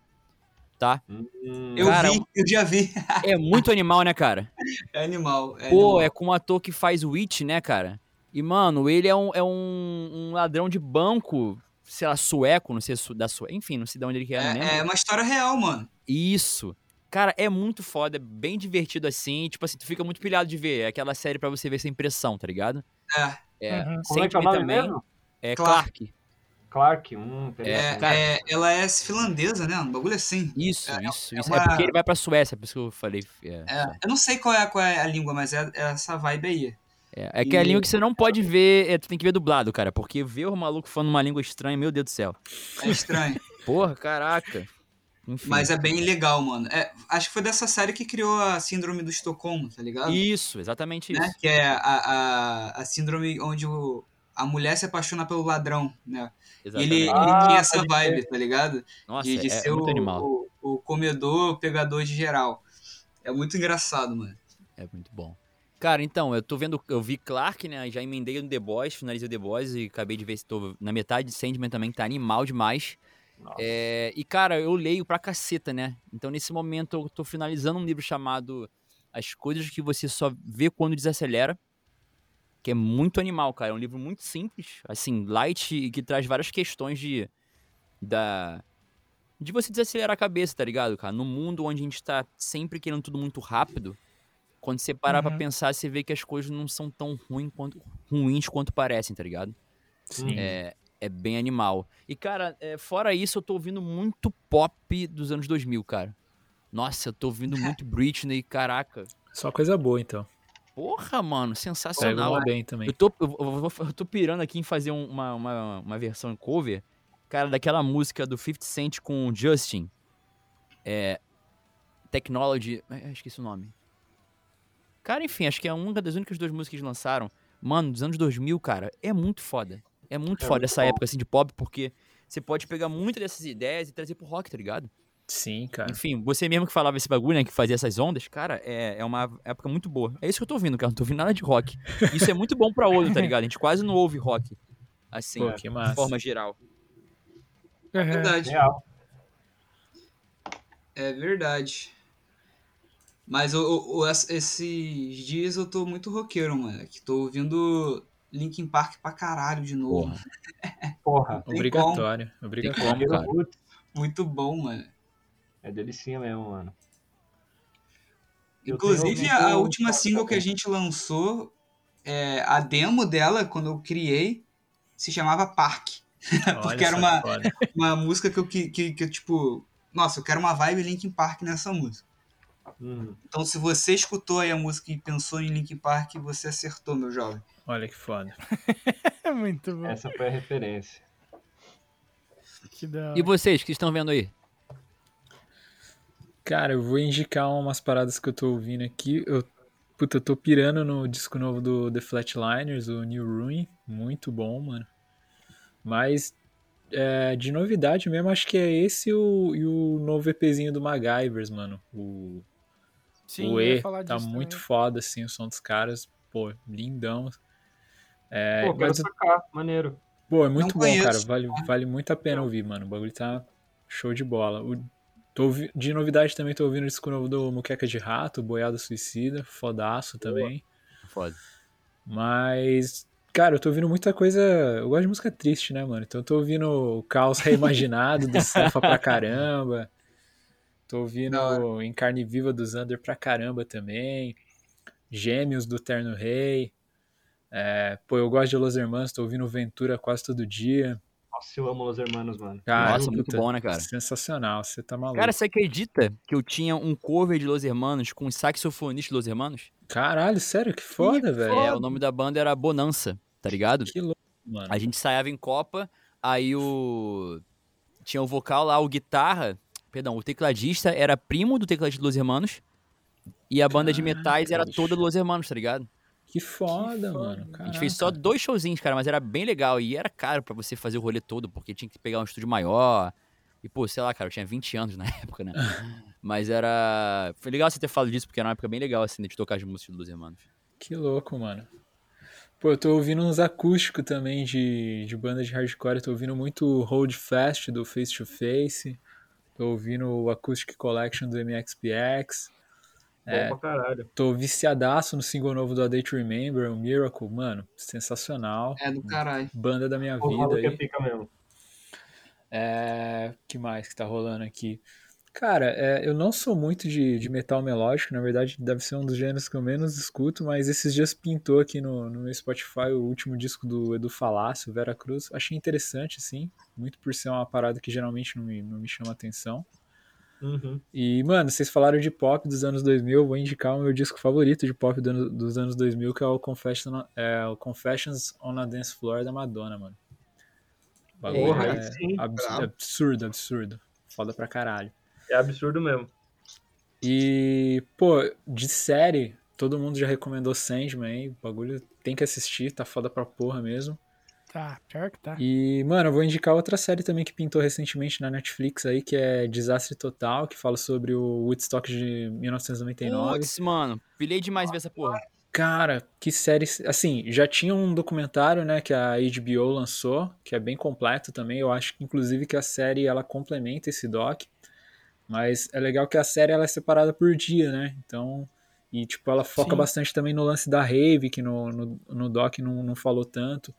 Tá? Hum, Eu Cara, vi, eu já vi. É muito animal, né, cara? É animal. É Pô, animal. é com o ator que faz Witch, né, cara? E, mano, ele é um, é um, um ladrão de banco, sei lá, sueco, não sei se da Suécia, enfim, não sei de onde ele é, não lembro. É, é uma história real, mano. Isso. Cara, é muito foda, é bem divertido assim, tipo assim, tu fica muito pilhado de ver, é aquela série pra você ver sem pressão, tá ligado? É. É, Uhum. Como é que é o Sandman nome também, mesmo? é Clark. Clark. Clark, hum, É, cara. é- ela é finlandesa, né? Um bagulho assim. Isso, É, isso, é isso. uma- É porque ele vai pra Suécia, por isso que eu falei. É, É, eu não sei qual é, qual é a língua, mas é, é essa vibe aí. é, é que a E- língua que você não pode ver, é, tu tem que ver dublado, cara, porque ver o maluco falando uma língua estranha, meu Deus do céu. É estranho. Porra, caraca. Enfim. mas é bem legal, mano. É, acho que foi dessa série que criou a Síndrome do Estocolmo, tá ligado? Isso, exatamente isso. Né? Que é a, a, a síndrome onde o, a mulher se apaixona pelo ladrão, né? Exatamente. ele, ele Ah, tinha essa vibe, tá ligado? Nossa, de de é, ser é muito o, animal. o, o comedor, o pegador de geral. É muito engraçado, mano. É muito bom. Cara, então, eu tô vendo, eu vi Clark, né? Já emendei no The Boys, finalizei o The Boys e acabei de ver se tô na metade de Sandman também, que tá animal demais. É, e, cara, eu leio pra caceta, né? Então, nesse momento, eu tô finalizando um livro chamado As Coisas que Você Só Vê Quando Desacelera. Que é muito animal, cara. É um livro muito simples, assim, light e que traz várias questões de. Da. De você desacelerar a cabeça, tá ligado, cara? No mundo onde a gente tá sempre querendo tudo muito rápido, quando você parar pra Uhum. pensar, você vê que as coisas não são tão ruim quanto, ruins quanto parecem, tá ligado? Sim. É, é bem animal. E, cara, é, fora isso, eu tô ouvindo muito pop dos anos 2000, cara. Nossa, eu tô ouvindo muito Britney, caraca. Só coisa boa, então. Porra, mano, sensacional. bem também. Eu tô, eu, eu eu tô pirando aqui em fazer um- uma, uma, uma versão cover, cara, daquela música do 50 Cent com o Justin. É. Technology. é, Esqueci o nome. Cara, enfim, acho que é uma das únicas duas músicas que eles lançaram. Mano, dos anos 2000, cara, é muito foda. É muito É foda muito essa bom. época assim de pop, porque você pode pegar muitas dessas ideias e trazer pro rock, tá ligado? Sim, cara. Enfim, você mesmo que falava esse bagulho, né? Que fazia essas ondas, cara, é, é uma época muito boa. É isso que eu tô ouvindo, cara. Não tô ouvindo nada de rock. Isso é muito bom pra olho, tá ligado? A gente quase não ouve rock. Assim, Pô, que de massa. forma geral. Uhum. Verdade. Real. É verdade. Mas o, o- o- es- esses dias eu tô muito roqueiro, mano. Que tô ouvindo Linkin Park pra caralho de novo. Porra. Porra. Obrigatório. Tem Obrigatório. como, cara. Putz, Muito bom, mano. É delicinha mesmo, mano. Eu Inclusive, a, última single que a gente lançou, é, a demo dela, quando eu criei, se chamava Park. Porque era uma, uma música que eu, que, que, que eu, tipo... Nossa, eu quero uma vibe Linkin Park nessa música. Hum, Então, se você escutou aí a música e pensou em Linkin Park, você acertou, meu jovem. Olha que foda. Muito bom. essa foi a referência. Que da hora. E vocês, o que estão vendo aí? Cara, eu vou indicar umas paradas que eu tô ouvindo aqui. Eu, puta, eu tô pirando no disco novo do The Flatliners, o New Ruin. Muito bom, mano. Mas é, de novidade mesmo, acho que é esse e o, e o novo EPzinho do MacGyvers, mano. O, Sim, o E falar tá disso muito também. foda, assim, o som dos caras. Pô, lindão. É, Pô, quero mas, sacar, maneiro. pô, é muito Não bom, conheço. cara. Vale, vale muito a pena ouvir, mano. O bagulho tá show de bola. O, tô de novidade também tô ouvindo o disco novo do Muqueca de Rato, Boiado Suicida, fodaço também. Foda. Mas, cara, eu tô ouvindo muita coisa. Eu gosto de música triste, né, mano? Então eu tô ouvindo o Caos Reimaginado do Safa pra caramba. Tô ouvindo. Em Carne Viva do Zander pra caramba também. Gêmeos do Terno Rei. É, pô, eu gosto de Los Hermanos, tô ouvindo Ventura quase todo dia. Nossa, eu amo Los Hermanos, mano. Cara, Nossa, muito puta, bom, né, cara? Sensacional, você tá maluco. Cara, você acredita que eu tinha um cover de Los Hermanos com um saxofonista de Los Hermanos? Caralho, sério, que foda, velho. É, o nome da banda era Bonança, tá ligado? Que louco, mano. A gente ensaiava em Copa, aí o. Tinha o vocal lá, o guitarra. Perdão, o tecladista era primo do tecladista de Los Hermanos. E a banda de metais era toda do Los Hermanos, tá ligado? Que foda, mano. A gente fez só dois showzinhos, cara, mas era bem legal. E era caro pra você fazer o rolê todo, porque tinha que pegar um estúdio maior. E, pô, sei lá, cara, eu tinha 20 anos na época, né? mas era. Foi legal você ter falado disso, porque era uma época bem legal, assim, de tocar as músicas dos Hermanos. Que louco, mano. Pô, eu tô ouvindo uns acústicos também de, de banda de hardcore. Eu tô ouvindo muito Hold Fast do Face to Face. Tô ouvindo o Acoustic Collection do MXPX. É, Bom pra caralho. tô viciadaço no single novo do A Day to Remember, o Miracle. Mano, sensacional. É do caralho. Banda da minha Pô, vida fala que é aí. pica mesmo. É, que mais que tá rolando aqui? Cara, é, eu não sou muito de, de metal melódico, na verdade deve ser um dos gêneros que eu menos escuto, mas esses dias pintou aqui no, no meu Spotify o último disco do Edu Falácio, Vera Cruz. Achei interessante, assim, muito por ser uma parada que geralmente não me, não me chama atenção. Uhum. E, mano, vocês falaram de pop dos anos 2000, eu vou indicar o meu disco favorito de pop do dos anos 2000, que é o, Confession, é o Confessions on a Dance Floor da Madonna, mano. Porra, é sim. abs- absurdo, absurdo. Foda pra caralho. É absurdo mesmo. E, pô, de série, todo mundo já recomendou Sandman, hein? O bagulho tem que assistir, tá foda pra porra mesmo. Tá, pior que tá. E, mano, eu vou indicar outra série também que pintou recentemente na Netflix aí, que é Desastre Total, que fala sobre o Woodstock de 1999. Putz, mano, pilhei demais ver essa porra. Cara, que série. Assim, já tinha um documentário, né, que a HBO lançou, que é bem completo também. Eu acho que, inclusive, que a série ela complementa esse doc. Mas é legal que a série ela é separada por dia, né? Então. E, tipo, ela foca Sim. bastante também no lance da rave, que no, no, no doc não, não falou tanto.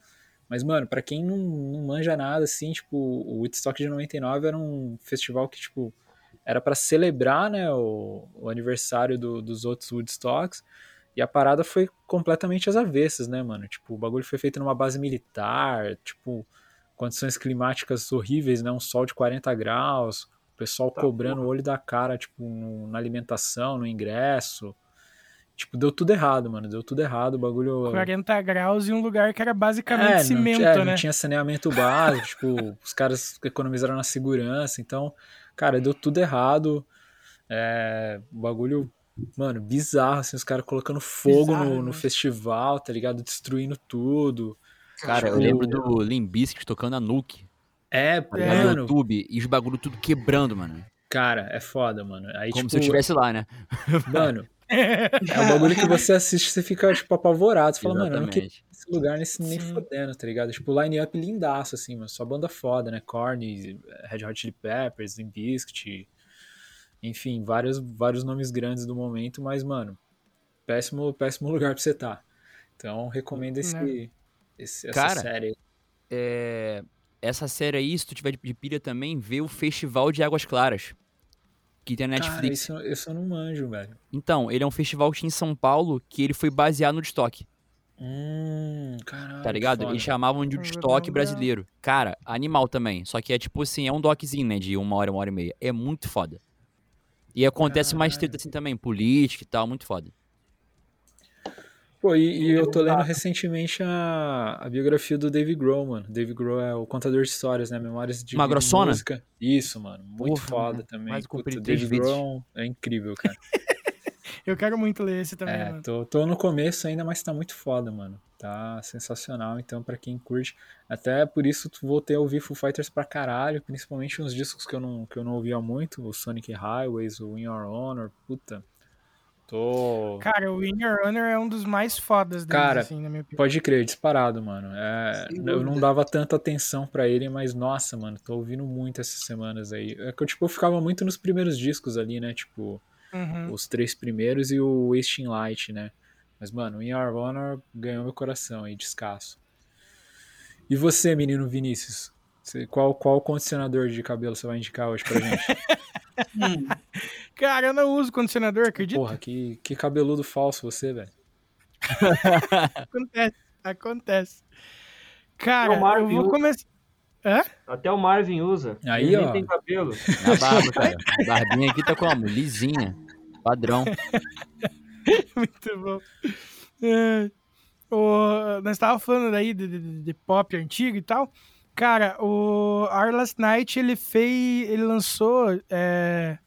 Mas, mano, pra quem não, não manja nada, assim, tipo, o Woodstock de 99 era um festival que, tipo, era pra celebrar, né, o, o aniversário do- dos outros Woodstocks. E a parada foi completamente às avessas, né, mano? Tipo, o bagulho foi feito numa base militar, tipo, condições climáticas horríveis, né? Um sol de 40 graus, o pessoal cobrando o olho da cara, tipo, no- na alimentação, no ingresso. Tipo, deu tudo errado, mano. Deu tudo errado. O bagulho. 40 graus em um lugar que era basicamente É, não, cimento, é, né? não tinha saneamento básico, tipo, os caras economizaram na segurança, então, cara, deu tudo errado. É, o bagulho, mano, bizarro, assim, os caras colocando fogo Bizarro, no, no né? festival, tá ligado? Destruindo tudo. Cara, eu Tipo, lembro do Limbiskit tocando a Nuke. É, Tá no mano, YouTube, e os bagulho tudo quebrando, mano. cara, é foda, mano. Aí, Como tipo, se eu estivesse lá, né? Mano, é um bagulho que você assiste você fica, tipo, apavorado. Você fala, mano, eu não queria Exatamente. esse lugar nesse, nem Sim. fodendo, tá ligado? Tipo, line-up lindaço, assim, mano. Só banda foda, né? Korn, Red Hot Chili Peppers, Limp Bizkit, enfim, vários, vários nomes grandes do momento, mas, mano, péssimo, péssimo lugar pra você estar. Então, recomendo esse, Né. esse- essa Cara, série. É, essa série aí, se tu tiver de- de pilha também, vê o Festival de Águas Claras. Que tem na Cara, Netflix. isso, isso eu não manjo, velho. Então, ele é um festival que tinha em São Paulo que ele foi baseado no Woodstock, Hum, caralho. tá ligado? foda. Eles chamavam de Woodstock brasileiro. Cara, animal também. Só que é tipo assim, é um doczinho, né? De uma hora, uma hora e meia. É muito foda. E acontece mais treta assim também, política e tal, muito foda. Pô, e, e eu tô lendo recentemente a, a biografia do Dave Grohl, mano. Dave Grohl é o contador de histórias, né? Memórias de Uma grossona? música. Isso, mano. Muito Porra, foda mano. também. Comprei Puta, Dave. Grohl é incrível, cara. Eu quero muito ler esse também, É, mano. tô, tô no começo ainda, mas tá muito foda, mano. Tá sensacional. Então, pra quem curte, até por isso voltei a ouvir Foo Fighters pra caralho, principalmente uns discos que eu não, que eu não ouvia muito, o Sonic Highways, o In Your Honor, puta. Tô. Cara, o In Your Honor é um dos mais fodas deles, Cara, assim, na minha opinião. Pode crer, disparado, mano. É, eu não dava tanta atenção pra ele, mas nossa, mano, tô ouvindo muito essas semanas aí. É que eu, tipo, eu ficava muito nos primeiros discos ali, né? Tipo, Uhum. os três primeiros e o Wasting Light, né? Mas, mano, In Your Honor ganhou meu coração aí, descasso. E você, menino Vinícius? Você- qual, qual condicionador de cabelo você vai indicar hoje pra gente? Cara, eu não uso condicionador, acredita? Porra, que, que cabeludo falso você, velho. Acontece, acontece. Cara, Não, eu vou começar. Hã? Até o Marvin usa. Aí, Ele ó. tem cabelo. Na barba, cara. A barbinha aqui tá como? Lisinha. Padrão. Muito bom. É, o, nós estávamos falando aí de, de- de pop antigo e tal. Cara, o Our Last Night, ele fez. Ele lançou é,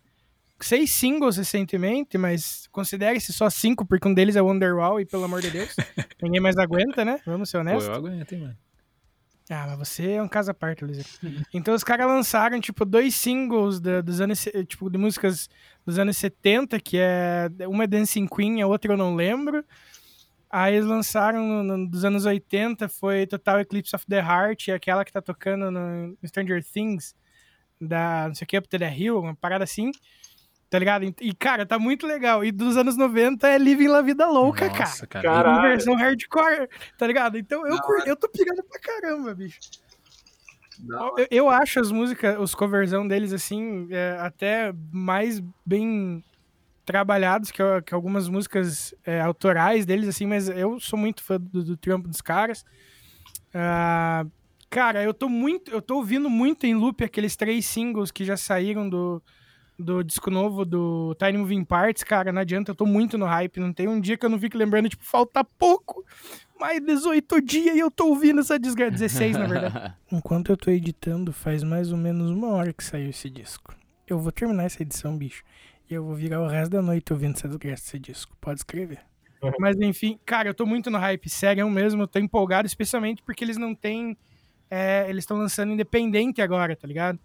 seis singles recentemente, mas considere-se só cinco, porque um deles é Wonderwall, e pelo amor de Deus, ninguém mais aguenta, né? Vamos ser Pô, honestos. eu aguento, hein, mano. Ah, mas você é um caso à parte, Luiz. Então os caras lançaram, tipo, dois singles da- dos anos, tipo, de músicas dos anos 70, que é uma é Dancing Queen, a outra eu não lembro. Aí eles lançaram no, no- dos anos 80, foi Total Eclipse of the Heart, e aquela que tá tocando no, Stranger Things, da, não sei o que, Up to the Hill, uma parada assim. Tá ligado? E, cara, tá muito legal. E dos anos 90 é Living La Vida Louca, Nossa, cara. Caralho. versão hardcore, tá ligado? Então eu, eu tô pirando pra caramba, bicho. Eu, eu acho as músicas, os coverzão deles, assim, é, até mais bem trabalhados que, que algumas músicas é, autorais deles, assim, mas eu sou muito fã do, do trampo dos caras. Ah, cara, eu tô muito, eu tô ouvindo muito em loop aqueles três singles que já saíram do, do disco novo do Tiny Moving Parts, cara, não adianta, eu tô muito no hype, não tem um dia que eu não fique lembrando, tipo, falta pouco, mais 18 dias e eu tô ouvindo essa desgraça, 16 na verdade. Enquanto eu tô editando, faz mais ou menos uma hora que saiu esse disco. Eu vou terminar essa edição, bicho. E eu vou virar o resto da noite ouvindo essa desgraça desse disco. Pode escrever. Mas enfim, cara, eu tô muito no hype, sério mesmo. Eu tô empolgado, especialmente porque eles não têm. é, eles estão lançando independente agora, tá ligado?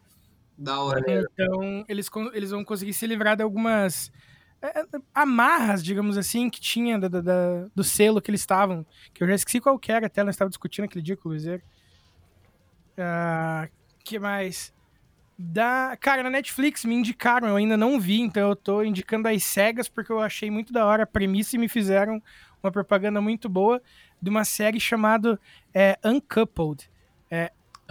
Da hora. Então, eles, eles vão conseguir se livrar de algumas é, amarras, digamos assim, que tinha da- da- do selo que eles estavam. Que eu já esqueci qual que era, até nós estávamos discutindo aquele dia com o Luizeiro. Ah, que mais? Da... Cara, na Netflix me indicaram, eu ainda não vi, então eu tô indicando as cegas porque eu achei muito da hora a premissa e me fizeram uma propaganda muito boa de uma série chamada é, Uncoupled.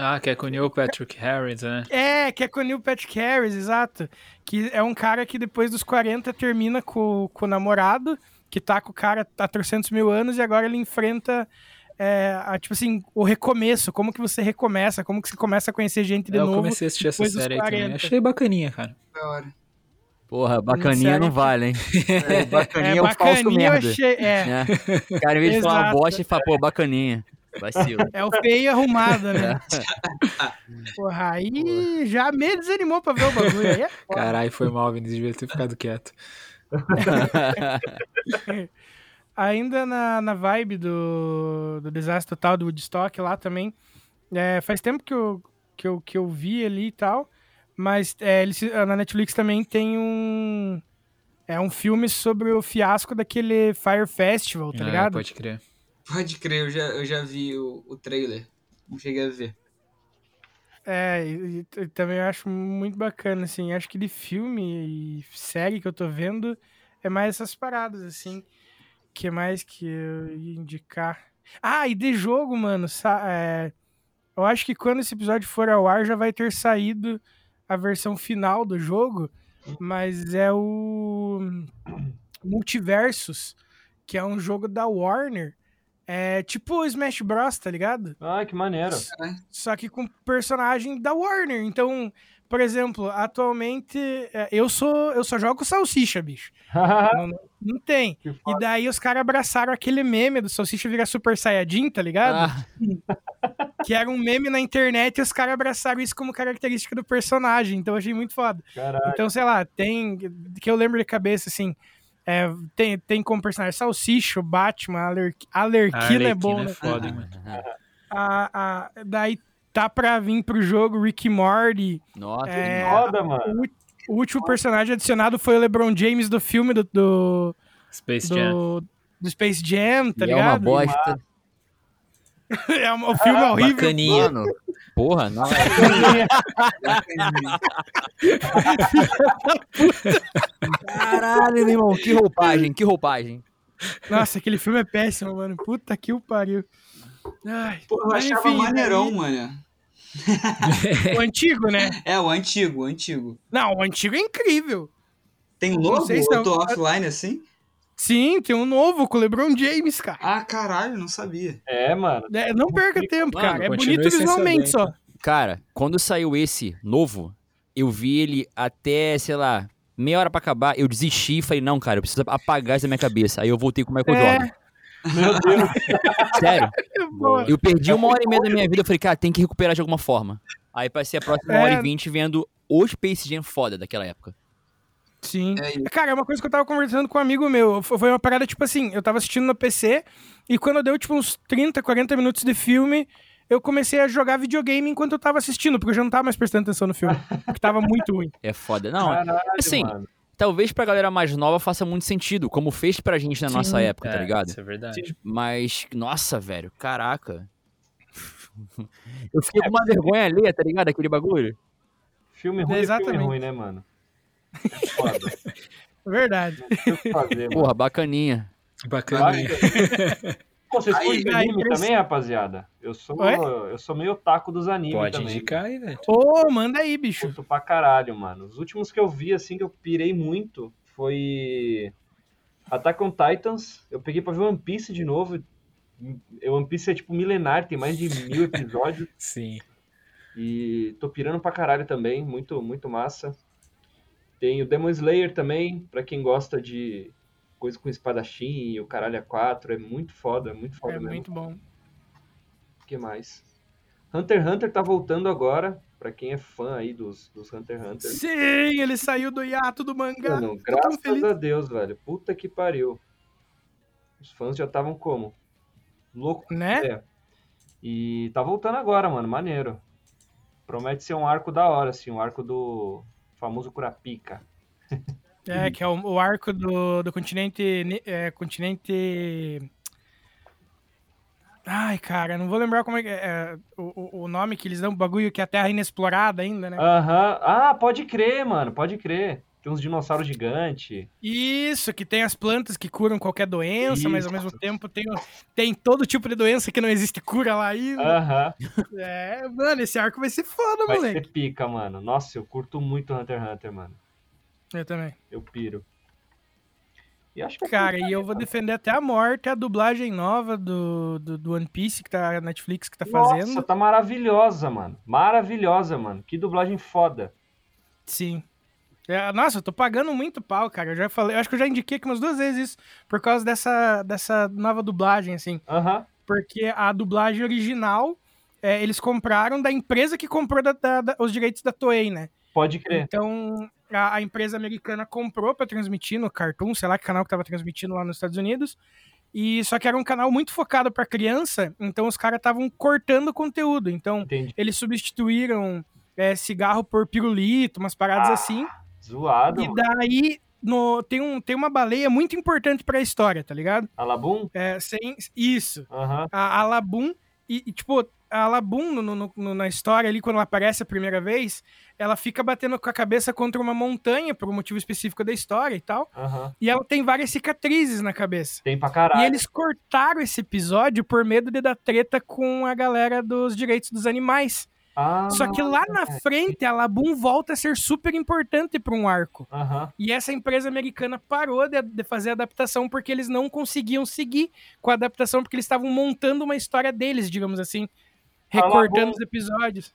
Ah, que é com o Neil Patrick Harris, né? É, que é com o Neil Patrick Harris, exato. Que é um cara que depois dos 40 termina com, com o namorado, que tá com o cara há 300 mil anos e agora ele enfrenta, é, a, tipo assim, o recomeço. Como que você recomeça, como que você começa a conhecer gente de É, eu novo. comecei a assistir essa série aí também. 40. Achei bacaninha, cara. Da hora. Porra, bacaninha sério não vale, hein? É, bacaninha é, o falso bacaninha eu merda. achei- é. O cara, em vez de falar bosta, ele fala, pô, bacaninha. Vacilo. É o feio arrumado, né? Porra, aí já me desanimou pra ver o bagulho. Aí é. Caralho, foi mal, Vinícius. Devia ter ficado quieto. Ainda na, na vibe do, do desastre total do Woodstock lá também. é, faz tempo que eu, que, eu, que eu vi ali e tal. Mas é, eles, na Netflix também tem um. É um filme sobre o fiasco daquele Fire Festival, tá Ah, ligado? Pode crer. Pode crer, eu já, eu já vi o, o trailer. Não cheguei a ver. É, e, e também eu acho muito bacana, assim. Acho que de filme e série que eu tô vendo é mais essas paradas, assim. Que mais que eu ia indicar? Ah, e de jogo, mano. sa- é, eu acho que quando esse episódio for ao ar já vai ter saído a versão final do jogo, mas é o Multiversus, que é um jogo da Warner. É tipo o Smash Bros, tá ligado? Ah, que maneiro. Só que com personagem da Warner. Então, por exemplo, atualmente é, eu sou eu só jogo salsicha, bicho. não, não- não tem. E daí os caras abraçaram aquele meme do salsicha virar Super Saiyajin, tá ligado? Que era um meme na internet e os caras abraçaram isso como característica do personagem. Então eu achei muito foda. Caralho. Então, sei lá, tem. Que eu lembro de cabeça, assim. é, tem, tem como personagem Salsicha, Batman, a Aler- Alerquina é bom, né? é foda, mano. a, a- daí tá pra vir pro jogo Rick Morty. Nossa, É, que foda, mano. O, o último personagem adicionado foi o LeBron James do filme do, do, Space Jam. do, do Space Jam, tá E é uma ligado? bosta. É um- o filme é horrível. Bacaninha. Mano, porra, não. Caralho, meu irmão, que roupagem, que roupagem. Nossa, aquele filme é péssimo, mano. Puta que o pariu. Ai, Pô, eu achava enfim, maneirão, aí- mano. O antigo, né? É, o antigo, o antigo. Não, o antigo é incrível. Tem um sei se Eu tô offline assim? Sim, tem um novo com o LeBron James, cara. Ah, caralho, não sabia. É, mano. É, não perca tempo, Mano, cara. É bonito visualmente saber, só. Cara, quando saiu esse novo, eu vi ele até, sei lá, meia hora pra acabar, eu desisti e falei, não, cara, eu preciso apagar isso da minha cabeça. Aí eu voltei com o Michael É. Jordan. Meu Deus. Sério. Boa. Eu perdi uma hora e meia da minha vida, eu falei, cara, tem que recuperar de alguma forma. Aí passei a próxima hora É. e vinte vendo o Space Jam foda daquela época. Sim. É, e- Cara, é uma coisa que eu tava conversando com um amigo meu. Foi uma parada, tipo assim, eu tava assistindo no PC e quando deu, tipo, uns 30, 40 minutos de filme, eu comecei a jogar videogame enquanto eu tava assistindo, porque eu já não tava mais prestando atenção no filme. Porque tava muito ruim. É foda. Não, Caralho, assim, mano. Talvez pra galera mais nova faça muito sentido, como fez pra gente na Sim. nossa época, tá É, ligado? Isso é verdade. Mas, nossa, velho, caraca. Eu fiquei com uma vergonha alheia, tá ligado? Aquele bagulho. Filme ruim é filme Exatamente. ruim, né, mano? É foda. Verdade. Não tem o que fazer, mano. Porra, bacaninha. Bacana. Pô, vocês Aí- curtem aí anime cresce- também, rapaziada? Eu sou, Oi? eu sou meio taco dos animes Pode também. indicar aí, velho. Ô, manda aí, bicho. Curto pra caralho, mano. Os últimos que eu vi, assim, que eu pirei muito, foi Attack on Titans. Eu peguei pra ver One Piece de novo. One Piece é, tipo, milenar, tem mais de mil episódios. Sim. E tô pirando pra caralho também, muito, muito massa. Tem o Demon Slayer também, pra quem gosta de coisa com espadachim e o caralho a 4, é muito foda, muito foda É mesmo. muito bom. O que mais? Hunter x Hunter tá voltando agora, pra quem é fã aí dos, dos Hunter x Hunter. Sim, ele saiu do hiato do mangá. Mano, graças a Deus, velho. Puta que pariu. Os fãs já estavam como? Louco. Né? É. E tá voltando agora, mano. Maneiro. Promete ser um arco da hora, assim. Um arco do famoso Kurapika. É, que é o, o arco do, do continente. ne- É, continente. Ai, cara, não vou lembrar como é que é, é, o, o- nome que eles dão, o bagulho que é a terra inexplorada ainda, né? Aham. Ah, pode crer, mano. Pode crer. Tem uns dinossauros gigantes. Isso, que tem as plantas que curam qualquer doença, mas ao Isso. mesmo tempo tem, tem todo tipo de doença que não existe cura lá ainda. Aham. É, mano, esse arco vai ser foda, Vai moleque. ser pica, mano. Nossa, eu curto muito Hunter x Hunter, mano. Eu também. Eu piro. E acho que é Cara, e eu vou defender até a morte a dublagem nova do, do, do One Piece, que tá a Netflix que tá fazendo. Nossa, tá maravilhosa, mano. Maravilhosa, mano. Que dublagem foda. Sim. É, nossa, eu tô pagando muito pau, cara. Eu já falei, eu acho que eu já indiquei aqui umas duas vezes isso, por causa dessa, dessa nova dublagem, assim. Aham. Porque a dublagem original, é, eles compraram da empresa que comprou da- da- da- os direitos da Toei, né? Pode crer. Então, a, a empresa americana comprou pra transmitir no Cartoon, sei lá que canal que tava transmitindo lá nos Estados Unidos. E só que era um canal muito focado pra criança, então os caras estavam cortando conteúdo. Então, Entendi. eles substituíram é, cigarro por pirulito, umas paradas Ah, assim. Zoado, E daí no, tem, um, tem uma baleia muito importante pra história, tá ligado? Alabum? É, sem, isso. Aham. A Alabum, e, e, tipo, a Alabum no, no- no- na história ali, quando ela aparece a primeira vez, ela fica batendo com a cabeça contra uma montanha, por um motivo específico da história e tal. Aham. E ela tem várias cicatrizes na cabeça. Tem pra caralho. E eles cortaram esse episódio por medo de dar treta com a galera dos direitos dos animais. Ah, Só que lá na frente, a Labum volta a ser super importante para um arco. E essa empresa americana parou de, de fazer a adaptação porque eles não conseguiam seguir com a adaptação, porque eles estavam montando uma história deles, digamos assim. Recortando Labum. os episódios.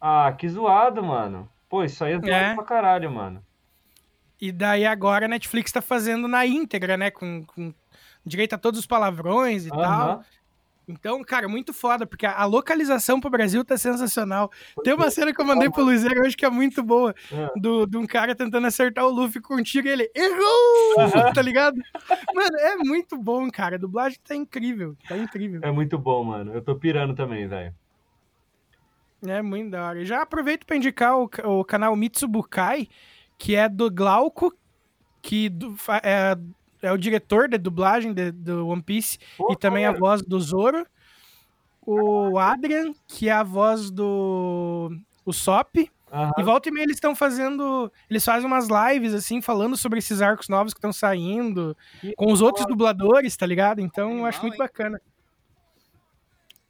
Ah, que zoado, mano. Pô, isso aí é zoado É. pra caralho, mano. E daí agora a Netflix tá fazendo na íntegra, né? Com, com direito a todos os palavrões e tal. Então, cara, muito foda, porque a localização pro Brasil tá sensacional. Tem uma cena que eu mandei pro Luizero hoje que é muito boa, É. do, de um cara tentando acertar o Luffy com um tiro e ele errou! Tá ligado? Mano, é muito bom, cara. A dublagem tá incrível, tá incrível. É muito bom, mano. Eu tô pirando também, velho. É muito da hora. Já aproveito pra indicar o, o canal Mitsubukai, que é do Glauco, que fa- é, é o diretor da dublagem de- do One Piece Pô, e também a maneiro. voz do Zoro. O Adrian, que é a voz do o Sop. Aham. E volta e meia eles estão fazendo. Eles fazem umas lives, assim, falando sobre esses arcos novos que estão saindo, Que com os outros dubladores, tá ligado? Então eu acho muito hein? bacana.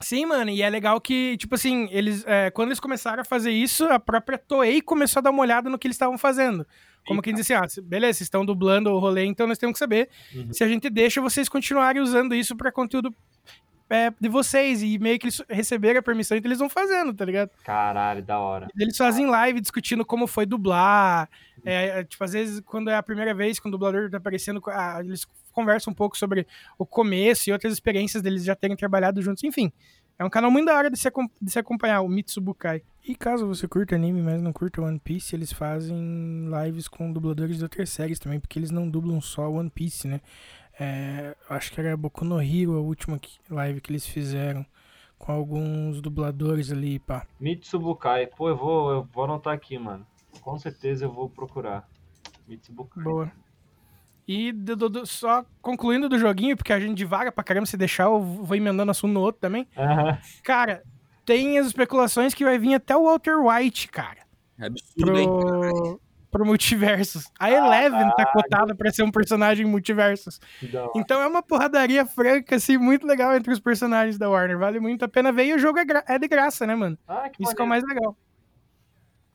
Sim, mano, e é legal que, tipo assim, eles, é, quando eles começaram a fazer isso, a própria Toei começou a dar uma olhada no que eles estavam fazendo. Como quem diz assim, ah, beleza, vocês estão dublando o rolê, então nós temos que saber Uhum. se a gente deixa vocês continuarem usando isso pra conteúdo é, de vocês. E meio que eles receberam a permissão, então eles vão fazendo, tá ligado? Caralho, da hora. Eles fazem live discutindo como foi dublar. É, é, tipo, às vezes, quando é a primeira vez que o dublador tá aparecendo, ah, eles conversam um pouco sobre o começo e outras experiências deles já terem trabalhado juntos. Enfim, é um canal muito da hora de se, de se acompanhar, o Mitsubukai. E caso você curta anime, mas não curta One Piece, eles fazem lives com dubladores de outras séries também, porque eles não dublam só One Piece, né? É, acho que era Boku no Hero a última live que eles fizeram com alguns dubladores ali, pá. Mitsubukai. Pô, eu vou, eu vou anotar aqui, mano. Com certeza eu vou procurar. Mitsubukai. Boa. E do- do- só concluindo do joguinho, porque a gente divaga pra caramba, se deixar, eu vou emendando assunto no outro também. Aham. Cara, tem as especulações que vai vir até o Walter White, cara. É absurdo, hein? Pro, pro Multiversos. A Eleven tá cotada pra ser um personagem Multiversos. Então é uma porradaria franca, assim, muito legal entre os personagens da Warner. Vale muito a pena ver. E o jogo é, gra- é de graça, né, mano? Ah, que Isso que é o mais legal.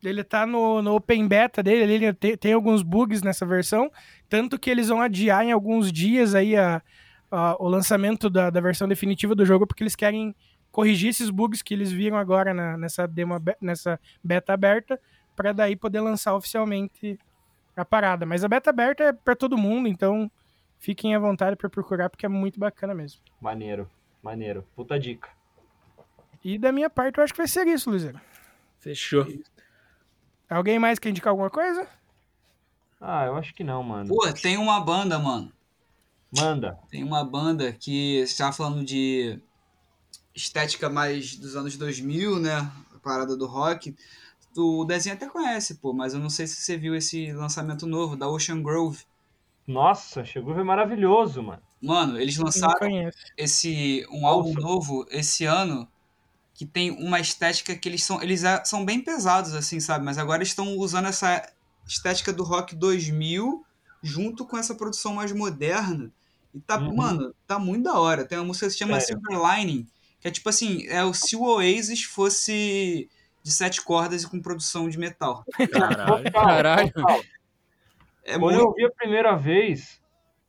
Ele tá no, no Open Beta dele, ali, ele tem, tem alguns bugs nessa versão, tanto que eles vão adiar em alguns dias aí a, a- o lançamento da, da versão definitiva do jogo, porque eles querem corrigir esses bugs que eles viram agora na- nessa, demo, nessa beta aberta, para daí poder lançar oficialmente a parada. Mas a beta aberta é para todo mundo, então fiquem à vontade para procurar, porque é muito bacana mesmo. Maneiro, maneiro. Puta dica. E da minha parte, eu acho que vai ser isso, Luizero. Fechou. Alguém mais quer indicar alguma coisa? Ah, eu acho que não, mano. Pô, tem uma banda, mano. Manda. Tem uma banda que você tava falando de estética mais dos anos 2000, né? A parada do rock. O desenho até conhece, pô, mas eu não sei se você viu esse lançamento novo da Ocean Grove. Nossa, chegou é maravilhoso, mano. Mano, eles lançaram esse um álbum novo esse ano que tem uma estética que eles são eles é- são bem pesados assim, sabe? Mas agora estão usando essa estética do rock 2000 junto com essa produção mais moderna. E tá, Uhum. mano, tá muito da hora. Tem uma música que se chama Sério? Silver Lining, que é tipo assim, é o se o Oasis fosse de sete cordas e com produção de metal. Caralho. Caralho. É Quando muito eu vi a primeira vez,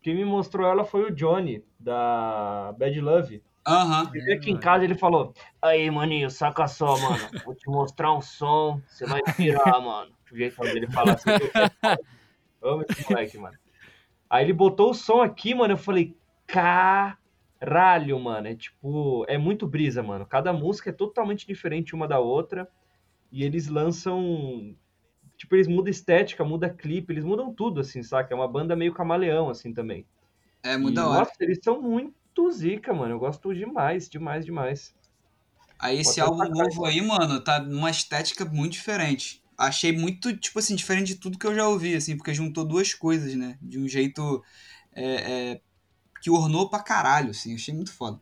quem me mostrou ela foi o Johnny, da Bad Love. Aham. Ele veio aqui em casa ele falou: Aí, maninho, saca só, mano. Vou te mostrar um som, você vai pirar, mano. O jeito dele falar assim. eu Amo esse moleque, mano. Aí ele botou o som aqui, mano. Eu falei: Caralho, mano. É tipo, é muito brisa, mano. Cada música é totalmente diferente uma da outra. E eles lançam. Tipo, eles mudam estética, muda clipe, eles mudam tudo, assim, saca? É uma banda meio camaleão, assim, também. É muito E, hora. Nossa, eles são muito zica, mano. Eu gosto demais, demais, demais. Aí esse álbum novo aí, mano, tá numa estética muito diferente. Achei muito, tipo assim, diferente de tudo que eu já ouvi, assim, porque juntou duas coisas, né? De um jeito é, é, que ornou pra caralho, assim. Achei muito foda.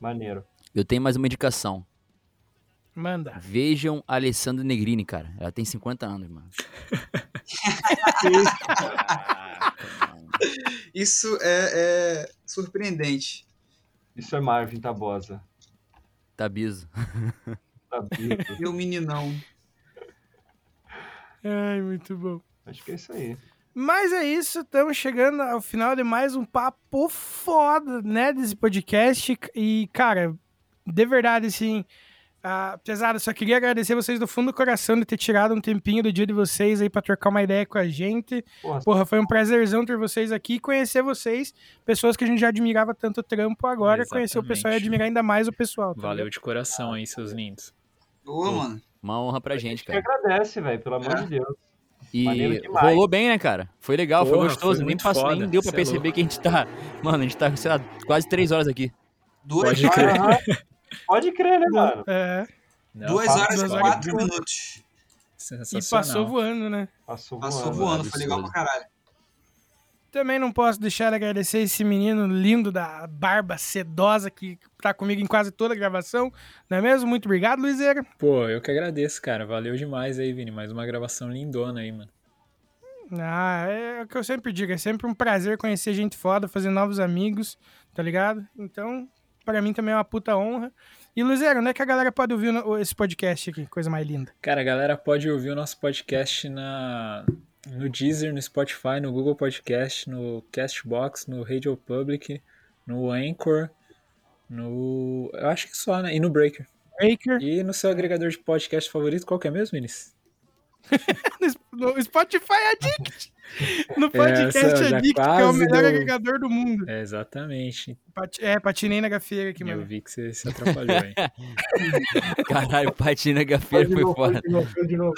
Maneiro. Eu tenho mais uma indicação. Manda. Vejam a Alessandra Negrini, cara. Ela tem 50 anos, mano. Isso é, é surpreendente. Isso é Marvin Tabosa. Tabiso. Tabiso. Meu meninão. Ai, muito bom. Acho que é isso aí. Mas é isso, estamos chegando ao final de mais um papo foda, né, desse podcast. E, cara, de verdade, assim, ah, pesado, só queria agradecer vocês do fundo do coração de ter tirado um tempinho do dia de vocês aí pra trocar uma ideia com a gente. Porra, Porra, foi um prazerzão ter vocês aqui e conhecer vocês, pessoas que a gente já admirava tanto trampo, agora conhecer o pessoal e Exatamente. admirar ainda mais o pessoal. tá Valeu ligado? de coração aí, seus lindos. Ô, mano. Uma honra pra gente, que cara. agradece, velho, pelo amor É. de Deus. E rolou bem, né, cara? Foi legal, foi Porra, gostoso. foi nem, passou, nem deu pra cê é perceber louco. que a gente tá. Mano, a gente tá, sei lá, quase três horas aqui. Duas, horas. Pode crer, né, mano? É, Não, duas horas e horas quatro e- minutos. e passou voando, né? Passou voando. Passou voando, foi legal pra caralho. Também não posso deixar de agradecer esse menino lindo da barba sedosa que tá comigo em quase toda a gravação, não é mesmo? Muito obrigado, Luizeira. Pô, eu que agradeço, cara. Valeu demais aí, Vini. Mais uma gravação lindona aí, mano. Ah, é o que eu sempre digo, é sempre um prazer conhecer gente foda, fazer novos amigos, tá ligado? Então, pra mim também é uma puta honra. E, Luizeira, onde é que a galera pode ouvir esse podcast aqui? Coisa mais linda. Cara, a galera pode ouvir o nosso podcast na, no Deezer, no Spotify, no Google Podcast, no Castbox, no Radio Public, no Anchor No. Eu acho que só, né? E no Breaker. Breaker. E no seu agregador de podcast favorito, qual que é mesmo, Vinícius? No Spotify Addict. No podcast Essa, já Addict, que é o melhor deu- agregador do mundo. É, exatamente. Pati- É, patinei na gafeira aqui, Eu mano. vi que você se atrapalhou, hein? Caralho, patina gafeira de foi novo, foda. de novo, de novo.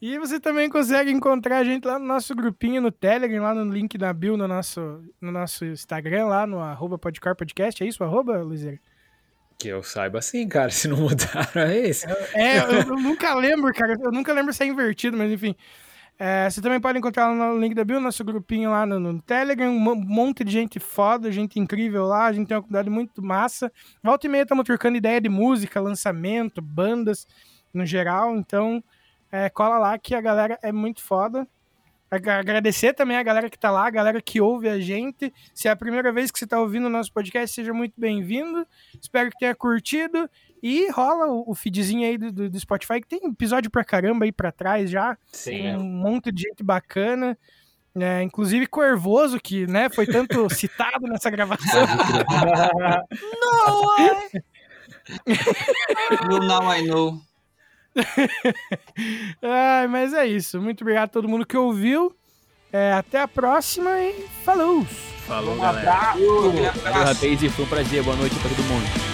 E você também consegue encontrar a gente lá no nosso grupinho no Telegram, lá no link da bio no nosso, no nosso Instagram, lá no arroba podcar podcast. É isso, arroba, Luizeira? Que eu saiba assim, cara. Se não mudaram, é esse. É, eu, eu nunca lembro, cara. Eu nunca lembro se é invertido, mas enfim. É, você também pode encontrar lá no link da bio, nosso grupinho lá no, no Telegram. Um mon- monte de gente foda, gente incrível lá. A gente tem uma comunidade muito massa. Volta e meia estamos trocando ideia de música, lançamento, bandas no geral. Então, é, cola lá que a galera é muito foda. Ag- Agradecer também a galera que tá lá, a galera que ouve a gente. Se é a primeira vez que você tá ouvindo o nosso podcast, seja muito bem-vindo. Espero que tenha curtido. E rola o, feedzinho aí do, do- do Spotify, que tem episódio pra caramba aí pra trás já. Tem um monte de gente bacana. É, inclusive Corvoso, que né, foi tanto citado nessa gravação. Não! You now I know. Ai, mas é isso. Muito obrigado a todo mundo que ouviu. É, até a próxima e falou! Falou, Um galera. abraço. Valeu, abraço. foi um prazer. Boa noite pra todo mundo.